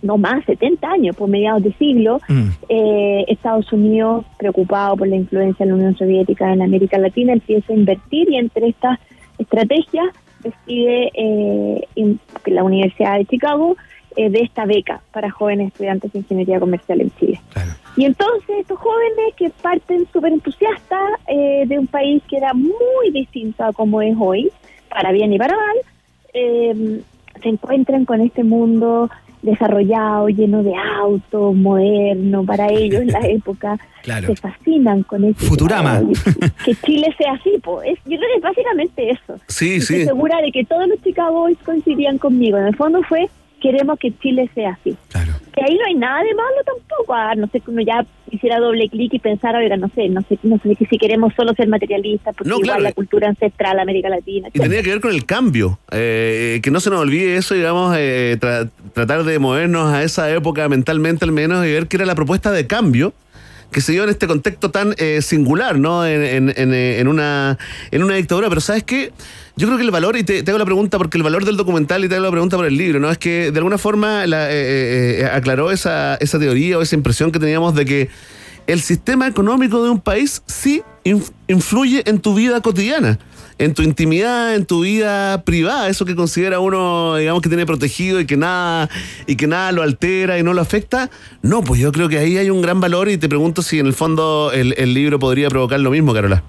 S25: no más, 70 años, por mediados de siglo, eh, Estados Unidos, preocupado por la influencia de la Unión Soviética en América Latina, empieza a invertir y entre estas estrategias decide eh, in- la Universidad de Chicago eh, de esta beca para jóvenes estudiantes de ingeniería comercial en Chile. Y entonces estos jóvenes que parten súper entusiastas eh, de un país que era muy distinto a como es hoy, para bien y para mal, eh, se encuentran con este mundo desarrollado, lleno de autos, moderno, para ellos en la época,
S1: Claro.
S25: se fascinan con eso.
S1: Futurama.
S25: Que Chile sea así, po. Es, yo creo que es básicamente eso.
S2: Sí,
S25: Y
S2: sí.
S25: Estoy segura de que todos los Chicago Boys coincidían conmigo. En el fondo fue, queremos que Chile sea así. Que ahí no hay nada de malo tampoco. Ah, no sé, uno ya hiciera doble clic y pensara, oiga, no sé, no sé, no sé si queremos solo ser materialistas, porque
S2: No,
S25: igual
S2: claro.
S25: la cultura ancestral de América Latina.
S2: Y tenía que ver con el cambio. eh, que no se nos olvide eso, digamos, eh, tra- tratar de movernos a esa época mentalmente al menos y ver qué era la propuesta de cambio que se dio en este contexto tan eh, singular, ¿no? En, en- en, eh, en una, en una dictadura. Pero ¿sabes qué? Yo creo que el valor, y te, te hago la pregunta porque el valor del documental y te hago la pregunta por el libro, ¿no? Es que de alguna forma eh, eh, eh, aclaró esa, esa teoría o esa impresión que teníamos de que el sistema económico de un país sí inf- influye en tu vida cotidiana, en tu intimidad, en tu vida privada, eso que considera uno, digamos, que tiene protegido y que nada, y que nada lo altera y no lo afecta. No, pues yo creo que ahí hay un gran valor y te pregunto si en el fondo el, el libro podría provocar lo mismo, Carola.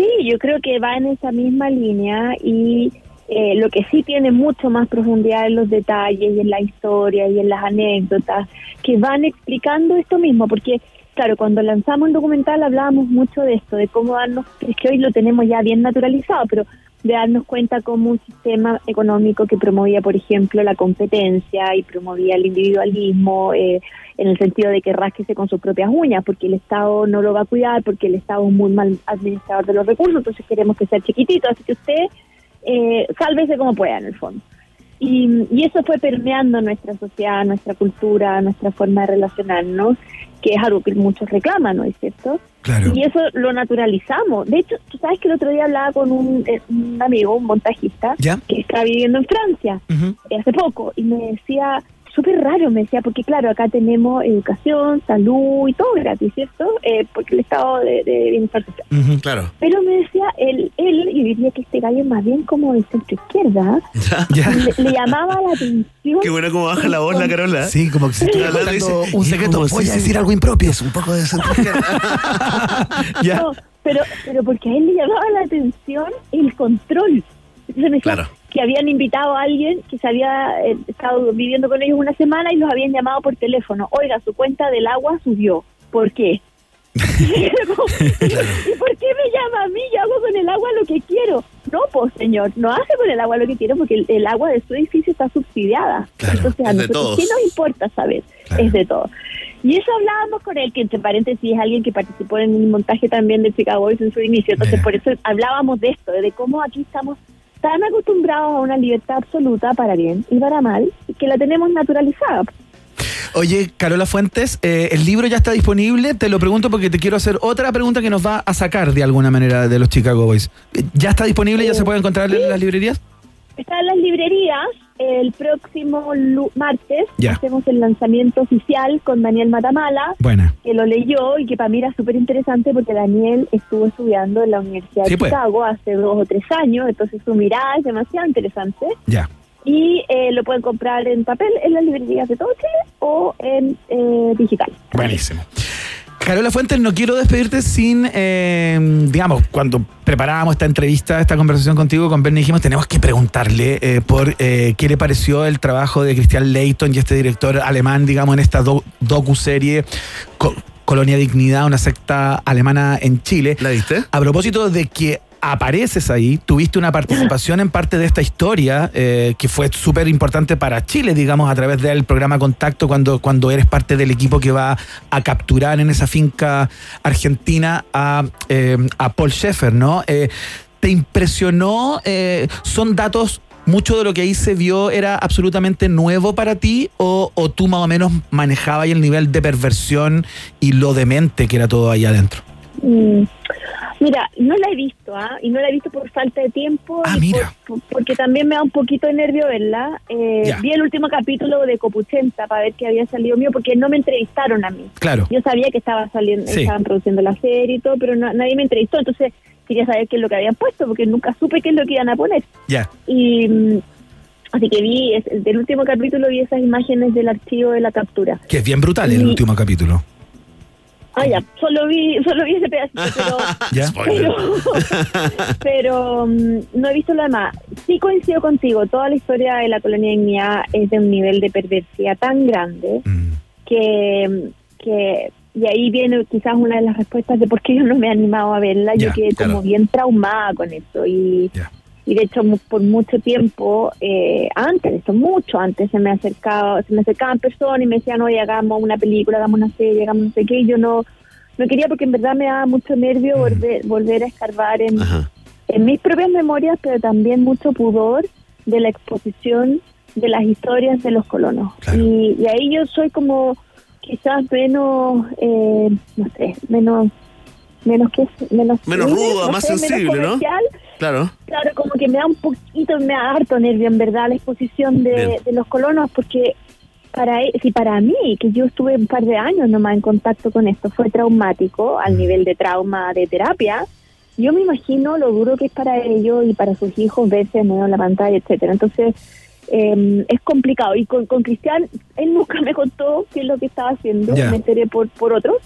S25: Sí, yo creo que va en esa misma línea y eh, lo que sí tiene mucho más profundidad en los detalles y en la historia y en las anécdotas que van explicando esto mismo, porque claro, cuando lanzamos el documental hablábamos mucho de esto, de cómo darnos, es que hoy lo tenemos ya bien naturalizado, pero de darnos cuenta como un sistema económico que promovía, por ejemplo, la competencia y promovía el individualismo, eh, en el sentido de que rásquese con sus propias uñas, porque el Estado no lo va a cuidar, porque el Estado es muy mal administrador de los recursos, entonces queremos que sea chiquitito, así que usted eh, sálvese como pueda, en el fondo. Y, y eso fue permeando nuestra sociedad, nuestra cultura, nuestra forma de relacionarnos, que es algo que muchos reclaman, ¿no es cierto?
S1: Claro.
S25: Y eso lo naturalizamos. De hecho, tú sabes que el otro día hablaba con un, eh, un amigo, un montajista,
S1: ¿Ya?
S25: que está viviendo en Francia hace poco, y me decía, súper raro, me decía, porque claro, acá tenemos educación, salud y todo gratis, ¿cierto? Eh, porque el estado de, de bienestar social.
S2: Claro.
S25: Pero me decía, él, él, y diría que este gallo es más bien como de centro izquierda, le, le llamaba la atención.
S2: Qué bueno cómo baja la voz la Carola.
S1: Sí, como que se estuviera contando
S2: dice,
S1: un secreto.
S2: como
S1: Voy
S2: si-
S1: a decir algo impropio. Es un poco de Ya.
S25: No, pero, pero porque a él le llamaba la atención el control. Entonces me decía
S2: Claro.
S25: Que habían invitado a alguien que se había eh, estado viviendo con ellos una semana y los habían llamado por teléfono. Oiga, su cuenta del agua subió. ¿Por qué? Y era como, ¿Y por qué me llama a mí? Yo hago con el agua lo que quiero. No, pues señor, no hace con el agua lo que quiero porque el, el agua de su edificio está subsidiada. Entonces a nosotros. ¿qué nos importa saber? Es de todo. Y eso hablábamos con él, que entre paréntesis es alguien que participó en el montaje también de Chicago Boys en su inicio. Entonces por eso hablábamos de esto, de cómo aquí estamos tan acostumbrados a una libertad absoluta para bien y para mal, que la tenemos naturalizada.
S1: Oye, Carola Fuentes, eh, el libro ya está disponible. Te lo pregunto porque te quiero hacer otra pregunta que nos va a sacar de alguna manera de los Chicago Boys. ¿Ya está disponible? ¿Ya se puede encontrar en las librerías?
S25: Está en las librerías. El próximo martes
S1: Ya.
S25: hacemos el lanzamiento oficial con Daniel Matamala,
S1: Buena.
S25: que lo leyó y que para mí era súper interesante porque Daniel estuvo estudiando en la Universidad
S1: Sí,
S25: de
S1: pues.
S25: Chicago hace dos o tres años, entonces su mirada es demasiado interesante.
S1: Ya.
S25: Y eh, lo pueden comprar en papel en las librerías de todo Chile o en eh, digital.
S1: Buenísimo. Carola Fuentes, no quiero despedirte sin, eh, digamos, cuando preparábamos esta entrevista, esta conversación contigo con Bernie, dijimos, tenemos que preguntarle eh, por eh, qué le pareció el trabajo de Christian Leighton y este director alemán, digamos, en esta do- docu-serie Co- Colonia Dignidad, una secta alemana en Chile.
S2: ¿La viste?
S1: A propósito de que apareces ahí, tuviste una participación en parte de esta historia eh, que fue súper importante para Chile, digamos, a través del programa Contacto, cuando, cuando eres parte del equipo que va a capturar en esa finca argentina a, eh, a Paul Schaeffer, ¿no? Eh, ¿Te impresionó? ¿Son datos, mucho de lo que ahí se vio era absolutamente nuevo para ti o, o tú más o menos manejabas el nivel de perversión y lo demente que era todo ahí adentro?
S25: Mm, Mira, no la he visto, ¿ah? Y no la he visto por falta de tiempo.
S1: Ah, mira.
S25: por- por- porque también me da un poquito de nervio verla. Eh, vi el último capítulo de Copuchenta para ver qué había salido mío, porque no me entrevistaron a mí.
S1: Claro.
S25: Yo sabía que estaba saliendo,
S1: Sí.
S25: estaban produciendo la serie y todo, pero na- nadie me entrevistó, entonces quería saber qué es lo que habían puesto, porque nunca supe qué es lo que iban a poner.
S1: Ya.
S25: Y mm, así que vi, es- del último capítulo vi esas imágenes del archivo de la captura.
S1: Que es bien brutal el último capítulo.
S25: Ah, ya, solo vi, solo vi ese pedacito, pero...
S1: ¿Ya?
S25: pero, pero mm, no he visto lo demás. Sí coincido contigo, toda la historia de la colonia Ignea es de un nivel de perversidad tan grande que, que y ahí viene quizás una de las respuestas de por qué yo no me he animado a verla.
S26: Ya,
S25: yo quedé
S26: claro.
S25: como bien traumada con eso y, y de hecho por mucho tiempo eh, antes, eso mucho antes se me acercaba, se me acercaban personas y me decían oye hagamos una película, hagamos una serie, hagamos no sé qué y yo no no quería porque en verdad me daba mucho nervio volver, volver a escarbar en, en mis propias memorias, pero también mucho pudor de la exposición de las historias de los colonos. Y, y ahí yo soy como quizás menos, eh, no sé, menos, menos que menos,
S2: Menos ruda,
S25: no
S2: más
S25: sé, menos
S2: sensible, ¿no? Claro.
S25: Claro, como que me da un poquito, me da harto nervio en verdad la exposición de, los colonos, porque para e- si para mí, que yo estuve un par de años nomás en contacto con esto, fue traumático al nivel de trauma de terapia, yo me imagino lo duro que es para ellos y para sus hijos verse en medio de la pantalla, etcétera. Entonces, eh, es complicado. Y con, con Cristian, él nunca me contó qué es lo que estaba haciendo, me enteré por, por otros.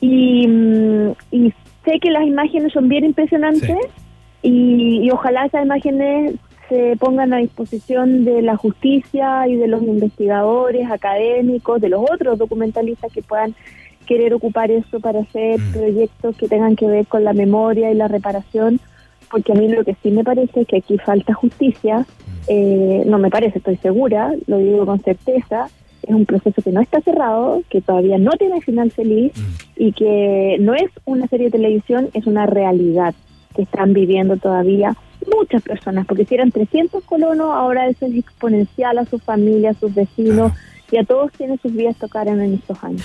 S25: Y, mm, y sé que las imágenes son bien impresionantes y, y ojalá esas imágenes se pongan a disposición de la justicia y de los investigadores académicos, de los otros documentalistas que puedan querer ocupar eso para hacer proyectos que tengan que ver con la memoria y la reparación, porque a mí lo que sí me parece es que aquí falta justicia, eh, no me parece, estoy segura, lo digo con certeza, es un proceso que no está cerrado, que todavía no tiene final feliz y que no es una serie de televisión, es una realidad que están viviendo todavía muchas personas, porque si eran 300 colonos, ahora eso es exponencial a sus familias, a sus vecinos, y a todos quienes sus vidas tocaron en estos años.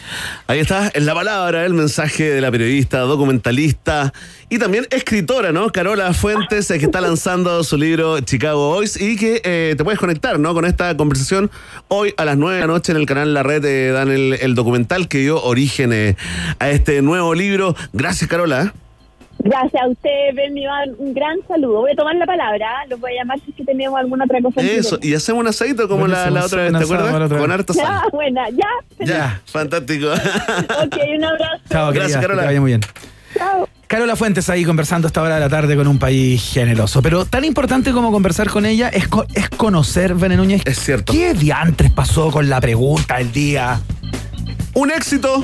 S2: Ahí está, en la palabra, el mensaje de la periodista, documentalista y también escritora, ¿no? Carola Fuentes, que está lanzando su libro Chicago Boys y que eh, te puedes conectar, ¿no? Con esta conversación hoy a las 9 de la noche en el canal La Red eh, dan el, el documental que dio origen eh, a este nuevo libro. Gracias, Carola.
S25: Gracias a usted, Ben, me va un gran saludo. Voy a tomar la palabra, los voy a llamar si es que tenemos alguna otra cosa.
S2: Eso, y hacemos un asadito como la, otra vez, ¿te acuerdas? Con
S1: vez.
S2: harta
S25: Ya,
S2: sal.
S25: buena, ya.
S2: Ya, fantástico.
S25: Ok, un abrazo.
S1: Chao,
S2: Gracias,
S1: querida, que
S2: Carola.
S1: te vaya muy bien.
S25: Chao.
S1: Carola Fuentes ahí conversando a esta hora de la tarde con un país generoso. Pero tan importante como conversar con ella es, co- es conocer, Bene Núñez.
S2: Es cierto.
S1: ¿Qué diantres pasó con la pregunta del día?
S2: Un éxito.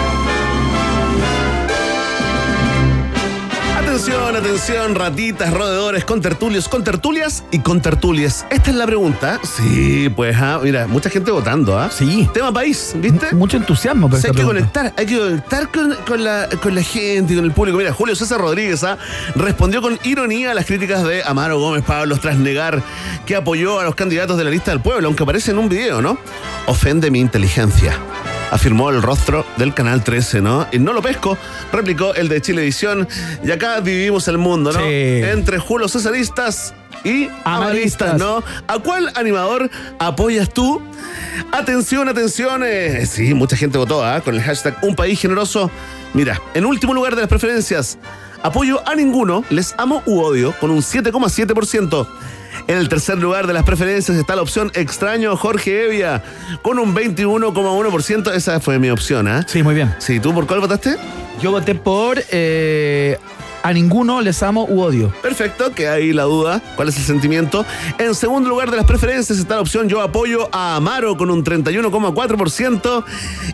S2: Atención, atención, ratitas, roedores, contertulios, contertulias y contertulias. Esta es la pregunta. Sí, pues, ah, mira, mucha gente votando, ¿ah?
S1: Sí.
S2: Tema país, ¿viste?
S1: Mucho entusiasmo. esta
S2: hay que conectar, hay que conectar con, con la, con la gente y con el público. Mira, Julio César Rodríguez ¿ah? respondió con ironía a las críticas de Amaro Gómez Pablos tras negar que apoyó a los candidatos de la lista del pueblo, aunque aparece en un video, ¿no? Ofende mi inteligencia. Afirmó el rostro del Canal 13, ¿no? Y no lo pesco, replicó el de Chilevisión. Y acá dividimos el mundo, ¿no?
S1: Sí.
S2: Entre Julio Cesaristas y amaristas. ¿no? ¿A cuál animador apoyas tú? Atención, atención. eh, sí, mucha gente votó ¿ah? con el hashtag Un País Generoso. Mira, en último lugar de las preferencias, apoyo a ninguno, les amo u odio, con un 7,7%. En el tercer lugar de las preferencias está la opción extraño Jorge Evia, con un 21,1%. Esa fue mi opción, ¿ah?
S1: Sí, muy bien.
S2: Sí, ¿tú por cuál votaste?
S1: Yo voté por eh, a ninguno les amo u odio.
S2: Perfecto, que ahí la duda. ¿Cuál es el sentimiento? En segundo lugar de las preferencias está la opción Yo apoyo a Amaro con un 31,4%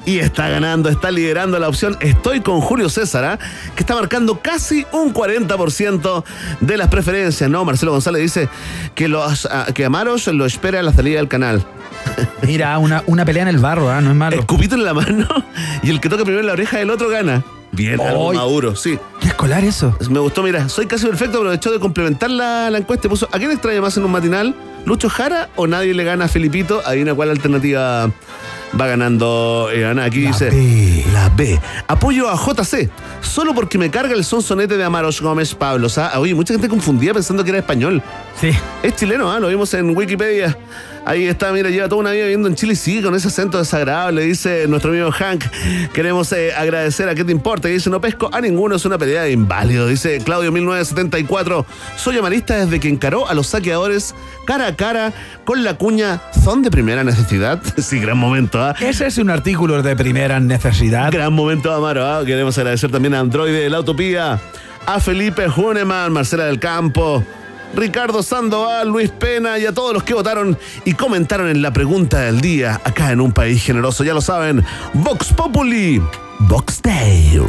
S2: y está ganando, está liderando la opción Estoy con Julio César, ¿ah? que está marcando casi un 40% de las preferencias. No, Marcelo González dice que, los, ah, que Amaros lo espera a la salida del canal.
S1: Mira, una, una pelea en el barro, ¿ah? no es malo.
S2: Escupito en la mano y el que toca primero en la oreja del otro gana. Bien, algo maduro, sí.
S1: ¿Qué escolar eso?
S2: Me gustó, mira, soy casi perfecto, aprovechó de complementar la, la encuesta puso, ¿a quién extraña más en un matinal? ¿Lucho Jara o nadie le gana a Felipito? Hay una cual alternativa va ganando eh, Ana. Aquí
S1: La
S2: dice
S1: B.
S2: la B. Apoyo a JC, solo porque me carga el sonsonete de Amaros Gómez Pablo. O sea, oye, mucha gente confundía pensando que era español.
S1: Sí.
S2: Es chileno, ¿ah? lo vimos en Wikipedia. Ahí está, mira, lleva toda una vida viviendo en Chile y sigue con ese acento desagradable, dice nuestro amigo Hank. Queremos eh, agradecer a qué te importa. Y dice, no pesco a ninguno, es una pelea de inválido. Dice Claudio 1974. Soy amarista desde que encaró a los saqueadores cara a cara con la cuña son de primera necesidad. sí, gran momento, ¿ah?
S1: Ese es un artículo de primera necesidad.
S2: Gran momento, Amaro. ¿ah? Queremos agradecer también a Android de la Utopía, a Felipe Huneman, Marcela del Campo, Ricardo Sandoval, Luis Pena y a todos los que votaron y comentaron en la pregunta del día acá en un país generoso. Ya lo saben, Vox Populi, Vox Day.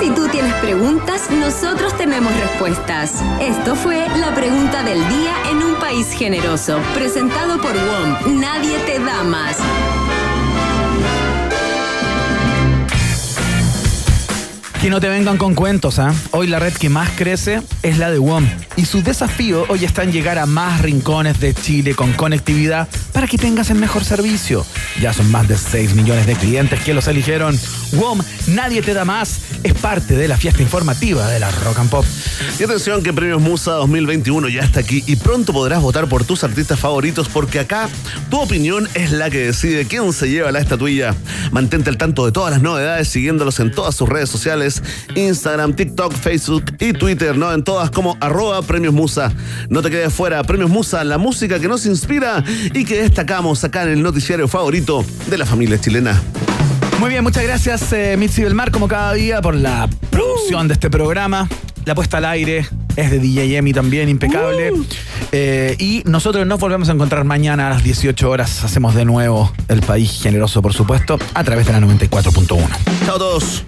S9: Si tú tienes preguntas, nosotros tenemos respuestas. Esto fue la pregunta del día en un país generoso, presentado por WOM. Nadie te da más.
S1: Que no te vengan con cuentos, ¿ah? Hoy la red que más crece es la de WOM. Y su desafío hoy está en llegar a más rincones de Chile con conectividad para que tengas el mejor servicio. Ya son más de 6 millones de clientes que los eligieron. WOM, nadie te da más. Es parte de la fiesta informativa de la Rock and Pop.
S2: Y atención que Premios Musa 2021 ya está aquí y pronto podrás votar por tus artistas favoritos porque acá tu opinión es la que decide quién se lleva la estatuilla. Mantente al tanto de todas las novedades siguiéndolos en todas sus redes sociales, Instagram, TikTok, Facebook y Twitter, ¿no? En todas como arroba Premios Musa. No te quedes fuera, Premios Musa, la música que nos inspira y que destacamos acá en el noticiario favorito de la familia chilena.
S1: Muy bien, muchas gracias eh, Mitzi Belmar, como cada día, por la producción de este programa. La puesta al aire es de DJ Emi también, impecable. Eh, y nosotros nos volvemos a encontrar mañana a las 18 horas. Hacemos de nuevo el país generoso, por supuesto, a través de la 94.1.
S2: Chao a todos.